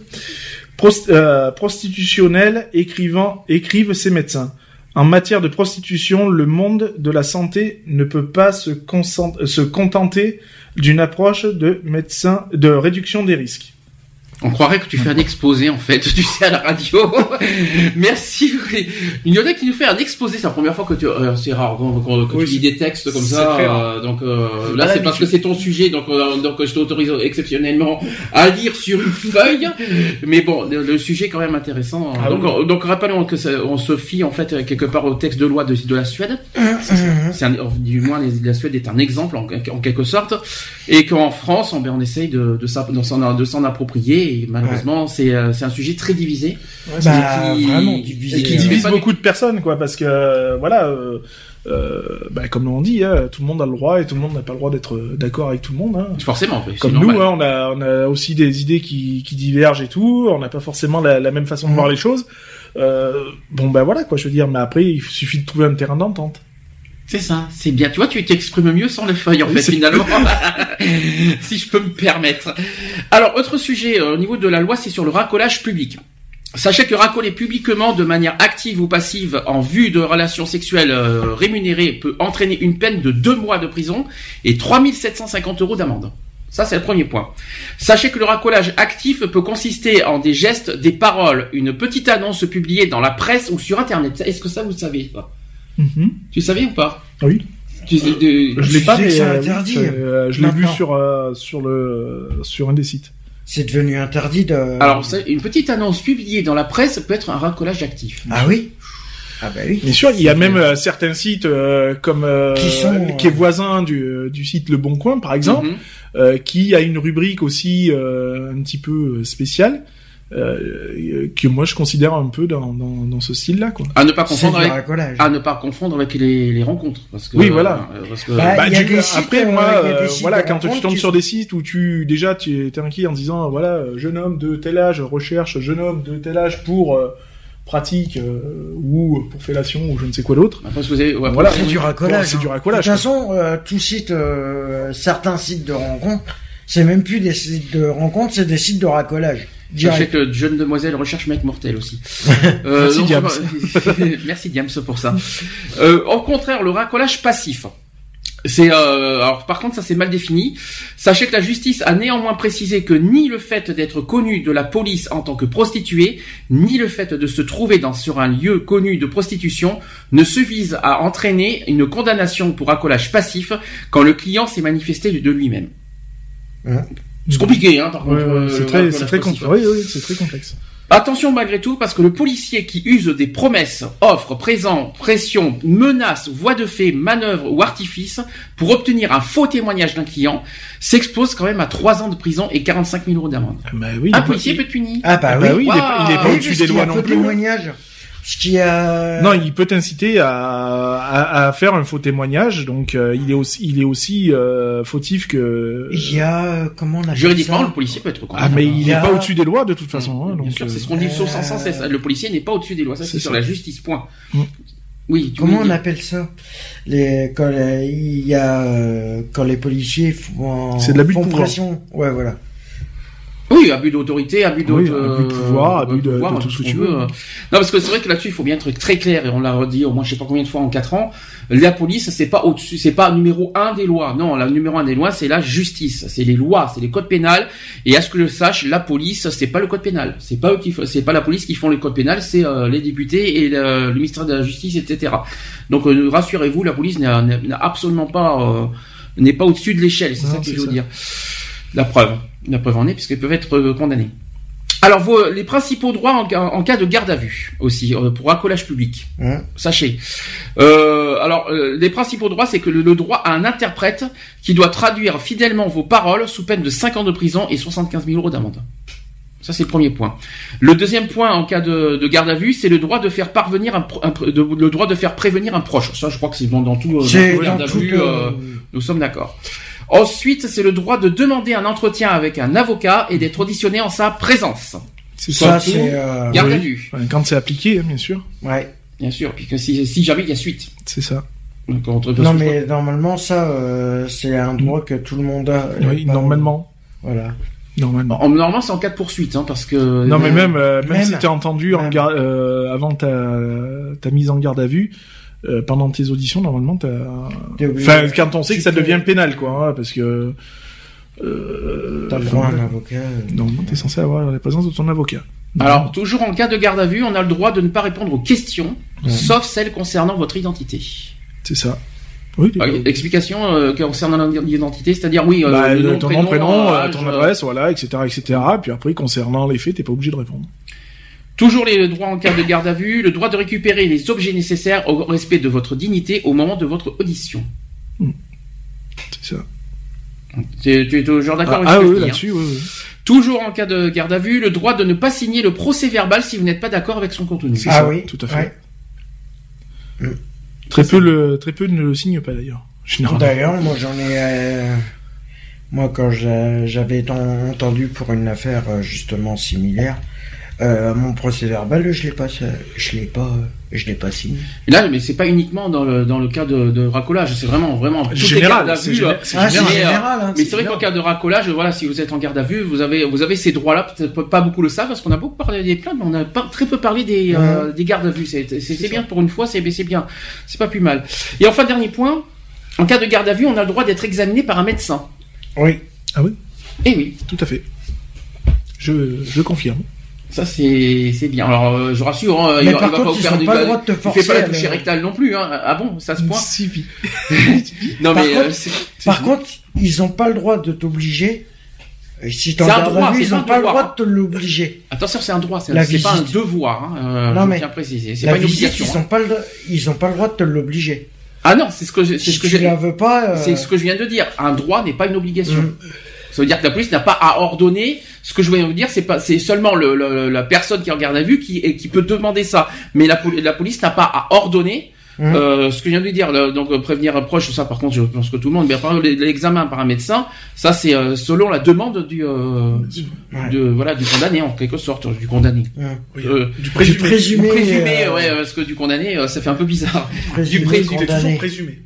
Prost- euh, prostitutionnelle, écrivant, écrivent ces médecins. En matière de prostitution, le monde de la santé ne peut pas se, contenter d'une approche de médecin, de réduction des risques. On croirait que tu fais un exposé en fait, tu sais à la radio. Merci. Il y en a qui nous fait un exposé, c'est la première fois que tu, euh, c'est rare que Oui, tu lis des textes comme ça. euh, donc euh, là c'est parce que c'est ton sujet, donc euh, donc je t'autorise exceptionnellement à lire sur une feuille. Mais bon, le, le sujet est quand même intéressant. Ah donc oui. donc rappelons que ça- on se fie en fait quelque part au texte de loi de, de la Suède. C'est un- du moins les- la Suède est un exemple en, en quelque sorte, et qu'en France on, ben, on essaye de, de, s'app- de s'en de s'en approprier. Et malheureusement c'est euh, c'est un sujet très divisé. Bah, qui- vraiment et divisé. qui euh, divise du- beaucoup de personnes, quoi, parce que euh, voilà, euh, euh, bah, comme on dit, hein, tout le monde a le droit et tout le monde n'a pas le droit d'être d'accord avec tout le monde. Hein. Forcément. Comme nous, hein, on a on a aussi des idées qui, qui divergent et tout. On n'a pas forcément la, la même façon de Mhm. voir les choses. Euh, bon, ben voilà, quoi, je veux dire. Mais après, il suffit de trouver un terrain d'entente. C'est ça, c'est bien. Tu vois, tu t'exprimes mieux sans les feuilles, en Oui, fait, finalement. si je peux me permettre. Alors, autre sujet, euh, au niveau de la loi, c'est sur le racolage public. Sachez que racoler publiquement de manière active ou passive en vue de relations sexuelles euh, rémunérées peut entraîner une peine de deux mois de prison et 3750 euros d'amende. Ça, c'est le premier point. Sachez que le racolage actif peut consister en des gestes, des paroles, une petite annonce publiée dans la presse ou sur Internet. Est-ce que ça, vous le savez ça Tu savais ou pas? Oui. tu, de- Je l'ai pas, mais c'est euh, oui, interdit, je, euh, je l'ai vu sur euh, sur le sur un des sites. C'est devenu interdit de. Alors, une petite annonce publiée dans la presse peut être un racolage actif. Ah oui? Ah bah oui. Bien sûr, il y a même euh, certains sites euh, comme euh, Qui sont, qui est voisin du, du site Le Bon Coin, par exemple, Mhm. euh, qui a une rubrique aussi euh, un petit peu spéciale euh, que moi je considère un peu dans, dans, dans ce style-là, quoi. À ne pas confondre avec, à ne pas confondre avec les, les rencontres. Parce que, Oui, voilà. euh, Parce que, Bah, Bah, du- sites, après euh, moi, euh, voilà, quand tu tombes sur des sites où tu déjà tu es inquiet en disant voilà jeune homme de tel âge recherche jeune homme de tel âge pour euh, pratique euh, ou pour fellation ou je ne sais quoi d'autre. après, vous avez, ouais, Voilà. C'est du racolage. c'est du hein. racolage, De toute façon, euh, tout site, euh, certains sites de rencontres, c'est même plus des sites de rencontres, c'est des sites de racolage. Sachez Direct. que jeune demoiselle recherche mec mortel aussi. Euh, Merci, donc, Diams. Merci Diams pour ça. Euh, au contraire, le racolage passif. C'est euh, alors par contre ça c'est mal défini. Sachez que la justice a néanmoins précisé que ni le fait d'être connu de la police en tant que prostituée, ni le fait de se trouver dans sur un lieu connu de prostitution ne suffisent à entraîner une condamnation pour racolage passif quand le client s'est manifesté de lui-même. Hein? C'est compliqué hein par contre. ouais, euh, c'est très, très complexe. Oui, oui, c'est très complexe. Attention malgré tout, parce que le policier qui use des promesses, offres, présents, pressions, menaces, voies de fait, manœuvres ou artifices pour obtenir un faux témoignage d'un client s'expose quand même à 3 ans de prison et 45 000 euros d'amende. Bah oui, Un policier peut être puni. Ah bah, Ah bah oui, il est, Waouh. pas- il est pas Oui, au-dessus des lois non faux plus. témoignage. Ce qui a. Non, il peut t'inciter à, à, à faire un faux témoignage, donc euh, il est aussi, il est aussi euh, fautif que. Il y a euh, comment on appelle Juridiquement, ça le policier peut être Ah, mais il n'est a- pas au-dessus des lois de toute façon. Hein, donc, sûr, euh, c'est ce qu'on dit sans euh, sans cesse. Le policier n'est pas au-dessus des lois. Ça, c'est sur ça. la justice, point. Mm. Oui, Comment me on appelle ça les quand les- il y a quand les policiers font C'est de l'abus de font pression. Ouais voilà. Oui, abus d'autorité, abus de, Oui, abus de pouvoir, abus de- pouvoir, de tout ce que tu veux. Non, parce que c'est vrai que là-dessus, il faut bien être très clair, et on l'a redit au moins je sais pas combien de fois en quatre ans. La police, c'est pas au-dessus, c'est pas numéro un des lois. Non, la numéro un des lois, c'est la justice. C'est les lois, c'est les codes pénals. Et à ce que je sache, la police, c'est pas le code pénal. C'est pas eux qui, c'est pas la police qui font les codes pénals, c'est euh, les députés et le, le ministère de la Justice, etc. Donc, euh, rassurez-vous, la police n'a absolument pas, euh, n'est pas au-dessus de l'échelle. C'est ça que je veux ça. dire. La preuve. La preuve en est, puisqu'ils peuvent être euh, condamnés. Alors, vos- les principaux droits en, ca- en cas de garde à vue aussi, euh, pour accolage public. Hein Sachez. Euh, alors, euh, les principaux droits, c'est que le, le droit à un interprète qui doit traduire fidèlement vos paroles sous peine de 5 ans de prison et 75 000 euros d'amende. Ça, c'est le premier point. Le deuxième point, en cas de, de garde à vue, c'est le droit de faire parvenir un, de- le droit de faire prévenir un proche. Ça, je crois que c'est bon dans tout, dans tout garde à vue. nous sommes d'accord. Ensuite, c'est le droit de demander un entretien avec un avocat et d'être auditionné en sa présence. C'est Ça, c'est... euh, Garde à oui. vue, Enfin, Quand c'est appliqué, hein, bien sûr. Ouais. bien sûr, puisque si, si jamais il y a suite. C'est ça. Donc, entre- Non, mais normalement, ça, euh, c'est un droit que tout le monde a. Oui, Bah, normalement. Voilà. Normalement. En- Normalement, c'est en cas de poursuite, hein, parce que. Non, mais même, euh, même, Même. si t'es entendu en euh, avant ta, ta mise en garde à vue, euh, pendant tes auditions, normalement, t'as... Obligé- Enfin, quand on sait que ça peux- devient pénal, quoi, hein, parce que... Euh, T'as le droit à un avocat. euh. Normalement, t'es censé avoir la présence de ton avocat. Alors, toujours en cas de garde à vue, on a le droit de ne pas répondre aux questions, sauf celles concernant votre identité. C'est ça. Oui, Explication euh, concernant l'identité, c'est-à-dire oui, euh, bah, le nom, ton prénom, nom, prénom, euh, âge, ton euh, adresse, voilà, etc., etc. Puis après, concernant les faits, t'es pas obligé de répondre. Toujours les droits en cas de garde à vue, le droit de récupérer les objets nécessaires au respect de votre dignité au moment de votre audition. C'est ça. Tu es, toujours d'accord Ah, avec ah ce que je oui, dis, hein là-dessus, oui, oui. Toujours en cas de garde à vue, le droit de ne pas signer le procès verbal si vous n'êtes pas d'accord avec son contenu. C'est Ah ça, oui, tout à fait. ouais. Très peu le, très peu ne le signent pas d'ailleurs. Généralement. D'ailleurs, moi j'en ai. euh, Moi, quand j'a- j'avais en- entendu pour une affaire euh, justement similaire, euh, mon procès verbal, je l'ai pas, je l'ai pas, je l'ai pas signé. Et Là, mais c'est pas uniquement dans le, dans le cas de, de racolage, c'est vraiment, vraiment, les Général, c'est euh, Ah, c'est général. général. hein, Mais c'est vrai qu'en cas de racolage, voilà, si vous êtes en garde à vue, vous avez, vous avez ces droits-là. Peut-être pas beaucoup le savent parce qu'on a beaucoup parlé des plaintes, mais on a pas, très peu parlé des, euh, des gardes à vue. C'est, bien pour une fois, c'est, c'est bien, c'est pas plus mal. Et enfin, dernier point, en cas de garde à vue, on a le droit d'être examiné par un médecin. Oui? Eh oui, Tout à fait. Je, je confirme. Ça c'est, c'est bien. Alors, euh, je rassure, hein, il, il va contre, pas vous ils faire du pas le droit de te Il forcer. fait pas la à toucher le- rectale non plus, hein. Ah bon, ça se point. Si, Non Par mais, contre- euh, c'est- Par contre, ils ont pas le droit de t'obliger. Et Si t'en C'est un gardes droit, à vue, ils pas ont un pas le droit hein. de te l'obliger. attention, c'est un droit, c'est, c'est pas un devoir. Hein. Euh, Non, je mais tiens à préciser, c'est La pas une visite, obligation. ils hein. ont pas le, ils ont pas le droit de te l'obliger. Ah non, c'est ce que je, c'est Si ce que tu j'ai. la veux pas, euh, C'est ce que je viens de dire. Un droit n'est pas une obligation. Ça veut dire que la police n'a pas à ordonner. Ce que je viens de dire, c'est pas, c'est seulement le, le- la personne qui regarde la vue qui, et qui peut demander ça. Mais la, la police n'a pas à ordonner. Mm. euh, ce que je viens de dire, le- donc euh, prévenir un proche, ça par contre, je pense que tout le monde. Mais par exemple, l'examen par un médecin, ça c'est euh, selon la demande du, euh, Ouais. de voilà, du condamné en quelque sorte, du condamné. Mm. Euh, Du Du présumé. présumé, présumé, euh, ouais, parce que du condamné, euh, ça fait un peu bizarre. présumé du présumé, toujours présumé.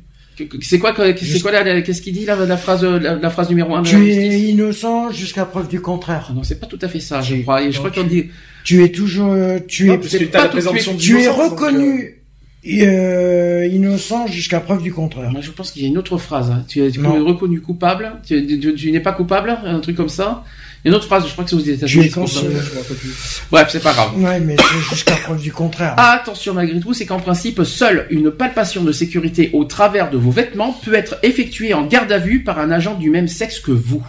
C'est quoi, c'est quoi la, la- qu'est-ce qu'il dit là, la phrase, la, la phrase numéro un de la Tu es innocent jusqu'à preuve du contraire. Non, c'est pas tout à fait ça, je crois. Et je crois qu'on dit. Tu es toujours, tu Non, es, parce que pas la tout tu es donc, euh, reconnu euh, innocent jusqu'à preuve du contraire. Moi, je pense qu'il y a une autre phrase. hein. Tu es, tu es Non. reconnu coupable. Tu n'es pas coupable, un truc comme ça. Il y a une autre phrase. Je crois que c'est aux États-Unis. je plus. Bref, c'est pas grave. Ouais, mais c'est jusqu'à preuve du contraire. Attention malgré tout, c'est qu'en principe, seule une palpation de sécurité au travers de vos vêtements peut être effectuée en garde à vue par un agent du même sexe que vous.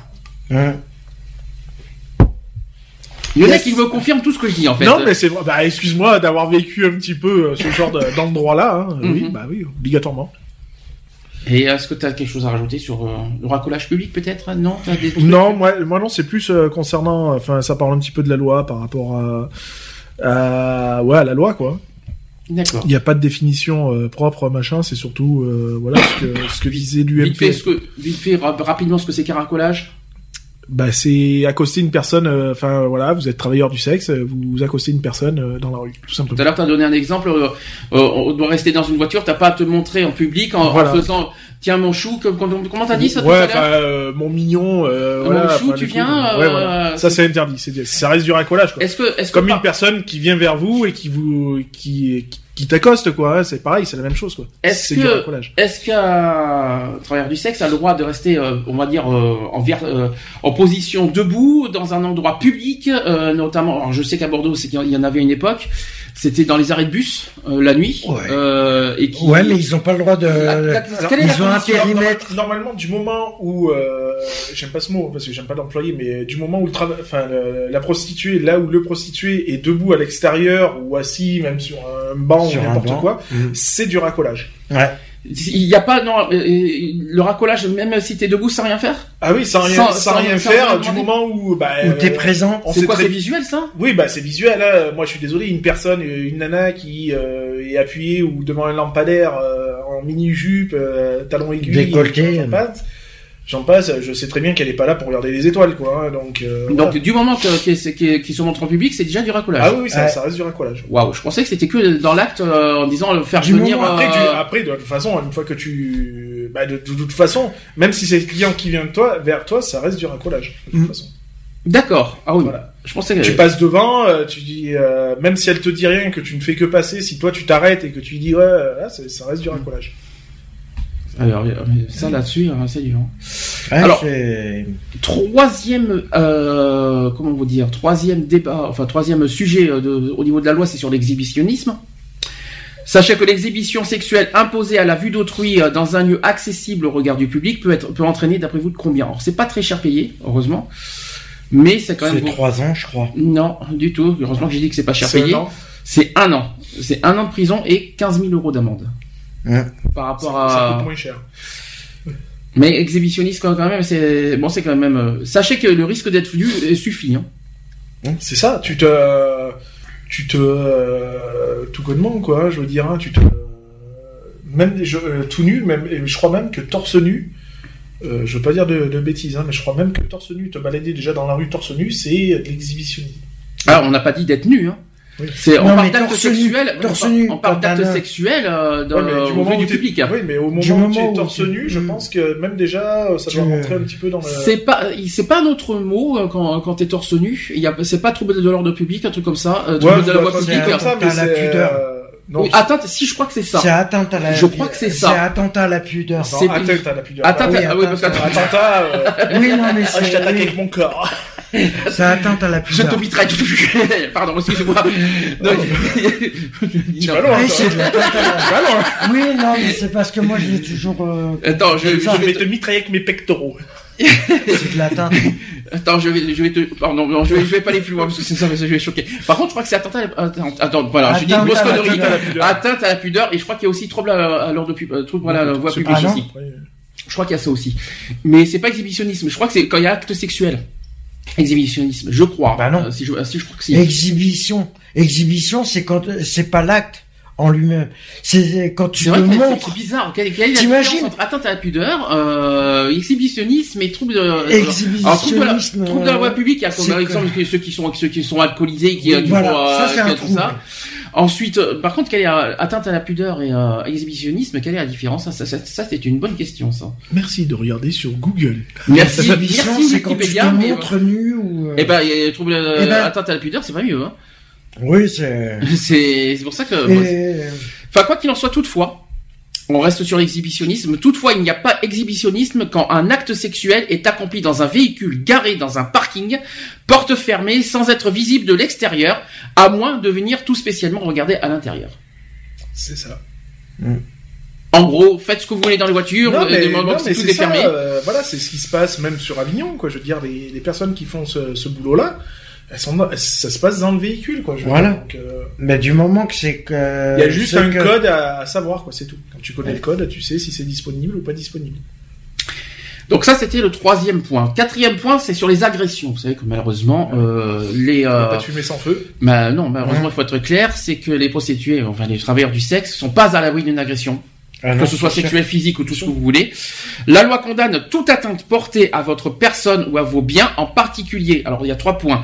Hein. Il y en a Yes. qui me confirment tout ce que je dis en fait. Non, mais c'est vrai. Bah, excuse-moi d'avoir vécu un petit peu euh, ce genre de, dans le droit-là. Hein. Oui, Mhm. bah oui, obligatoirement. Et est-ce que tu as quelque chose à rajouter sur euh, le racolage public peut-être Non T'as des Non, moi, moi non, c'est plus euh, concernant. Enfin, ça parle un petit peu de la loi par rapport à, à ouais, à la loi, quoi. D'accord. Il n'y a pas de définition euh, propre, machin. C'est surtout voilà ce que, ce que visait Vite fait, l'UMP. ce que, vite fait, rap- rapidement ce que c'est qu'un racolage. Bah, c'est accoster une personne. euh, Enfin, voilà, vous êtes travailleur du sexe, euh, vous accostez une personne euh, dans la rue, tout Tout simplement. à l'heure, tu as donné un exemple. on doit rester dans une voiture. T'as pas à te montrer en public en, faisant tiens mon chou. Comme, comment t'as dit ça tout ouais, à enfin, l'heure euh, mon mignon. Euh, Mon voilà, chou, enfin, tu viens, ouais, euh, voilà. Ça, c'est interdit. C'est ça reste du racolage, quoi. Est-ce que est-ce que Comme par- une personne qui vient vers vous et qui vous qui qui, qui t'accoste, quoi. hein, C'est pareil, c'est la même chose, quoi. Est-ce C'est que- du racolage. Est-ce qu'un travailleur du sexe a le droit de rester, euh, on va dire, euh, en, ver- euh, en position debout dans un endroit public, euh, notamment, alors je sais qu'à Bordeaux, c'est qu'il y en avait une époque, c'était dans les arrêts de bus euh, la nuit, Ouais. euh, et qui, Ouais, mais ils ont pas le droit de. La- la- Alors, quelle est la ils ont un périmètre. Normalement, du moment où euh, j'aime pas ce mot parce que j'aime pas l'employer, mais du moment où le trava- enfin le- la prostituée, là où le prostitué est debout à l'extérieur ou assis même sur un banc Sur ou n'importe quoi, Mhm. c'est du racolage. Ouais. Il n'y a pas non euh, le racolage même si t'es debout sans rien faire. Ah oui, sans rien, Sans- sans, sans- rien sans faire, du moment où bah, Où t'es euh, présent. C'est quoi très- c'est visuel ça? Oui, bah c'est visuel. Là, moi, je suis désolé, une personne, euh, une nana qui euh, est appuyée ou devant un lampadaire euh, en mini jupe, euh, talons aiguilles, Décolleté. J'en passe. Je sais très bien qu'elle est pas là pour regarder les étoiles, quoi. hein, donc. euh, Donc voilà. du moment que- qu'il qu'il- qu'il se montre en public, c'est déjà du racolage. ah oui, oui, ça, Ouais. ça reste du racolage. Waouh, je pensais que c'était que dans l'acte euh, en disant le faire Du venir. moment Après, tu- euh, après, de toute façon, une fois que tu, bah, de, de toute façon, même si c'est le client qui vient de toi, vers toi, ça reste du racolage. De toute Mm. façon. D'accord. Ah oui. Voilà. Je pensais que. Tu passes devant, euh, tu dis, euh, même si elle te dit rien, que tu ne fais que passer, si toi tu t'arrêtes et que tu dis ouais, euh, là, c'est- ça reste du racolage. Alors ça là-dessus, euh, c'est dur. Ouais, Alors- Troisième, euh, comment vous dire, troisième débat, enfin troisième sujet euh, de- au niveau de la loi, c'est sur l'exhibitionnisme. Sachez que l'exhibition sexuelle imposée à la vue d'autrui euh, dans un lieu accessible au regard du public peut être peut entraîner, d'après vous, de combien? Alors c'est pas très cher payé, heureusement, mais c'est quand même c'est trois ans, je crois. Non, du tout. Heureusement que j'ai dit que c'est pas cher payé. C'est un an. C'est un an de prison et 15 000 euros d'amende. Hein. Par rapport Ça, ça à. coûte moins cher. Mais exhibitionniste quand même, c'est bon, c'est quand même. euh, Sachez que le risque d'être vu euh, suffit. Hein. C'est ça, tu te, tu te, euh, tout connement quoi. Je veux dire, hein, tu te, même je, euh, tout nu, même, et je crois même que torse nu. Euh, je veux pas dire de, de bêtises, hein, mais je crois même que torse nu, te balader déjà dans la rue torse nu, c'est de l'exhibitionnisme. Alors, on n'a pas dit d'être nu. Hein. Oui. C'est on parle d'acte sexuel. torse on, nu, on parle d'acte sexuel euh, dans, Ouais, mais du moment du public. hein. Oui, mais au moment, Du où tu es torse tu- nu, je Mm. pense que même déjà, ça doit Tu- rentrer un petit peu dans le. C'est pas, c'est pas un autre mot euh, quand, quand t'es torse nu. Il y a, c'est pas trouble de l'ordre public, un truc comme ça. Euh, trouble de ça la doit voie pas publique. comme ça, mais T'as la c'est, pudeur. euh, Non, Oui, atteinte, si je crois que c'est ça. C'est atteinte à la. Je crois que c'est ça. C'est atteinte à la pudeur. c'est- atteinte à la pudeur. Atteinte, Ah oui, à- oui, parce que atteinte Attentat, euh, Oui, non, mais ah, je c'est. t'attaque oui, avec mon corps. C'est atteinte à la je te mitraille. Pardon, excusez-moi. Non, Tu vas loin, Oui, non, mais c'est parce que moi, je l'ai toujours. euh, Attends, je, Je vais te mitrailler avec mes pectoraux. C'est de l'atteinte. Attends, je vais, je vais te, pardon, non, je vais, je vais pas aller plus loin parce que c'est ça, parce que je vais choquer. Par contre, je crois que c'est atteinte à la, attends, attends, voilà, je dis une Atteinte grosse à la connerie. pudeur. Atteinte à la pudeur, et je crois qu'il y a aussi trouble à, à l'ordre public, trouble à la voie publique aussi. Je crois qu'il y a ça aussi. Mais c'est pas exhibitionnisme. Je crois que c'est quand il y a acte sexuel. Exhibitionnisme, je crois. Bah non. Euh, si je, si je crois que c'est. Exhibition. Exhibition, c'est quand c'est pas l'acte en lui-même. C'est quand tu te vrai montres. c'est bizarre. Quelle, quelle T'imagines entre atteinte à la pudeur, euh, exhibitionnisme et trouble de. Alors, trouble de la, Exhibitionnisme. trouble de la voie publique, il y a comme par exemple que- ceux qui sont ceux qui sont alcoolisés, qui, qui voilà, font, euh, ça, c'est qui un a tout ça. Ensuite, euh, par contre, quelle est euh, atteinte à la pudeur et euh, exhibitionnisme Quelle est la différence? Ça, ça, ça, ça, c'est une bonne question, ça. Merci de regarder sur Google. Merci, merci Wikipédia. mais, nu ou. Eh ben, trouble, Eh ben- atteinte à la pudeur, c'est pas mieux. Hein. Oui, c'est. C'est pour ça que. Et... Enfin, quoi qu'il en soit, toutefois, on reste sur l'exhibitionnisme. Toutefois, il n'y a pas exhibitionnisme quand un acte sexuel est accompli dans un véhicule garé dans un parking, porte fermée, sans être visible de l'extérieur, à moins de venir tout spécialement regarder à l'intérieur. C'est ça. En gros, faites ce que vous voulez dans les voitures, Non, mais, non, tout est fermé. euh, voilà, c'est ce qui se passe même sur Avignon, quoi. Je veux dire, les, les personnes qui font ce, ce boulot-là, elles sont, dans- ça se passe dans le véhicule, quoi. Je Voilà. dire. Donc, euh, Mais du moment que c'est que. il y a juste un que- code à, à savoir, quoi. C'est tout. Quand tu connais le code, tu sais si c'est disponible ou pas disponible. Donc ça, c'était le troisième point. Quatrième point, c'est sur les agressions. Vous savez que malheureusement, euh, les... Euh, Pas de fumée sans feu. bah, non, malheureusement, il faut être clair, c'est que les prostituées, enfin les travailleurs du sexe, sont pas à l'abri d'une agression. Ah non, que ce soit sexuel, physique ou tout ce que vous voulez. La loi condamne toute atteinte portée à votre personne ou à vos biens, en particulier. Alors il y a trois points.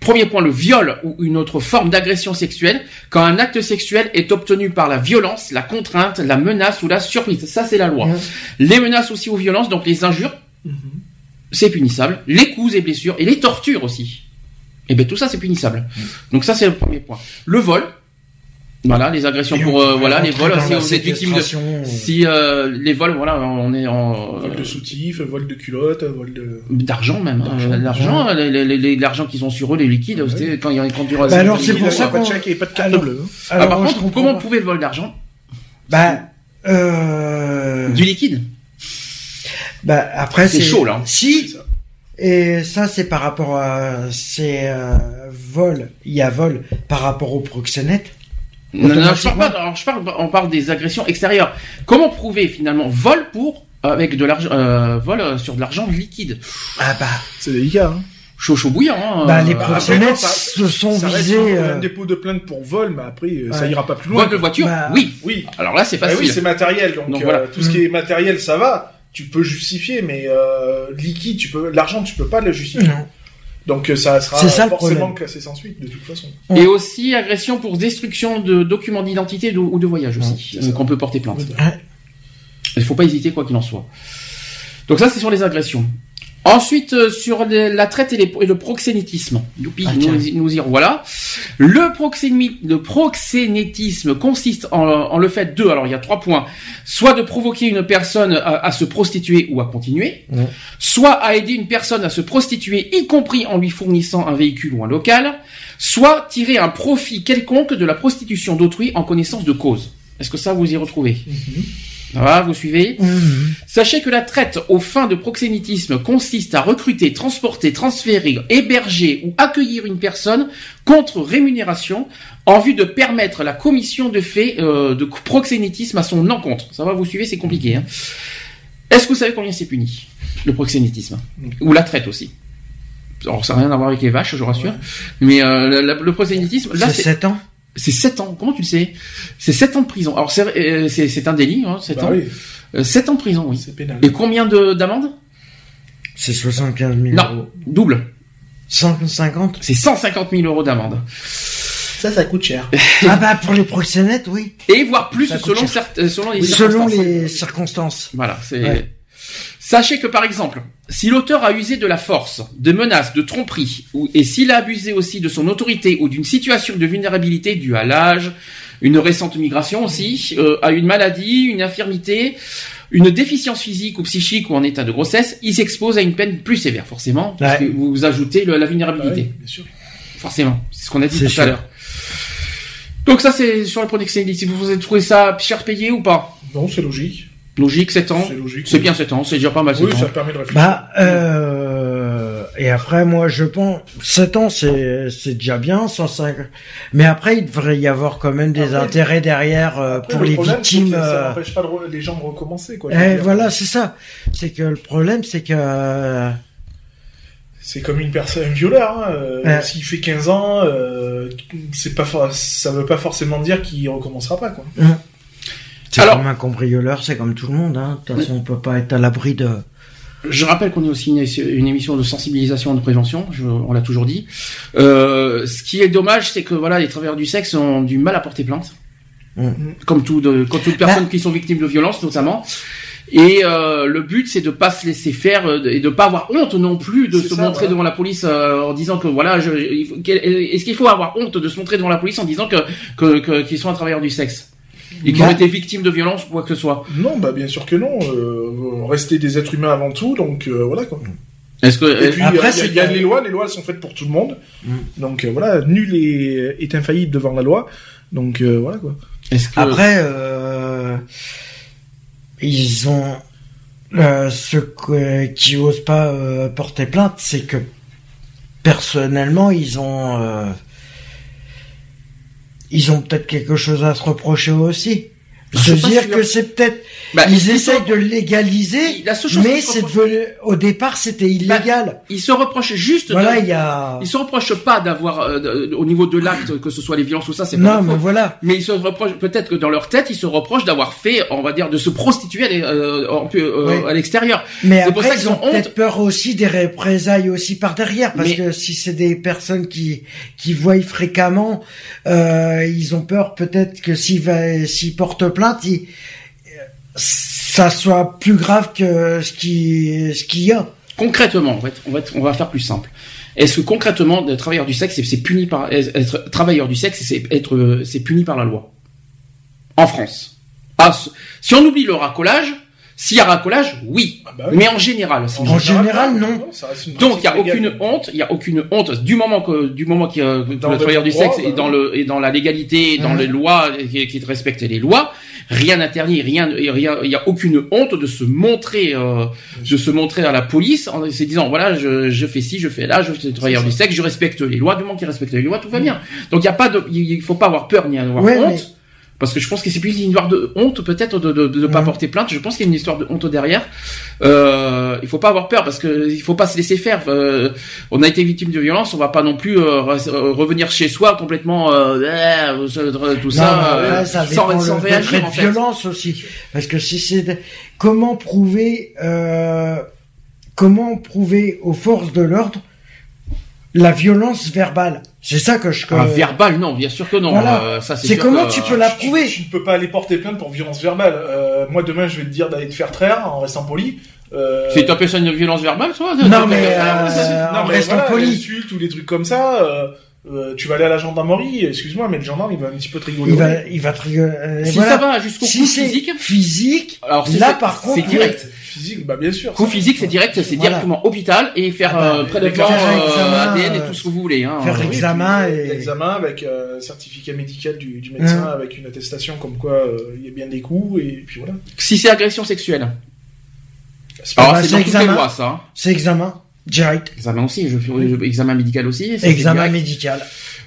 Premier point, le viol ou une autre forme d'agression sexuelle, quand un acte sexuel est obtenu par la violence, la contrainte, la menace ou la surprise. Ça, c'est la loi. Les menaces aussi aux violences, donc les injures, c'est punissable. Les coups et blessures, et les tortures aussi. Et bien tout ça, c'est punissable. Donc ça, c'est le premier point. Le vol. Voilà, les agressions Et pour euh, voilà les vols. Si vous êtes victime de si euh, les vols, voilà, on est en Vol de soutif, vol de culotte, vol de. d'argent même, hein, l'argent, les- les- les- l'argent qu'ils ont sur eux, les liquides, Ouais. quand il y a il y Bah alors, c'est pour a ça pas de qu'on- chèque et pas de carte Alors- bleue. hein. Ah, Alors, par moi, je contre, comprends comment prouver le vol d'argent Bah. Euh... Du liquide Bah après C'est chaud, là. Si. C'est ça. Et ça c'est par rapport à c'est euh, vol. Il y a vol par rapport au proxénète. Non, non, je parle pas, alors, je parle, on parle des agressions extérieures. Comment prouver finalement vol pour avec de l'argent, euh, vol euh, sur de l'argent liquide? Ah bah, C'est délicat. Hein. Chaud chaud bouillant. Hein, bah euh, les bah, non, ça- se sont Ça visés. euh, un dépôt de plainte pour vol, mais après, euh, ça ira pas plus loin. vol de voiture, Bah, oui. Oui. Alors là, c'est Bah facile. oui, c'est matériel. Donc, Donc euh, voilà. tout ce qui est matériel, ça va. Tu peux justifier, mais euh, liquide, tu peux, l'argent, tu peux pas le justifier. Non. Donc euh, ça sera ça, forcément problème. classé sans suite, de toute façon. Et aussi agression pour destruction de documents d'identité de- ou de voyage aussi, c'est ça. donc on peut porter plainte. Il faut pas hésiter quoi qu'il en soit. Donc ça c'est sur les agressions. Ensuite euh, sur les- la traite et, les- et le proxénétisme. Youpi, Ah, nous, nous y revoilà. Le, proxémi- le proxénétisme consiste en, en le fait de, alors il y a trois points, soit de provoquer une personne à, à se prostituer ou à continuer, soit à aider une personne à se prostituer, y compris en lui fournissant un véhicule ou un local, soit tirer un profit quelconque de la prostitution d'autrui en connaissance de cause. Est-ce que ça vous y retrouvez? Ça va, vous suivez? Mhm. Sachez que la traite aux fins de proxénétisme consiste à recruter, transporter, transférer, héberger ou accueillir une personne contre rémunération en vue de permettre la commission de faits euh, de proxénétisme à son encontre. Ça va, vous suivez, c'est compliqué. Hein Est-ce que vous savez combien c'est puni le proxénétisme? Ou la traite aussi? Alors ça n'a rien à voir avec les vaches, je vous rassure. Mais euh, la- le proxénétisme, là, C'est c'est 7 ans? C'est 7 ans. Comment tu le sais? C'est 7 ans de prison. Alors c'est euh, c'est c'est un délit, hein, 7 Bah ans. oui, Euh, 7 ans de prison, oui. c'est pénal. Et combien de d'amende C'est 75 000 Non, euros. double. 150 C'est 150 000 euros d'amende. Ça, ça coûte cher. Ah bah pour les proxénètes, oui. Et voire plus Ça selon, certes- selon les Selon circonstances. les circonstances. Voilà, c'est... Ouais. Sachez que par exemple, si l'auteur a usé de la force, de menaces, de tromperie, ou, et s'il a abusé aussi de son autorité ou d'une situation de vulnérabilité due à l'âge, une récente migration aussi, euh, à une maladie, une infirmité, une déficience physique ou psychique ou en état de grossesse, il s'expose à une peine plus sévère, forcément, parce Ouais. que vous ajoutez le- la vulnérabilité. oui, bien sûr. Forcément, c'est ce qu'on a dit tout sûr. à l'heure. Donc ça c'est sur le proxénétisme. Si vous avez trouvé ça cher payé ou pas? Non, c'est logique. Logique, 7 ans. C'est logique. C'est bien 7 ans, c'est déjà pas mal 7 Oui, ans. ça permet de réfléchir. Bah, euh, et après, moi, je pense, 7 ans, c'est, c'est déjà bien, 105. Mais après, il devrait y avoir quand même des Après- intérêts derrière euh, Après, pour le les problème, victimes. que Ça euh, n'empêche pas de les gens de recommencer, quoi. eh, voilà, c'est ça. C'est que le problème, c'est que, C'est comme une personne, un violeur, hein. euh, Ouais. S'il fait 15 ans, euh, c'est pas, ça veut pas forcément dire qu'il recommencera pas, quoi. C'est Alors- comme un cambrioleur, c'est comme tout le monde, hein. De toute façon, on peut pas être à l'abri de, Je rappelle qu'on est aussi une, une émission de sensibilisation et de prévention, je- on l'a toujours dit. Euh, ce qui est dommage, c'est que voilà, les travailleurs du sexe ont du mal à porter plainte. Mm. Comme, tout de, comme toutes personnes qui sont victimes de violences notamment. Et euh, le but, c'est de pas se laisser faire euh, et de pas avoir honte non plus de C'est se ça, montrer devant la police euh, en disant que voilà, je, est-ce qu'il faut avoir honte de se montrer devant la police en disant que que- que- qu'ils sont un travailleur du sexe? Et qu'ils Bah. ont été victimes de violences ou quoi que ce soit Non, bah bien sûr que non. Euh, rester des êtres humains avant tout, donc euh, voilà quoi. Est-ce que Et puis Après, il y y, a les lois, les lois elles sont faites pour tout le monde. Mm. Donc euh, voilà, nul est, est infaillible devant la loi. Donc euh, voilà quoi. est-ce que Après, euh, ils ont euh, ceux que- qui osent pas euh, porter plainte, c'est que personnellement, ils ont euh, ils ont peut-être quelque chose à se reprocher aussi. Je pas dire que c'est peut-être Bah, ils essayent de légaliser, La seule chose mais c'est reprochent- au départ c'était illégal. Il se reproche juste. Voilà, de- il y a Il se reproche pas d'avoir euh, au niveau de l'acte que ce soit les violences ou ça, c'est pas non, mais faute. voilà. Mais ils se reprochent peut-être que dans leur tête, ils se reprochent d'avoir fait, on va dire, de se prostituer à euh, euh, Oui. à l'extérieur. Mais pour après, ça ils ont ont peut-être peur aussi des représailles aussi par derrière, parce Mais- que si c'est des personnes qui qui voient fréquemment, euh, ils ont peur peut-être que s'ils s'ils portent plainte, ça soit plus grave que ce qui ce qu'il y a. Concrètement, en fait, on va, on va faire plus simple. Est-ce que concrètement, le travailleur du sexe, c'est- puni par être travailleur du sexe, c'est être, c'est puni par la loi? En France. Ah, si on oublie le racolage, s'il y a racolage, oui, Ah bah oui. mais en général, c'est En général, non. Donc il y a aucune légale. honte, il y a aucune honte du moment que du moment que Dans le le travailleur du droit, sexe bah est dans oui. le et dans la légalité, et dans Mhm. les lois qui, qui respecte les lois, rien n'interdit, rien, rien, il y a aucune honte de se montrer, euh, de se montrer à la police en se disant voilà, je, je fais ci, je fais là, je suis travailleur du sexe, je respecte les lois, du moment qu'il respecte les lois, tout va bien. Donc il y a pas de, il faut pas avoir peur ni avoir Ouais, honte. mais- Parce que je pense que c'est plus une histoire de honte peut-être de de, de pas Mhm. porter plainte. Je pense qu'il y a une histoire de honte derrière. Euh, il faut pas avoir peur parce que il faut pas se laisser faire. Euh, on a été victime de violence, on va pas non plus euh, re- euh, revenir chez soi complètement euh, euh, tout ça, Non, euh, ça sans, sans réagir en fait. violence aussi. Parce que si c'est comment prouver euh, comment prouver aux forces de l'ordre la violence verbale? C'est ça que je Un verbal, non, bien sûr que non. Voilà. Euh, ça, C'est comment que- tu peux la Tu- prouver Tu, ne peux pas aller porter plainte pour violence verbale. Euh, moi, demain, je vais te dire d'aller te faire traire en restant poli. Euh, C'est appelé ça une violence verbale, toi Non, mais, Ah, euh, ça, c'est- en mais restant voilà, poli. les insultes ou des trucs comme ça. Euh, tu vas aller à la gendarmerie, excuse-moi, mais le gendarme, il va un petit peu te rigoler. Il va, il va te rigoler. euh, Si voilà. ça va jusqu'au Si coup c'est physique, physique, alors c'est- là c'est- par c'est contre, direct. Physique, bah bien sûr. Coup physique, c'est direct, c'est Voilà. directement hôpital et faire Ah bah, euh, prélèvement faire euh, examen, ADN et tout ce que vous voulez. Hein. faire Oui, examen puis, et- L'examen avec euh, certificat médical du, du médecin, Hein. avec une attestation comme quoi euh, il y a bien des coups, et puis voilà. Si c'est agression sexuelle, C'est alors bah, c'est c'est dans toutes les examen. lois ça. hein. c'est examen direct, Examen aussi, je je- examen médical aussi. examen médical.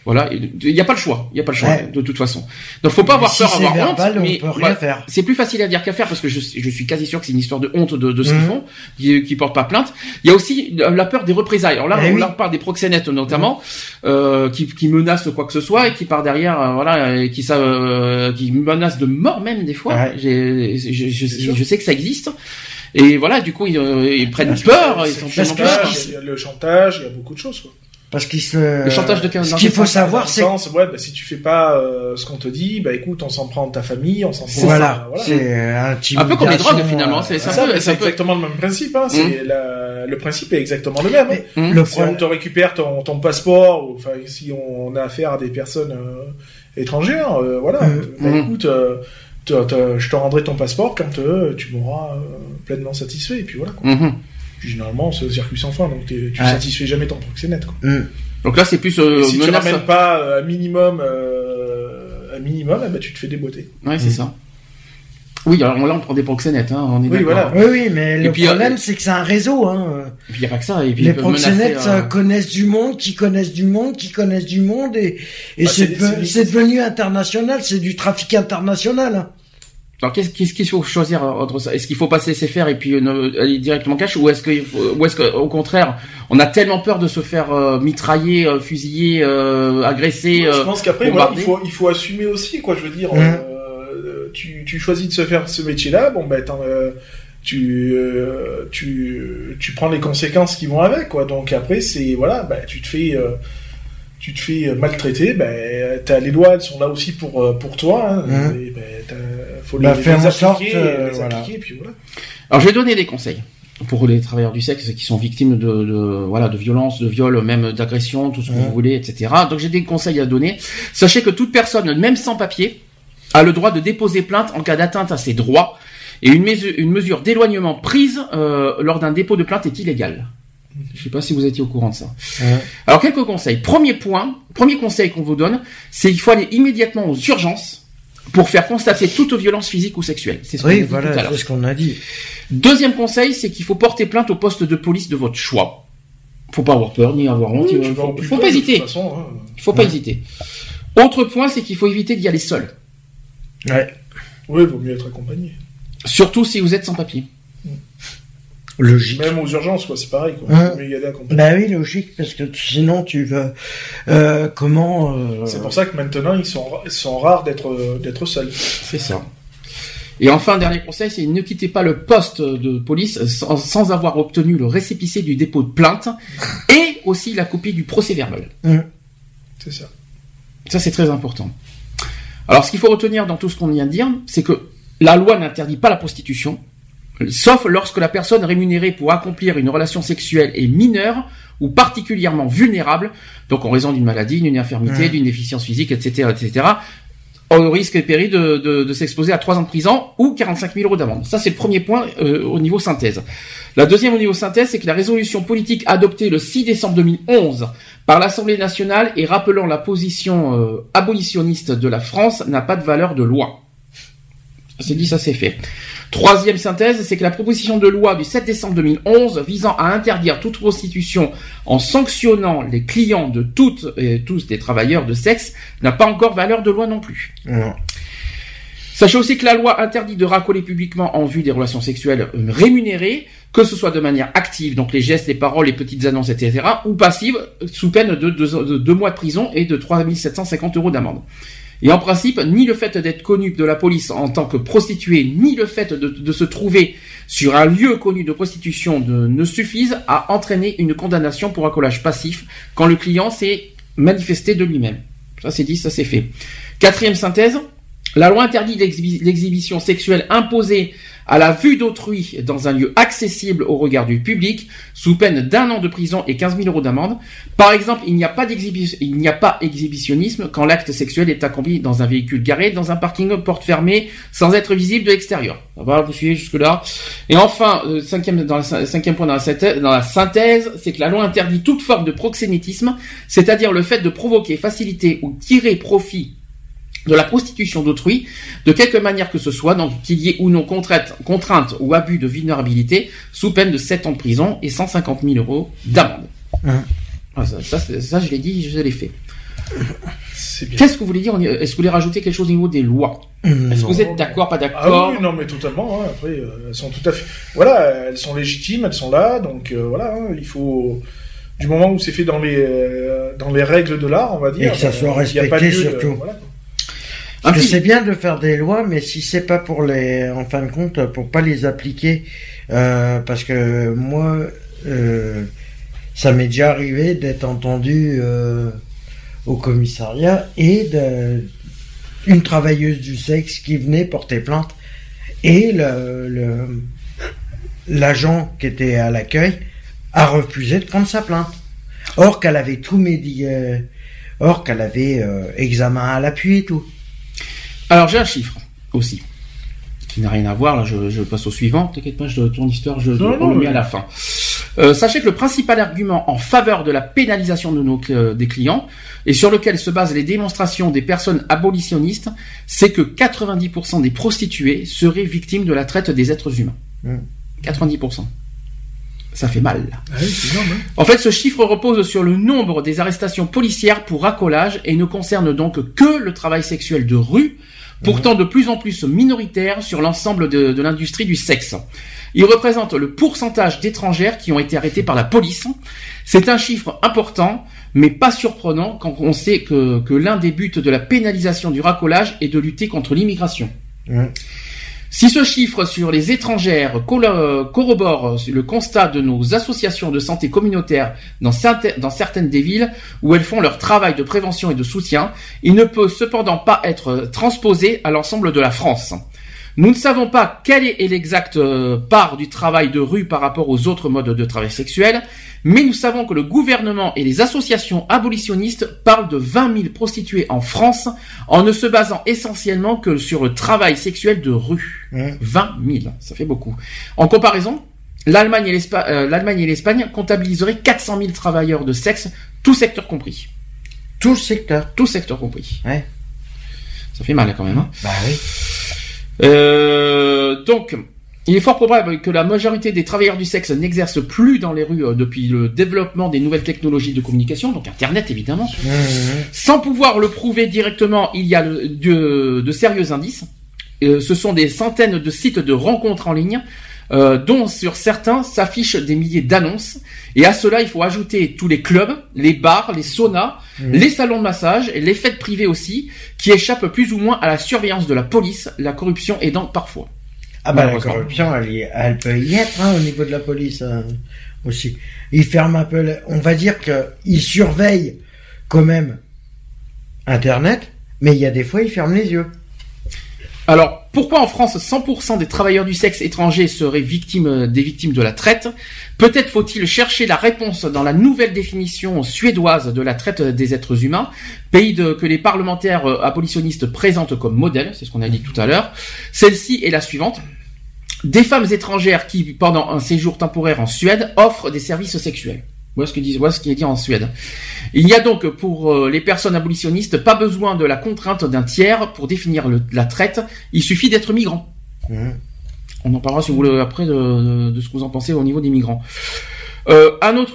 Voilà, il n'y a pas le choix, il y a pas le choix Ouais. de toute façon. Donc faut pas avoir si peur, avoir verbal, honte, on mais peut rien voilà, faire. c'est plus facile à dire qu'à faire parce que je, je suis quasi sûr que c'est une histoire de honte de, de ce qu'ils Mhm. font, qui, qui portent pas plainte. Il y a aussi euh, la peur des représailles. Alors là, Eh on oui. parle des proxénètes notamment, euh, qui, qui menacent quoi que ce soit et qui par derrière, euh, voilà, et qui ça, euh, qui menacent de mort même des fois. Ouais. J'ai- je, je, je sais que ça existe. Et voilà, du coup, ils, euh, ils prennent Parce peur. Ils sont le parce peur. chantage, il y a le chantage, il y a beaucoup de choses. Quoi. Parce qu'il se. Le chantage de Ce qu'il faut savoir, c'est ouais, bah, si tu fais pas euh, ce qu'on te dit, bah écoute, on s'en prend de ta famille, on s'en prend. voilà, voilà. c'est Un peu comme les drogues, finalement, c'est- ça ça, exactement le même principe. Hein. La- le principe est exactement le même. hein. Hum. le Si on problème, te récupère ton, ton passeport, ou, enfin si on a affaire à des personnes euh, étrangères, euh, voilà, Mhm. bah, Mhm. Écoute, te- te- je te rendrai ton passeport quand euh, tu m'auras euh, pleinement satisfait, et puis voilà. Quoi. Mhm. Puis généralement, c'est le circuit sans fin, donc tu Ouais. satisfais jamais ton proxénète. Quoi. Hum. Donc là, c'est plus euh, si tu menace. ramènes pas euh, un minimum, euh, un minimum, eh ben, tu te fais déboîter. Ouais, c'est ça. Oui, alors là, on prend des proxénètes, hein, on est Oui, voilà. oui, oui, mais Et le puis, euh, problème, c'est que c'est un réseau, hein. Et puis il n'y a pas que ça. Et puis Les menacer, proxénètes euh, euh, connaissent du monde, qui connaissent du monde, qui connaissent du monde, et, et Bah, c'est c'est- de- c'est- c'est devenu international, c'est du trafic international. hein. Alors qu'est-ce qu'est-ce qu'il faut choisir entre ça? Est-ce qu'il faut pas se laisser faire et puis euh, ne- aller directement cash ou est-ce que ou est-ce que au contraire on a tellement peur de se faire euh, mitrailler, euh, fusiller, euh, agresser je euh, pense qu'après, voilà, il, faut, il faut assumer aussi, quoi. Je veux dire, Mhm. Tu, tu choisis de se faire ce métier-là, bon, ben, euh, tu, euh, tu, tu prends les conséquences qui vont avec, quoi. Donc après, c'est voilà, ben, tu te fais, euh, tu te fais maltraiter, ben, t'as les lois, elles sont là aussi pour pour toi. Hein, et ben, faut Bah, les, faire les en sorte, appliquer, euh, les voilà. appliquer, puis voilà. Alors je vais donner des conseils pour les travailleurs du sexe qui sont victimes de, de voilà de violences, de viols, même d'agressions, tout ce que Ouais. vous voulez, etc. Donc j'ai des conseils à donner. Sachez que toute personne, même sans papier, a le droit de déposer plainte en cas d'atteinte à ses droits et une mesure, une mesure d'éloignement prise euh, lors d'un dépôt de plainte est illégale. Je sais pas si vous étiez au courant de ça. Alors quelques conseils. Premier point, premier conseil qu'on vous donne, c'est qu'il faut aller immédiatement aux urgences pour faire constater toute violence physique ou sexuelle. C'est ce qu'on a Oui, voilà, c'est ce qu'on a dit. Deuxième conseil, c'est qu'il faut porter plainte au poste de police de votre choix. Faut pas avoir peur ni avoir honte. Oui, faut, au plus faut pas hésiter. façon, hein. Faut pas hésiter. Autre point, c'est qu'il faut éviter d'y aller seul. Ouais. Oui, vaut mieux être accompagné. Surtout si vous êtes sans papier. Logique. Même aux urgences, quoi, c'est pareil, quoi. Hein. Vaut mieux y aller accompagné. Bah oui, logique, parce que sinon tu vas... Euh, comment... euh, C'est pour ça que maintenant, ils sont, ils sont rares d'être, d'être seuls. C'est ça. Et enfin, dernier conseil, c'est ne quittez pas le poste de police sans, sans avoir obtenu le récépissé du dépôt de plainte et aussi la copie du procès verbal. C'est ça. Ça, c'est très important. Alors, ce qu'il faut retenir dans tout ce qu'on vient de dire, c'est que la loi n'interdit pas la prostitution, sauf lorsque la personne rémunérée pour accomplir une relation sexuelle est mineure ou particulièrement vulnérable, donc en raison d'une maladie, d'une infirmité, d'une déficience physique, etc., etc., au risque et péril de, de, de s'exposer à 3 ans de prison ou 45 000 euros d'amende. Ça, c'est le premier point euh, au niveau synthèse. La deuxième au niveau synthèse, c'est que la résolution politique adoptée le 6 décembre 2011 par l'Assemblée nationale et rappelant la position euh, abolitionniste de la France n'a pas de valeur de loi. C'est dit, ça c'est fait. Troisième synthèse, c'est que la proposition de loi du 7 décembre 2011 visant à interdire toute prostitution en sanctionnant les clients de toutes et tous des travailleurs de sexe n'a pas encore valeur de loi non plus. Non. Sachez aussi que la loi interdit de racoler publiquement en vue des relations sexuelles euh, rémunérées, que ce soit de manière active, donc les gestes, les paroles, les petites annonces, etc., ou passive, sous peine de deux, de deux mois de prison et de 3750 euros d'amende. Et en principe, ni le fait d'être connu de la police en tant que prostituée, ni le fait de, se trouver sur un lieu connu de prostitution ne suffisent à entraîner une condamnation pour accolage passif quand le client s'est manifesté de lui-même. Ça c'est dit, ça c'est fait. Quatrième synthèse, la loi interdit l'exhibi- l'exhibition sexuelle imposée à la vue d'autrui dans un lieu accessible au regard du public, sous peine d'un an de prison et 15 000 euros d'amende. Par exemple, il n'y a pas il exhibitionnisme quand l'acte sexuel est accompli dans un véhicule garé, dans un parking porte fermée, sans être visible de l'extérieur. Va, vous suivez jusque là. Et enfin, euh, cinquième, point dans la synthèse, c'est que la loi interdit toute forme de proxénétisme, c'est-à-dire le fait de provoquer, faciliter ou tirer profit de la prostitution d'autrui, de quelque manière que ce soit, donc qu'il y ait ou non contrainte, contrainte ou abus de vulnérabilité, sous peine de 7 ans de prison et 150 000 euros d'amende. Hein. Ah, ça, ça, c'est- ça, je l'ai dit, je l'ai fait. Qu'est-ce que vous voulez dire? Est-ce que vous voulez rajouter quelque chose au niveau des lois? Est-ce que vous êtes d'accord, pas Ah d'accord? oui, non, mais totalement. hein. Après, euh, elles sont tout à fait. Voilà, elles sont légitimes, elles sont là, donc euh, voilà, hein, il faut. Du moment où c'est fait dans les euh, dans les règles de l'art, on va dire. Et que ça euh, soit il y a pas respecté, de- surtout. voilà. Parce que c'est bien de faire des lois, mais si c'est pas pour les, en fin de compte, pour pas les appliquer, euh, parce que moi, euh, ça m'est déjà arrivé d'être entendu euh, au commissariat et de une travailleuse du sexe qui venait porter plainte et le le- l'agent qui était à l'accueil a refusé de prendre sa plainte. Or qu'elle avait tout médi, euh, or qu'elle avait euh, examen à l'appui et tout. Alors j'ai un chiffre aussi qui n'a rien à voir. Là, je, je passe au suivant. T'inquiète pas, je, ton histoire, je Non, on non, le mets à la fin. Euh, sachez que le principal argument en faveur de la pénalisation de nos cl- des clients et sur lequel se basent les démonstrations des personnes abolitionnistes, c'est que 90% des prostituées seraient victimes de la traite des êtres humains. Mm. 90%. Ça fait mal. Ah oui, c'est énorme. hein. En fait, ce chiffre repose sur le nombre des arrestations policières pour racolage et ne concerne donc que le travail sexuel de rue, pourtant de plus en plus minoritaire sur l'ensemble de, l'industrie du sexe. Il représente le pourcentage d'étrangères qui ont été arrêtées par la police. C'est un chiffre important, mais pas surprenant quand on sait que, l'un des buts de la pénalisation du racolage est de lutter contre l'immigration. Mm. Si ce chiffre sur les étrangères colo- corrobore le constat de nos associations de santé communautaire dans certaines des villes où elles font leur travail de prévention et de soutien, il ne peut cependant pas être transposé à l'ensemble de la France. Nous ne savons pas quelle est l'exacte euh, part du travail de rue par rapport aux autres modes de travail sexuel, mais nous savons que le gouvernement et les associations abolitionnistes parlent de 20 000 prostituées en France en ne se basant essentiellement que sur le travail sexuel de rue. Mm. 20 000, ça fait beaucoup. En comparaison, l'Allemagne et euh, l'Espagne comptabiliseraient 400 000 travailleurs de sexe, tout secteur compris. Tout secteur. Tout secteur compris. Ouais. Ça fait mal quand même. Hein. Bah oui. Euh, donc, il est fort probable que la majorité des travailleurs du sexe n'exercent plus dans les rues euh, depuis le développement des nouvelles technologies de communication, donc Internet évidemment. Mmh. Sans pouvoir le prouver directement, il y a de sérieux indices. Euh, ce sont des centaines de sites de rencontres en ligne, euh, dont sur certains s'affichent des milliers d'annonces. Et à cela, il faut ajouter tous les clubs, les bars, les saunas, Mhm. les salons de massage, et les fêtes privées aussi, qui échappent plus ou moins à la surveillance de la police, la corruption aidant parfois. Ah bah la corruption, elle, y- elle peut y être hein, au niveau de la police euh, aussi. Ils ferment un peu. On va dire que ils surveillent quand même Internet, mais il y a des fois ils ferment les yeux. Alors, pourquoi en France 100% des travailleurs du sexe étranger seraient victimes euh, des victimes de la traite? Peut-être faut-il chercher la réponse dans la nouvelle définition suédoise de la traite des êtres humains, pays de- que les parlementaires euh, abolitionnistes présentent comme modèle, c'est ce qu'on a dit tout à l'heure. Celle-ci est la suivante. Des femmes étrangères qui, pendant un séjour temporaire en Suède, offrent des services sexuels. Voilà ce que dit, voilà ce qui est dit en Suède. Il y a donc pour euh, les personnes abolitionnistes pas besoin de la contrainte d'un tiers pour définir le- la traite. Il suffit d'être migrant. Mhm. On en parlera si vous voulez après de, de- de ce que vous en pensez au niveau des migrants. Euh,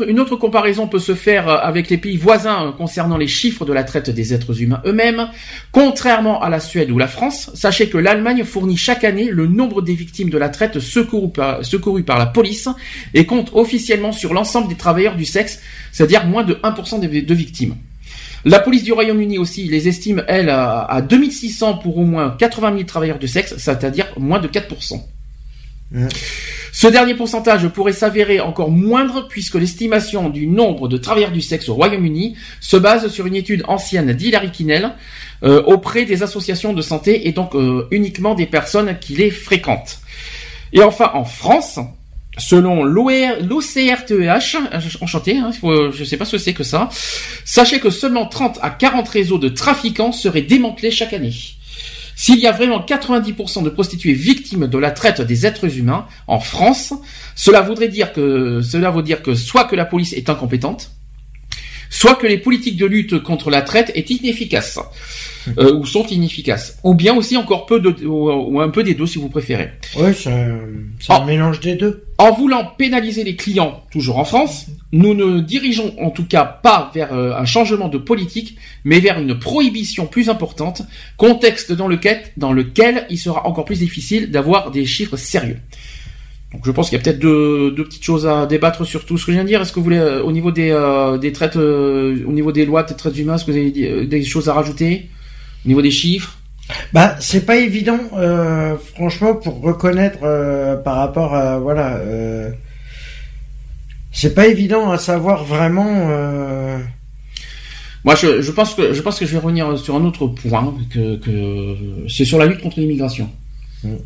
une autre comparaison peut se faire euh, avec les pays voisins euh, concernant les chiffres de la traite des êtres humains eux-mêmes. Contrairement à la Suède ou la France, sachez que l'Allemagne fournit chaque année le nombre des victimes de la traite secourues par, la police et compte officiellement sur l'ensemble des travailleurs du sexe, c'est-à-dire moins de 1% des- de victimes. La police du Royaume-Uni aussi les estime, elle, à 2600 pour au moins 80 000 travailleurs du sexe, c'est-à-dire moins de 4%. Mhm. Ce dernier pourcentage pourrait s'avérer encore moindre puisque l'estimation du nombre de travailleurs du sexe au Royaume-Uni se base sur une étude ancienne d'Hilary Kinnell euh, auprès des associations de santé et donc euh, uniquement des personnes qui les fréquentent. Et enfin en France, selon l'OCRTEH, euh, enchanté, hein, faut- je ne sais pas ce que c'est que ça, sachez que seulement 30 à 40 réseaux de trafiquants seraient démantelés chaque année. S'il y a vraiment 90% de prostituées victimes de la traite des êtres humains en France, cela voudrait dire que cela veut dire que soit que la police est incompétente, soit que les politiques de lutte contre la traite est inefficaces euh, ou sont inefficaces, ou bien aussi encore peu de ou, ou un peu des deux si vous préférez. Ouais, c'est un, mélange des deux. En voulant pénaliser les clients, toujours en France, nous ne dirigeons en tout cas pas vers euh, un changement de politique, mais vers une prohibition plus importante, contexte dans lequel, dans lequel il sera encore plus difficile d'avoir des chiffres sérieux. Donc je pense qu'il y a peut-être deux, deux petites choses à débattre sur tout ce que je viens de dire. Est-ce que vous voulez, euh, au niveau des, euh, des traites, euh, au niveau des lois des traites humains, est-ce que vous avez des, des choses à rajouter Au niveau des chiffres? Bah, c'est pas évident, euh, franchement, pour reconnaître euh, par rapport à voilà. Euh, c'est pas évident à savoir vraiment. Euh, Moi, je, je pense que je pense que je vais revenir sur un autre point que, que c'est sur la lutte contre l'immigration. Mm.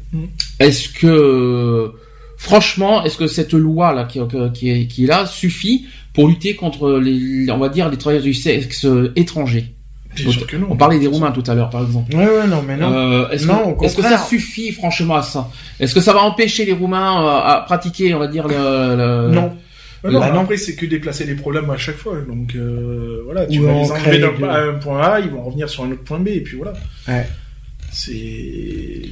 Est-ce que franchement, est-ce que cette loi là qui, qui, est, qui est là suffit pour lutter contre les on va dire les travailleurs du sexe étrangers? Bien sûr que non. On parlait des Roumains tout à l'heure, par exemple. Ouais, ouais, non, mais non. Euh, est-ce Non, que, au est-ce que ça suffit franchement à ça? Est-ce que ça va empêcher les Roumains euh, à pratiquer, on va dire, le, le- Non. Ouais, non, Bah mais non. après, c'est que déplacer les problèmes à chaque fois. Donc, euh, voilà, tu Ou vas en les enlever créer d'un des- à un point A, ils vont revenir sur un autre point B, et puis voilà. Ouais. C'est...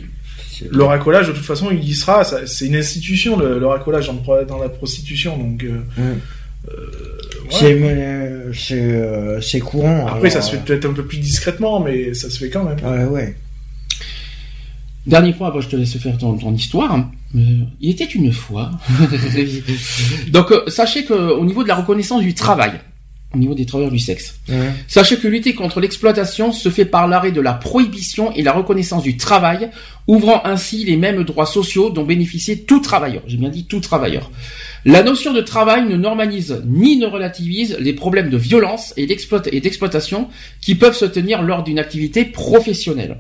Le racolage, de toute façon, il y sera. C'est une institution, le, le racolage dans, dans la prostitution. Donc, euh, Mm. C'est c'est euh, c'est courant. Après, alors, ça se fait peut-être un peu plus discrètement, mais ça se fait quand même. euh, Ouais, ouais. Dernier point, après je te laisse faire ton, ton histoire. Euh, il était une fois. Donc euh, sachez que au niveau de la reconnaissance du travail, au niveau des travailleurs du sexe, sachez que lutter contre l'exploitation se fait par l'arrêt de la prohibition et la reconnaissance du travail, ouvrant ainsi les mêmes droits sociaux dont bénéficiait tout travailleur. J'ai bien dit tout travailleur. La notion de travail ne normalise ni ne relativise les problèmes de violence et d'exploit- et d'exploitation qui peuvent se tenir lors d'une activité professionnelle.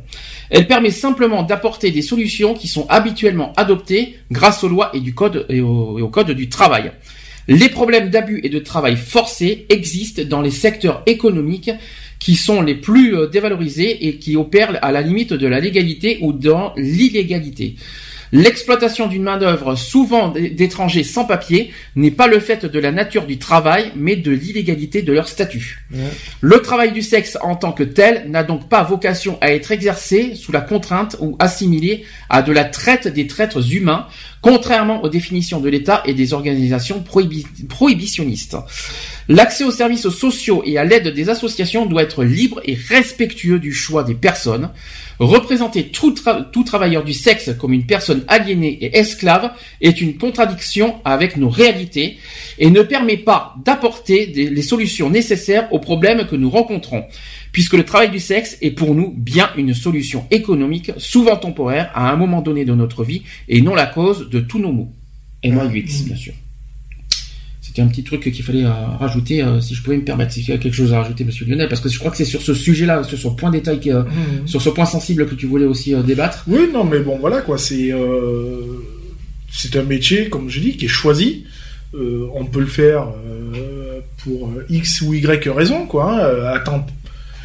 Elle permet simplement d'apporter des solutions qui sont habituellement adoptées grâce aux lois et, du code, et, au, et au code du travail. Les problèmes d'abus et de travail forcé existent dans les secteurs économiques qui sont les plus euh, dévalorisés et qui opèrent à la limite de la légalité ou dans l'illégalité. L'exploitation d'une main-d'œuvre, souvent d'étrangers sans papier, n'est pas le fait de la nature du travail, mais de l'illégalité de leur statut. Ouais. Le travail du sexe en tant que tel n'a donc pas vocation à être exercé sous la contrainte ou assimilé à de la traite des traîtres humains, contrairement aux définitions de l'État et des organisations prohibi- prohibitionnistes. L'accès aux services sociaux et à l'aide des associations doit être libre et respectueux du choix des personnes. Représenter tout, tra- tout travailleur du sexe comme une personne aliénée et esclave est une contradiction avec nos réalités et ne permet pas d'apporter les solutions nécessaires aux problèmes que nous rencontrons, puisque le travail du sexe est pour nous bien une solution économique, souvent temporaire, à un moment donné de notre vie, et non la cause de tous nos maux. Et moi, UX, bien sûr. C'était un petit truc qu'il fallait euh, rajouter, euh, si je pouvais me permettre, s'il y a quelque chose à rajouter, Monsieur Lionel, parce que je crois que c'est sur ce sujet-là, sur ce point détail, Mhm. sur ce point sensible que tu voulais aussi euh, débattre. Oui, non, mais bon, voilà, quoi. C'est c'est un métier, comme je dis, qui est choisi. Euh, on peut le faire euh, pour X ou Y raison, quoi. hein, à temps,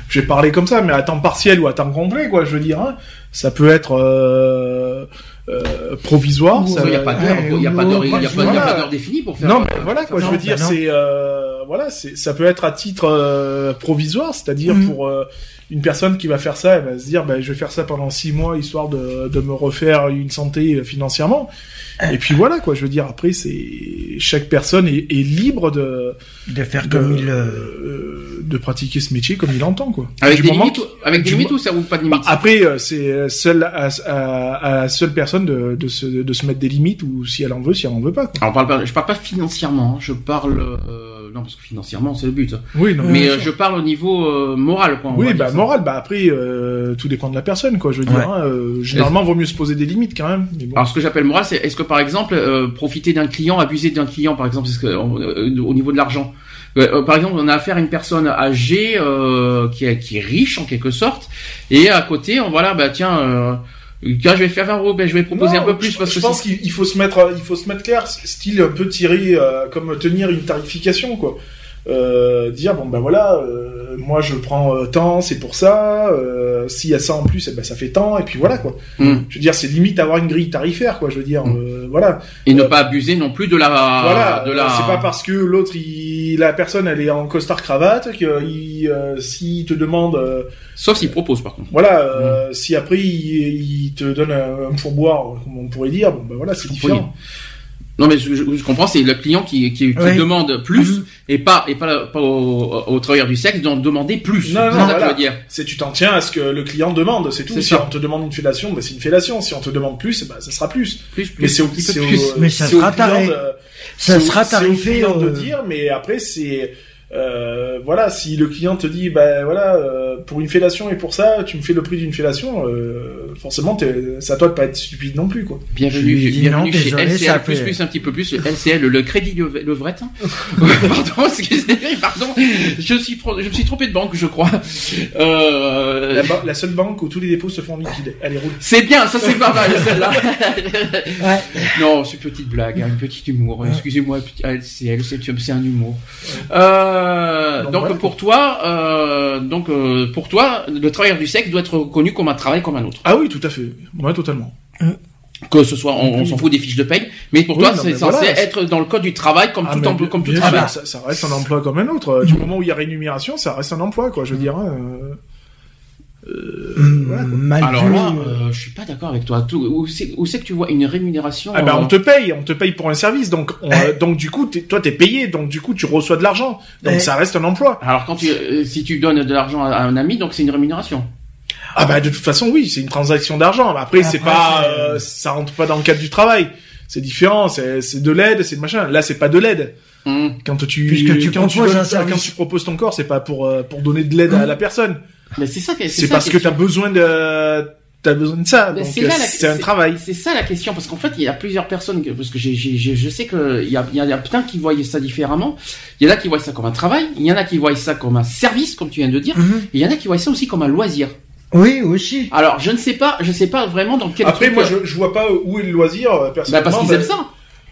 je vais parler comme ça, mais à temps partiel ou à temps complet, quoi. Je veux dire, hein. ça peut être euh, euh, provisoire. ça Il n'y a pas d'heure, il n'y a pas d'heure, définie pour faire. Non, mais voilà, quoi. Je veux dire, c'est euh, voilà, c'est ça peut être à titre euh, provisoire, c'est-à-dire Mhm. pour euh, une personne qui va faire ça, elle va se dire, bah, je vais faire ça pendant six mois histoire de, de me refaire une santé euh, financièrement. Et puis voilà quoi, je veux dire après c'est chaque personne est, est libre de De faire de, comme il... euh, de pratiquer ce métier comme il entend quoi. Avec Du des moment limites, avec des du limites ou ça vous pas de Bah, limites après, c'est seul à, à, seule personne de, de, se, de se mettre des limites ou si elle en veut, si elle en veut pas. Quoi. Alors, on parle pas, je parle pas financièrement, hein, je parle euh, non parce que financièrement c'est le but. Oui, non, Mais euh, je parle au niveau euh, moral quoi. oui, bah moral, bah après euh, tout dépend de la personne, quoi. Je veux dire, hein, euh, généralement, vaut mieux se poser des limites quand même. Mais bon. Alors ce que j'appelle moral, c'est est-ce que par exemple euh, profiter d'un client, abuser d'un client par exemple, c'est ce que, euh, au niveau de l'argent. Par exemple, on a affaire à une personne âgée euh, qui, est, qui est riche en quelque sorte, et à côté, on voilà, bah tiens, euh, quand je vais faire 20 euros, ben je vais proposer Non, un peu plus je, parce je que pense qu'il il faut se mettre, il faut se mettre clair, style un peu tiré, euh, comme tenir une tarification, quoi. Euh, dire bon ben voilà, euh, moi je prends euh, tant, c'est pour ça. Euh, S'il y a ça en plus, eh ben ça fait tant, et puis voilà quoi. Hmm. Je veux dire, c'est limite avoir une grille tarifaire, quoi. Je veux dire, euh, voilà. et ne pas abuser non plus de la voilà, de la. c'est pas parce que l'autre, il, la personne, elle est en costard cravate que il, s'il te demande, Sauf s'il propose par contre. voilà, euh, si après il, il te donne un, un pourboire, comme on pourrait dire, bon ben voilà, c'est différent. Non mais je, je- je comprends, c'est le client qui, qui, qui Oui. demande plus Mhm. et pas et pas, pas au, au travailleur du sexe d'en demander plus. Non, c'est non, ça que voilà. je veux dire. C'est tu t'en tiens à ce que le client demande, c'est tout. Si ça. on te demande une fellation, ben c'est une fellation. Si on te demande plus, ben ça sera plus. Plus, plus, Mais c'est au, c'est au- plus. Mais ça sera taré- de- Ça sera c'est au tarifé... de euh, dire, mais après c'est euh, voilà, si le client te dit ben voilà euh, pour une fellation et pour ça tu me fais le prix d'une fellation, euh, forcément t'es- c'est à toi de pas être stupide non plus quoi. Je Bienvenue, dit bienvenue non, chez désolé, LCL plus un petit peu plus LCL le crédit Lev- levrette. pardon, excusez-moi, pardon, je suis pro- je me suis trompé de banque, je crois. Euh, La, ba- la seule banque où tous les dépôts se font liquider. Allez roule. c'est bien, ça c'est pas mal celle-là. Ouais. non, c'est une petite blague, hein, une petite humour. Excusez-moi, petit- LCL, c'est c'est un humour. Euh, Donc, donc voilà. pour toi, euh, donc euh, pour toi, le travailleur du sexe doit être reconnu comme un travail comme un autre. Ah oui, tout à fait. Ouais, totalement. Que ce soit, on, on s'en fout des fiches de paye, mais pour Oui, toi, c'est censé voilà, être dans le code du travail comme Ah, tout emploi, comme tout travail. ça, ça reste un emploi comme un autre. Du moment où il y a rémunération, ça reste un emploi, quoi. Je veux dire. hein, euh, euh, voilà, mal Alors vu, là, euh, euh, je suis pas d'accord avec toi. Tout- Où c'est où c'est que tu vois une rémunération Ah bah euh, on te paye, on te paye pour un service, donc on- Eh. euh, donc du coup t'es- toi t'es payé, donc du coup tu reçois de l'argent, donc Eh. ça reste un emploi. Alors quand tu, euh, si tu donnes de l'argent à, un ami, donc c'est une rémunération. Ah bah de toute façon oui, c'est une transaction d'argent. Après, c'est Après, pas, c'est- euh, ça rentre pas dans le cadre du travail. C'est différent, c'est c'est de l'aide, c'est de machin. Là c'est pas de l'aide. Hum. Quand tu Puisque tu quand proposes donnes- un service. quand tu proposes ton corps, c'est pas pour euh, pour donner de l'aide à la personne. Mais c'est ça, C'est ça parce que t'as question. besoin de t'as besoin de ça. Mais Donc c'est là la- c'est un travail. C'est ça la question, parce qu'en fait, il y a plusieurs personnes, que- parce que j'ai, j'ai- j'ai- je sais que il y a, il y a plein qui voyaient ça différemment. Il y en a qui voient ça comme un travail, il y en a qui voient ça comme un service, comme tu viens de dire, mhm. et il y en a qui voient ça aussi comme un loisir. Oui, aussi. Alors, je ne sais pas, je sais pas vraiment dans quel Après truc, moi euh, je, je vois pas où est le loisir euh, bah, personnellement. parce qu'ils bah, aiment ça.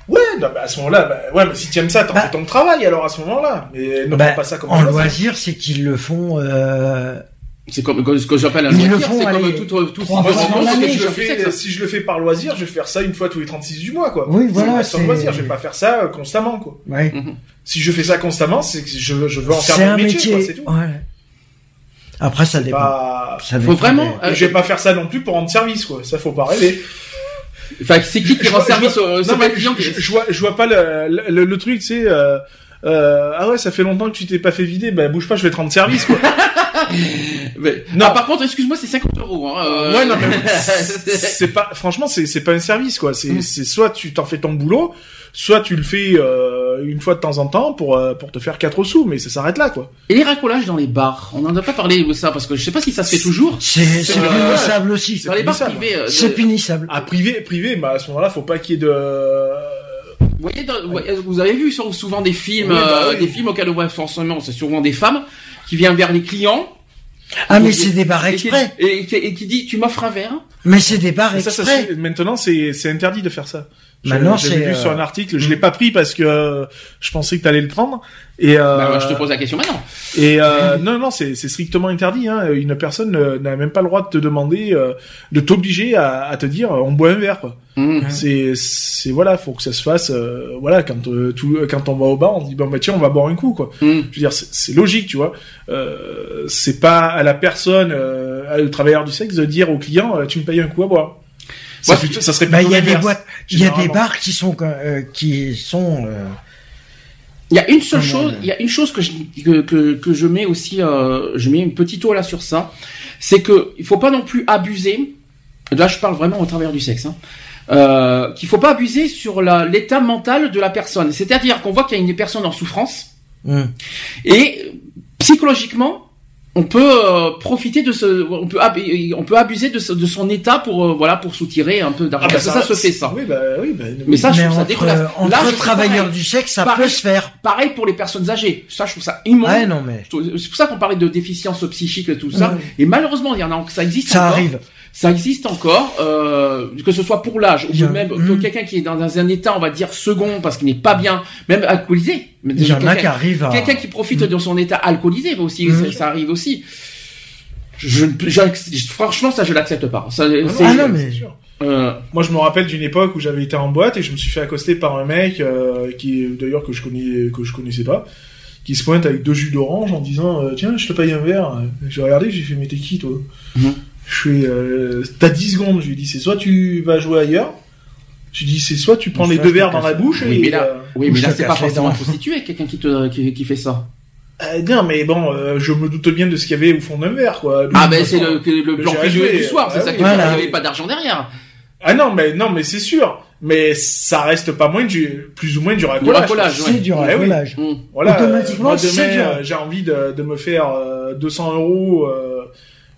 Ouais, non, bah, à ce moment-là, bah, ouais, mais si tu aimes ça, t'en Bah. fais ton travail alors à ce moment-là. Mais ne Bah, prends pas ça comme en un loisir. loisir, c'est qu'ils le font. Euh... C'est comme ce que j'appelle un Ils le loisir, font, c'est comme tout, tout, si je, fais, si je le fais par loisir, je vais faire ça une fois tous les 36 du mois, quoi. Oui, voilà, c'est- loisir, je vais pas faire ça euh, constamment, quoi. Ouais. Si je fais ça constamment, c'est que je, je veux en faire mon un métier, métier. quoi, c'est tout. Ouais. Après, ça dépend. Pas... Ça Faut dépend vraiment, des- euh, Et je vais pas faire ça non plus pour rendre service, quoi. Ça, faut pas rêver. Enfin, c'est qui qui rend Je- service je- au, c'est non, pas mais le client je, qui- je, je vois, je vois pas le, le, le truc, c'est, euh, euh, ah ouais, ça fait longtemps que tu t'es pas fait vider, bah bouge pas, je vais te rendre service, quoi. Mais- Non. Ah, par contre, excuse-moi, c'est 50 euros. Hein, euh, Ouais, non, mais c'est pas, franchement, c'est, c'est pas un service, quoi. C'est, Mm. c'est soit tu t'en fais ton boulot, soit tu le fais euh, une fois de temps en temps pour euh, pour te faire quatre sous, mais ça s'arrête là, quoi. Et les racolages dans les bars, on n'en a pas parlé de ça parce que je sais pas si ça se fait toujours. C'est euh, punissable aussi. Dans les bars punissable. privés, euh, de- C'est punissable. À privé, privé, bah à ce moment-là, faut pas qu'il y ait de. vous voyez, vous avez vu souvent des films, Oui, bah euh, oui. des films auxquels on voit forcément, c'est souvent des femmes qui viennent vers les clients Ah, mais c'est des bars et qui, exprès. et qui- et qui dit tu m'offres un verre. Mais c'est des bars Ça, ça, exprès. se- maintenant, c'est c'est interdit de faire ça. Maintenant, c'est, vu euh, sur un article, je l'ai pas pris parce que euh, je pensais que tu allais le prendre. Et euh, Bah, je te pose la question maintenant. et euh, non, non, c'est c'est strictement interdit. Hein. Une personne euh, n'a même pas le droit de te demander, euh, de t'obliger à, à te dire, on boit un verre. Quoi. Mmh. C'est, c'est voilà, faut que ça se fasse. euh, voilà, quand euh, tout, quand on va au bar, on dit bon bah tiens, on va boire un coup quoi. Mmh. Je veux dire, c'est logique, tu vois. Euh, c'est pas à la personne, euh, à le travailleur du sexe, de dire au client, tu me payes un coup à boire. Ça, Ouais, plutôt- ça serait Bah, il y a des boîtes, il y a des bars qui sont euh, qui sont euh, Il y a une seule chose, il y a une chose que je, que, que, que je mets aussi, euh, je mets une petite eau là sur ça, c'est que il faut pas non plus abuser. Là, je parle vraiment au travers du sexe. Hein, euh, qu'il faut pas abuser sur la- l'état mental de la personne. C'est-à-dire qu'on voit qu'il y a une personne en souffrance hum. et psychologiquement, on peut euh, profiter de ce, on peut, ab- on peut abuser de, ce- de son état pour euh, voilà pour soutirer un peu d'argent. Ah, bah, Parce que ça, se fait ça. Oui, bah oui, bah, Mais ça, je mais trouve ça entre, dégueulasse. entre Là, je trouve travailleurs pareil. du sexe, ça Pareil. peut se faire. Pareil pour les personnes âgées. Ça, je trouve ça immonde. Ouais, non mais C'est pour ça qu'on parlait de déficience psychique et tout ça. Ouais. Et malheureusement, il y en a, ça existe ça encore. arrive. Ça existe encore, euh, que ce soit pour l'âge ou même que Mm. quelqu'un qui est dans un état, on va dire second, parce qu'il n'est pas bien, même alcoolisé. Il y en a quelqu'un- qui arrivent à. Quelqu'un qui profite de son état alcoolisé aussi, Mm. ça, ça arrive aussi. Je, je- franchement, ça, je l'accepte pas. Ça, c'est- Ah non, mais- euh, Moi, je me rappelle d'une époque où j'avais été en boîte et je me suis fait accoster par un mec euh, qui, d'ailleurs, que je connais, que je connaissais pas, qui se pointe avec deux jus d'orange en disant euh, tiens, je te paye un verre. J'ai regardé, j'ai fait mais t'es qui toi? Mhm. Je fais euh, t'as 10 secondes. Je lui dit c'est soit tu vas jouer ailleurs. Je lui dit c'est soit tu prends les deux verres dans la bouche Oui, et mais là- euh, oui, Ou mais là, c'est pas forcément prostitué, quelqu'un qui te, qui, qui fait ça. euh, non mais bon, euh, je me doute bien de ce qu'il y avait au fond d'un verre quoi. De Ah, ben, c'est le, le, plan du, jouer, du soir, c'est ah ça oui, qui fait voilà. qu'il n'y avait pas d'argent derrière. Ah non mais non mais c'est sûr. Mais ça reste pas moins du plus ou moins du Du racolage. C'est ouais. du Ouais, oui. racolage. Mm. Voilà, Automatiquement, euh, moi c'est demain, dur. euh, j'ai envie de, de me faire euh, 200 euros, euh,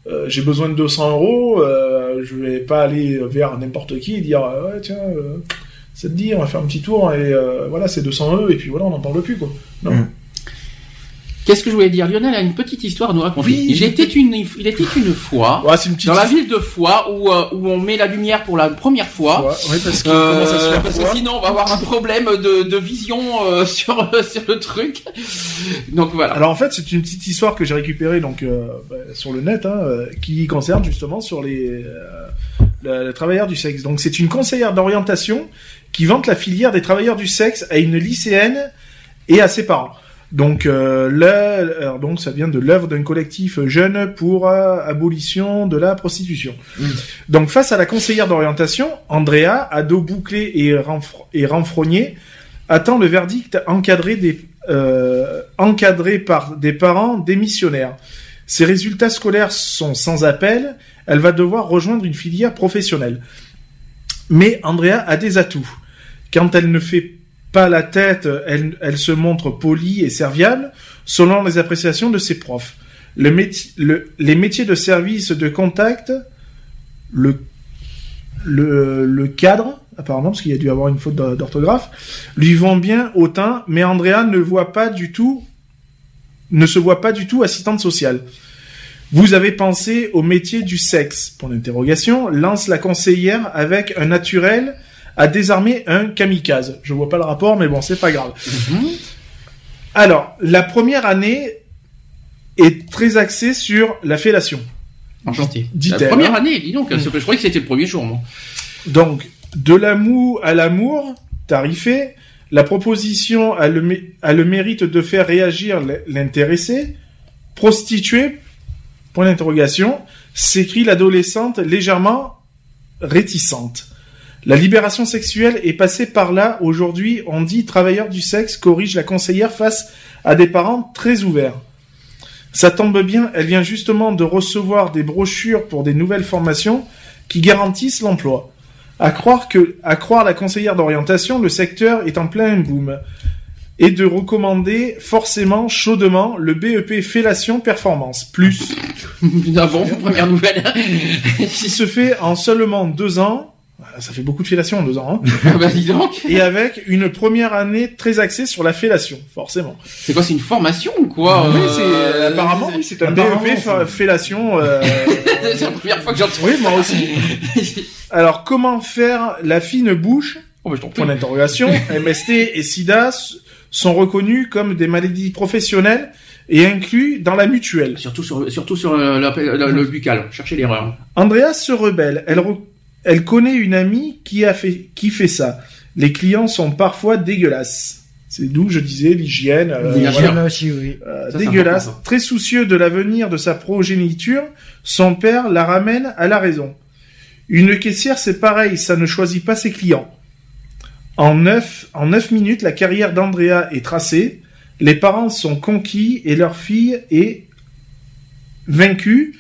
euh, j'ai besoin de 200 euros, euh, je vais pas aller vers n'importe qui et dire euh, ouais tiens, ça te dit, on va faire un petit tour et voilà c'est 200 euros et puis voilà on n'en parle plus quoi. Non. Mm. Qu'est-ce que je voulais dire? Lionel a une petite histoire à nous raconter. Oui, il, était une, il était une fois Ouais, une dans la ville de Foix où, euh, où on met la lumière pour la première fois. Ouais, parce qu'il Euh, commence à se faire parce que sinon on va avoir un problème de, de vision euh, sur, sur le truc. Donc voilà. Alors en fait, c'est une petite histoire que j'ai récupérée donc euh, bah, sur le net, hein, euh, qui concerne justement sur les euh, le, le travailleur du sexe. Donc c'est une conseillère d'orientation qui vante la filière des travailleurs du sexe à une lycéenne et à ses parents. Donc euh, donc ça vient de l'œuvre d'un collectif jeune pour euh, abolition de la prostitution. Donc face à la conseillère d'orientation, Andrea, ado bouclé et, renfro- et renfrogné, attend le verdict encadré des euh, encadré par des parents démissionnaires. Ses résultats scolaires sont sans appel. Elle va devoir rejoindre une filière professionnelle. Mais Andrea a des atouts. Quand elle ne fait pas la tête, elle, se montre polie et serviable, selon les appréciations de ses profs. Le les métiers de service de contact, le, cadre, apparemment, parce qu'il y a dû avoir une faute d'or- d'orthographe, lui vont bien au teint, mais Andrea ne voit pas du tout, ne se voit pas du tout assistante sociale. Vous avez pensé au métier du sexe, pour l'interrogation, lance la conseillère avec un naturel à désarmer un kamikaze. Je vois pas le rapport, mais bon, c'est pas grave. Mhm. Alors, la première année est très axée sur la fellation. Enchanté. La première hein. année, dis donc. Je croyais que c'était le premier jour, moi. Donc, de l'amour à l'amour, tarifé, la proposition a le, a le mérite de faire réagir l'intéressé. Prostituée, point d'interrogation, s'écrit l'adolescente légèrement réticente. La libération sexuelle est passée par là. Aujourd'hui, on dit travailleur du sexe corrige la conseillère face à des parents très ouverts. Ça tombe bien, elle vient justement de recevoir des brochures pour des nouvelles formations qui garantissent l'emploi. À croire que, à croire la conseillère d'orientation, le secteur est en plein boom. Et de recommander forcément, chaudement, le BEP Fellation Performance Plus, bon, première nouvelle. qui se fait en seulement deux ans. Ça fait beaucoup de fellation en deux ans. Hein. Ah bah dis donc. et avec une première année très axée sur la fellation, forcément. C'est quoi, c'est une formation ou quoi oui, euh, c'est apparemment oui, c'est un fa- Fellation. euh, c'est la première fois que j'entends. oui, moi aussi. Alors, comment faire la fine bouche Oh, bah, je. Point d'interrogation. MST et SIDA sont reconnus comme des maladies professionnelles et inclus dans la mutuelle. Surtout sur, surtout sur euh, la- le buccal. Cherchez l'erreur. Andreas se rebelle. Elle, re- elle connaît une amie qui a fait, qui fait ça. Les clients sont parfois dégueulasses. C'est d'où je disais l'hygiène. euh, aussi, oui. Euh, Ça, dégueulasse. Très soucieux de l'avenir de sa progéniture, son père la ramène à la raison. Une caissière, c'est pareil, ça ne choisit pas ses clients. En neuf, en neuf minutes, la carrière d'Andrea est tracée. Les parents sont conquis et leur fille est vaincue.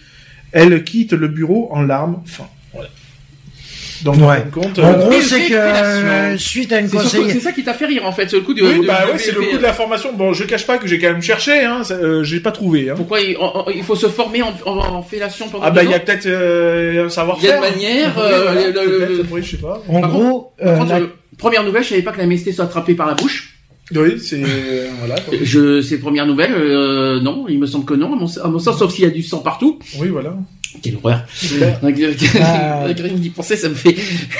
Elle quitte le bureau en larmes. Enfin, Donc, en Ouais. fin de compte, En euh, gros, c'est que euh, suite à une conseillère. c'est ça qui t'a fait rire en fait, c'est le coup de. oui, de- bah de ouais, c'est le coup de la formation. Bon, je cache pas que j'ai quand même cherché, hein, euh, j'ai pas trouvé. Hein. Pourquoi il, en- en- il faut se former en, en, en fellation pendant Ah bah il y a peut-être euh, un Il y a savoir-faire. une manière, Oui, euh, le- le- je sais pas. En Par gros, Par euh, contre, la- première nouvelle, je savais pas que la MST soit attrapée par la bouche. Oui, c'est voilà. Je, c'est première nouvelle, euh, non, il me semble que non, à mon, à mon sens, sauf s'il y a du sang partout. Oui, voilà. Quelle horreur. Ah. Rien d'y penser, ça me fait.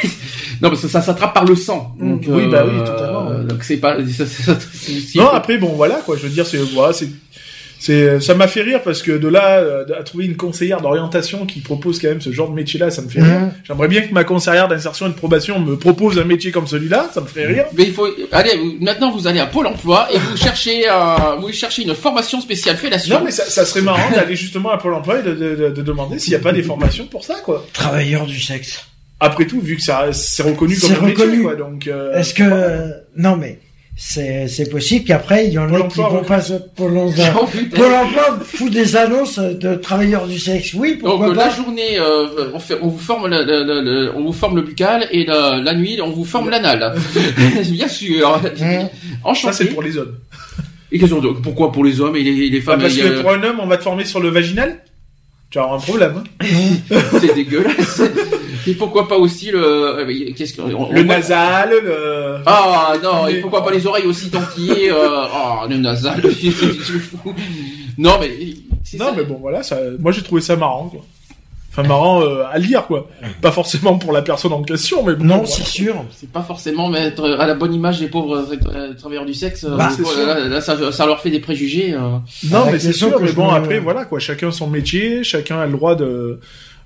non, parce que ça s'attrape par le sang. Donc, Oui, bah oui, euh, totalement. Donc c'est pas. ça- ça- Non, après bon voilà quoi. Je veux dire c'est voilà c'est c'est ça m'a fait rire parce que de là euh, à trouver une conseillère d'orientation qui propose quand même ce genre de métier-là, ça me fait rire. Mhm. J'aimerais bien que ma conseillère d'insertion et de probation me propose un métier comme celui-là, ça me ferait rire. Mais il faut. Allez, maintenant vous allez à Pôle Emploi et vous cherchez, euh, vous cherchez une formation spéciale fellation. Non mais ça, ça serait marrant d'aller justement à Pôle Emploi et de, de, de- de demander s'il n'y a pas des formations pour ça quoi. travailleur du sexe. Après tout, vu que ça c'est reconnu comme un métier reconnu. quoi, donc. euh, Est-ce que non mais c'est c'est possible qu'après il y en a qui vont pas se Pôle emploi. Pôle emploi fout des annonces de travailleurs du sexe. Oui, Donc pourquoi euh, pas. la journée, euh, on, fait, on vous forme le, le- le- le- on vous forme le buccal et la, la nuit, on vous forme l'anal. Bien sûr. Mmh. Enchanté. ça c'est pour les hommes. Et qu'est-ce qu'on- pourquoi pour les hommes et les, les Ah, femmes parce il y que a- pour un homme, on va te former sur le vaginal? Tu vas avoir un problème. Hein? C'est dégueulasse. Et pourquoi pas aussi le euh, qu'est-ce que on- Le on- nasal, le. Ah non, et pourquoi pas les oreilles aussi dentillées euh... Oh, le nasal. je suis fou. non mais Non, ça. mais bon, voilà, ça, moi j'ai trouvé ça marrant, quoi. Enfin, marrant euh, à lire, quoi. Pas forcément pour la personne en question, mais bon. Non, voilà. c'est sûr. C'est pas forcément mettre à la bonne image des pauvres euh, travailleurs du sexe. Bah, c'est sûr. là, là, ça, ça leur fait des préjugés. euh. Non, mais c'est sûr, que mais bon, me- après, voilà, quoi. Chacun son métier, chacun a le droit de,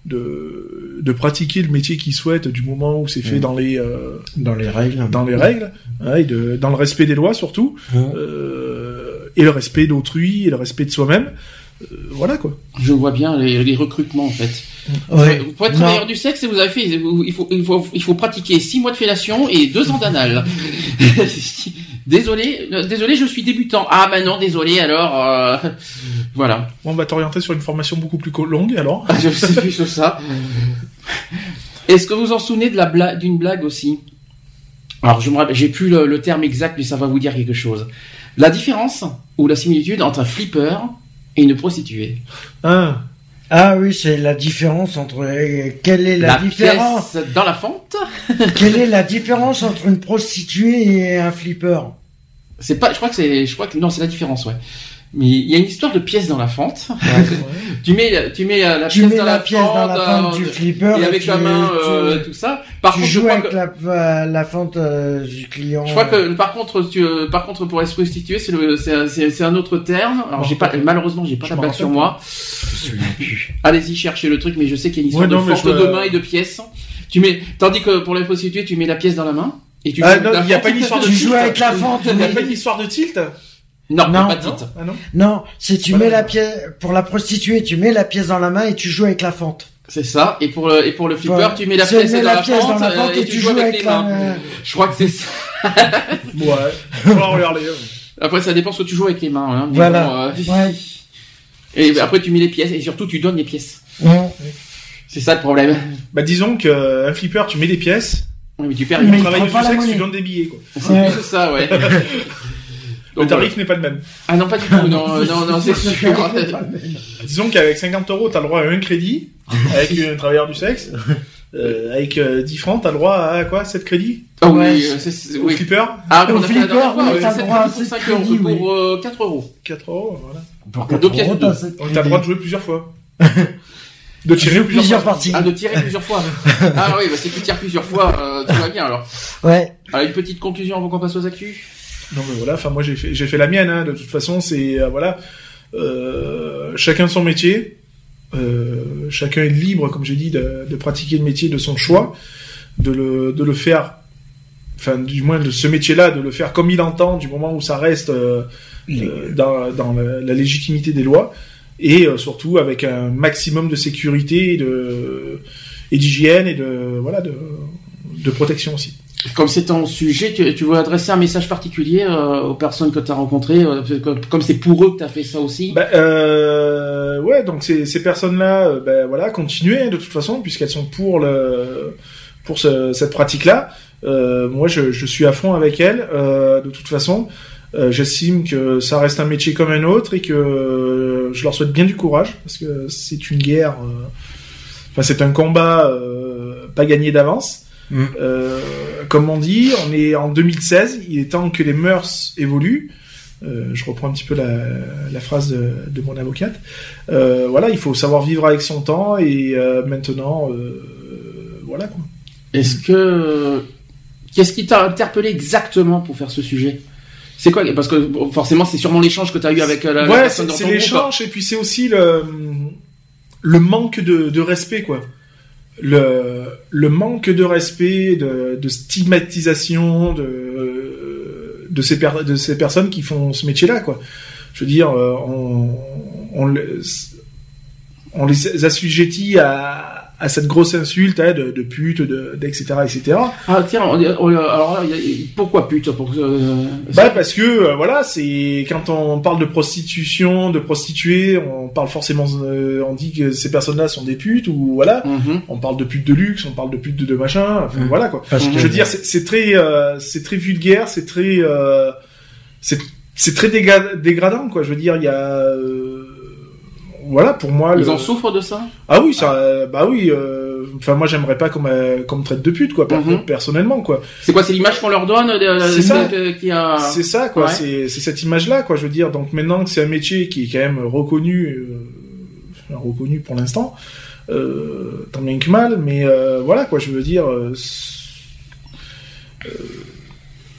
de, de pratiquer le métier qu'il souhaite du moment où c'est fait Mm. dans les, euh, Dans les règles. dans les règles, hein, et de, dans le respect des lois surtout, Mmh. euh, et le respect d'autrui, et le respect de soi-même. Euh, voilà, quoi. Je vois bien les, les recrutements en fait. Ouais. Pour être Non. travailleur du sexe, vous avez fait, il faut, il faut, il faut pratiquer six mois de fellation et deux ans d'anal. désolé, euh, désolé, je suis débutant. Ah, bah non, désolé, alors, euh, voilà. Bon, on va t'orienter sur une formation beaucoup plus co- longue, alors. Je sais plus sur ça. Est-ce que vous en souvenez de la blague, d'une blague aussi? Alors, je me rappelle, j'ai plus le, le terme exact, mais ça va vous dire quelque chose. La différence ou la similitude entre un flipper et une prostituée? Ah. Ah oui, c'est la différence entre quelle est la, différence dans la fente. Quelle est la différence entre une prostituée et un flipper? C'est pas, je crois que c'est, je crois que non, c'est la différence, ouais. Mais il y a une histoire de pièce dans la fente. tu mets, tu mets euh, la Tu pièce mets dans la la pièce dans la fente, euh, du flipper et avec tu, la main, tu- euh, tout ça. Par tu contre, je joues crois avec que, la, la fente euh, du client. je crois que par contre, tu, euh, par contre, pour être prostitué, c'est le, c'est, un- c'est, c'est un autre terme. Alors j'ai pas, malheureusement, j'ai pas Je la blague sur moi. Allez-y, cherchez le truc, mais je sais qu'il y a une histoire Ouais, non, de fente je de main et de pièces. Tu mets, tandis que pour la prostituée, tu mets la pièce dans la main. Et tu Ah, joues non, la il y a fente. pas une histoire de Tu joues avec la fente, Il n'y a pas une histoire de tilt Non, Non. pas de titre. Ah non Non, c'est tu Voilà. mets la pièce pour la prostituée, tu mets la pièce dans la main et tu joues avec la fente. C'est ça. Et pour le, et pour le flipper, tu mets la tu pièce, mets dans, la la pièce fente, dans la euh, fente et tu joues avec les la mains. main. Je crois que c'est ça. Ouais. On va regarder. Après, ça dépend ce que tu joues avec les mains. Hein, Voilà. bon, euh, Ouais. Et après, tu mets les pièces et surtout, tu donnes les pièces. Ouais. C'est ça le problème. Bah disons que euh, un flipper, tu mets des pièces. Oui, mais tu perds. Mais les il Travail prend du sexe, tu donnes des billets. Quoi. C'est ça, ouais. Le tarif n'est pas le même. Ah non, pas du tout. Non, euh, non, non, c'est sûr. Disons qu'avec 50 euros, t'as le droit à un crédit avec un travailleur du sexe. Euh, avec euh, 10 francs, t'as le droit à quoi 7 crédits Ah oui, euh, c'est, c'est- Au oui. flipper Ah, Au on a flipper, ouais, t'as le droit à crédits pour sept 5 euros, crédits, pour euh, 4 euros. 4 euros, voilà. Pour Deux pièces de deux. Donc t'as le droit de jouer plusieurs fois. De tirer plusieurs, plusieurs parties. Ah, de tirer plusieurs fois. ah oui, bah, si tu tires plusieurs fois, euh, tout va bien alors. Ouais. Alors, une petite conclusion avant qu'on passe aux actus? Non mais voilà, enfin moi j'ai fait j'ai fait la mienne. Hein, de toute façon, c'est euh, voilà, euh, chacun son métier. Euh, chacun est libre, comme j'ai dit, de, de pratiquer le métier de son choix, de le de le faire. Enfin, du moins de ce métier-là, de le faire comme il entend, du moment où ça reste euh, dans, dans la, la légitimité des lois, et euh, surtout avec un maximum de sécurité et de et d'hygiène et de voilà de de protection aussi. Comme c'est ton sujet, tu, veux adresser un message particulier euh, aux personnes que tu as rencontrées, euh, comme- c'est pour eux que tu as fait ça aussi? Bah, euh, ouais, donc ces, personnes-là, ben voilà, continuez de toute façon, puisqu'elles sont pour le pour ce- cette pratique-là. Moi, je, je suis à fond avec elles. de toute façon, j'estime que ça reste un métier comme un autre et que je leur souhaite bien du courage parce que c'est une guerre. Enfin, c'est un combat pas gagné d'avance. Mm. Euh, comme on dit, on est en 2016. Il est temps que les mœurs évoluent. Euh, je reprends un petit peu la, la phrase de, de mon avocate. Euh, voilà, il faut savoir vivre avec son temps et maintenant, voilà quoi. Est-ce que qu'est-ce qui t'a interpellé exactement pour faire ce sujet? C'est quoi? Parce que bon, forcément, c'est sûrement l'échange que tu as eu avec la, la ouais, personne c'est dans c'est ton groupe. l'échange et puis c'est aussi le le manque de, de respect quoi. Le, le manque de respect, de, de stigmatisation de de ces de ces personnes qui font ce métier-là quoi. Je veux dire, euh, on on les, on les assujettit à à cette grosse insulte hein, de, de pute, de, etc., etc. Ah tiens, on- on- alors là, il y a- pourquoi pute pour, euh, Bah parce que euh, voilà, c'est quand on parle de prostitution, de prostituées, on parle forcément, euh, on dit que ces personnes-là sont des putes ou voilà, Mhm. on parle de putes de luxe, on parle de putes de, de machin, enfin Mm. voilà quoi. Parce Mhm. que Je veux dire, c'est très, euh, c'est très vulgaire, c'est très, euh, c'est c'est très dégradant quoi. Je veux dire, il y a, euh, voilà pour moi. Ils le- en souffrent de ça? Ah oui, ça, euh, bah oui. euh, Enfin moi j'aimerais pas qu'on me, traite de pute quoi, Mhm. personnellement quoi. C'est quoi C'est l'image qu'on leur donne de, C'est ça. qui a. C'est ça, quoi. Ouais. C'est cette image-là, quoi. Je veux dire. Donc maintenant que c'est un métier qui est quand même reconnu, euh, enfin, reconnu pour l'instant, euh, tant bien que mal. Mais euh, voilà, quoi. Je veux dire. euh,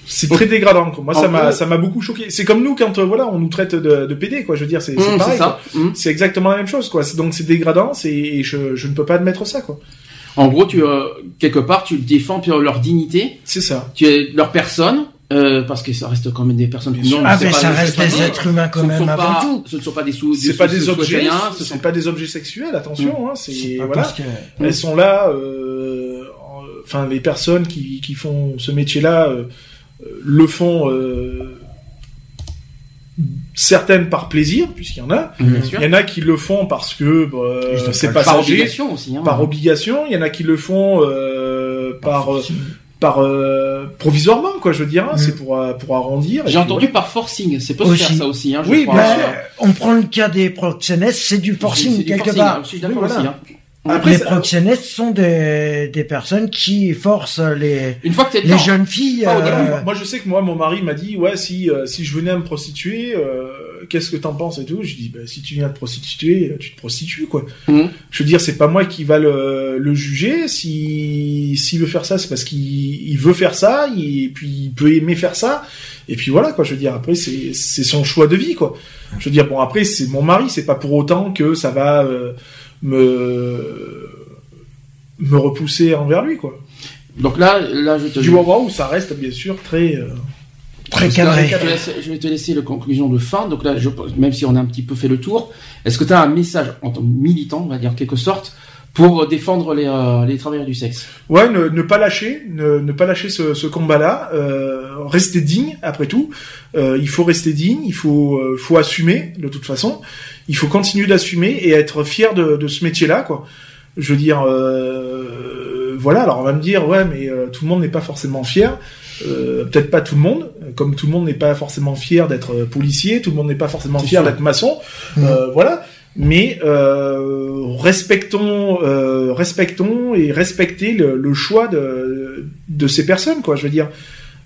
c'est- c'est très dégradant. Quoi. Moi, En ça m'a ça m'a beaucoup choqué. C'est comme nous quand euh, voilà, on nous traite de, de PD, quoi. Je veux dire, c'est Mmh, c'est c'est pareil. ça. quoi. Mmh. C'est exactement la même chose, quoi. C'est- Donc c'est dégradant. C'est et je, je ne peux pas admettre ça, quoi. En gros, tu euh, quelque part, tu défends puis, leur dignité, C'est ça. tu es leur personne. euh, parce que ça reste quand même des personnes non. Ah, c'est mais pas- ça c'est reste des êtres humains quand ce ne même sont avant pas- tout. Ce ne sont pas des sous. C'est pas des sous- objets. ce C'est sont pas des objets sexuels. Attention. Hein, c'est C'est voilà. parce que- Elles sont là, euh, en- enfin les personnes qui, qui font ce métier-là euh, le font euh, certaines par plaisir, puisqu'il y en a. Il y en a qui le font parce que bah, c'est Par obligation aussi. Hein. par obligation. Il y en a qui le font euh, par euh, par euh, provisoirement, quoi. Je veux dire, hein, Mm. c'est pour euh, pour arrondir. J'ai entendu par forcing. C'est Aussi. faire ça aussi. Hein, je Oui, crois. sûr. on prend le cas des proxénètes, c'est du C'est forcing du quelque forcing, part. hein, Je suis d'accord Oui, voilà. aussi. Après, les proxénètes sont des, des personnes qui forcent les, Une fois que t'es les dedans, jeunes filles. Ah, euh, début, moi je sais que moi mon mari m'a dit ouais si euh, si je venais à me prostituer euh, qu'est-ce que t'en penses et tout? Je dis bah, si tu viens te prostituer tu te prostitues quoi. Mhm. je veux dire c'est pas moi qui va le, le juger. Si s'il veut faire ça c'est parce qu'il il veut faire ça il- et puis il peut aimer faire ça. Et puis voilà quoi je veux dire. Après c'est c'est son choix de vie quoi. Je veux dire bon après c'est mon mari. C'est pas pour autant que ça va euh, me me repousser envers lui quoi donc là, là, je te du moment où ça reste bien sûr très euh, très là, cadrées. Je, te laisse- je vais te laisser la conclusion de fin. Donc là, je, même si on a un petit peu fait le tour, est-ce que tu as un message en tant que militant, on va dire en quelque sorte, pour défendre les, euh, les travailleurs du sexe? Ouais, ne, ne pas lâcher, ne, ne pas lâcher ce, ce combat-là, euh, rester digne après tout. Il faut rester digne, il faut, faut assumer de toute façon. Il faut continuer d'assumer et être fier de, de ce métier-là, quoi. Je veux dire, euh, voilà. Alors on va me dire, ouais, mais euh, tout le monde n'est pas forcément fier. Euh, Peut-être pas tout le monde, comme tout le monde n'est pas forcément fier d'être policier, tout le monde n'est pas forcément fier d'être maçon. Euh, voilà. Mais respectons, respectons et respectez le, le choix de, de ces personnes, quoi. Je veux dire,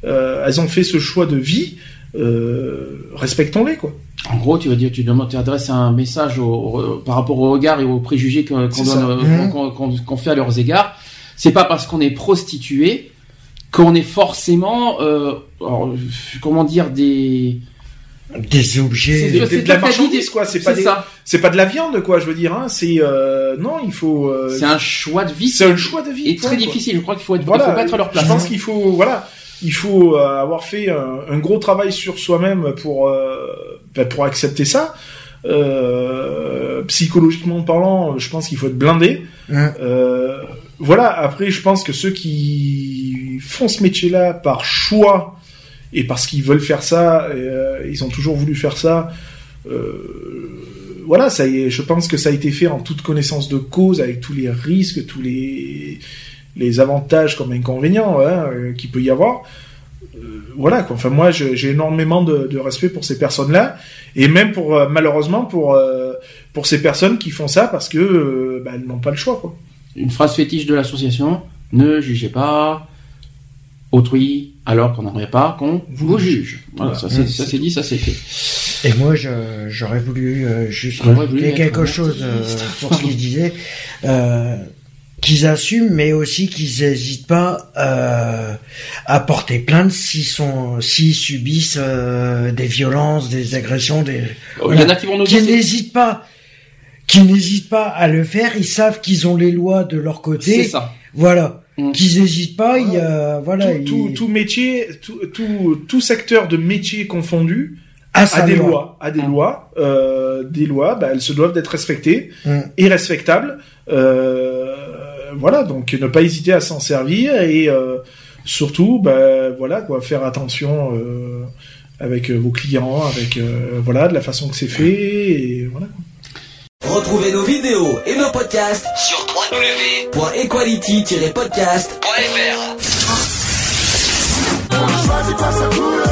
elles ont fait ce choix de vie, respectons-les, quoi. En gros, tu vas dire, tu demandes, tu adresses un message au- au- par rapport au regard et aux préjugés qu'on euh, Mhm. qu'on- fait à leurs égards. C'est pas parce qu'on est prostitué qu'on est forcément, euh, alors, comment dire, des. Des objets. de- c'est de la marchandise, des- quoi, c'est pas des-. C'est pas de la viande, quoi, je veux dire. Hein. C'est euh, non, il faut. euh, C'est un choix de vie. c'est un choix de vie. Et très quoi. difficile. Je crois qu'il faut être, il Voilà, faut pas être à leur place. Je pense qu'il faut, voilà, il faut euh, avoir fait un, un gros travail sur soi-même pour euh, ben, pour accepter ça. Euh, psychologiquement parlant, je pense qu'il faut être blindé. Euh, voilà. Après, je pense que ceux qui font ce métier-là par choix et parce qu'ils veulent faire ça, ils ont toujours voulu faire ça. Voilà, ça y est, je pense que ça a été fait en toute connaissance de cause, avec tous les risques, tous les les avantages comme inconvénients hein, euh, qu'il peut y avoir. Euh, voilà quoi. Enfin moi j'ai énormément de, de respect pour ces personnes-là et même pour euh, malheureusement pour euh, pour ces personnes qui font ça parce que euh, bah, elles n'ont pas le choix quoi. Une phrase fétiche de l'association ne jugez pas autrui alors qu'on n'aimerait pas qu'on vous juge. Voilà, ça c'est Mmh, ça c'est dit, ça c'est fait. Et moi, j'aurais voulu euh, juste J'aurais rajouter quelque chose euh, sur ce qu'il disait. Qu'ils assument, mais aussi qu'ils n'hésitent pas euh, à porter plainte s'ils sont, s'ils subissent euh, des violences, des agressions, des Il y en a qui vont nous qui dire c'est- n'hésitent pas, qui n'hésitent pas à le faire. Ils savent qu'ils ont les lois de leur c'est côté. ça. Voilà, Mm. qu'ils n'hésitent pas. Il y a, voilà, tout, tout, ils- tout métier, tout, tout, tout secteur de métier confondu à a sa des loi. lois, a des Mm. lois, euh, des lois, bah, elles se doivent d'être respectées Mm. et respectables. Euh, voilà, donc ne pas hésiter à s'en servir et euh, surtout, bah, voilà quoi, faire attention euh, avec euh, vos clients, avec euh, voilà de la façon que c'est fait et voilà. quoi. Retrouvez nos vidéos et nos podcasts Sur www.equality-podcast.fr.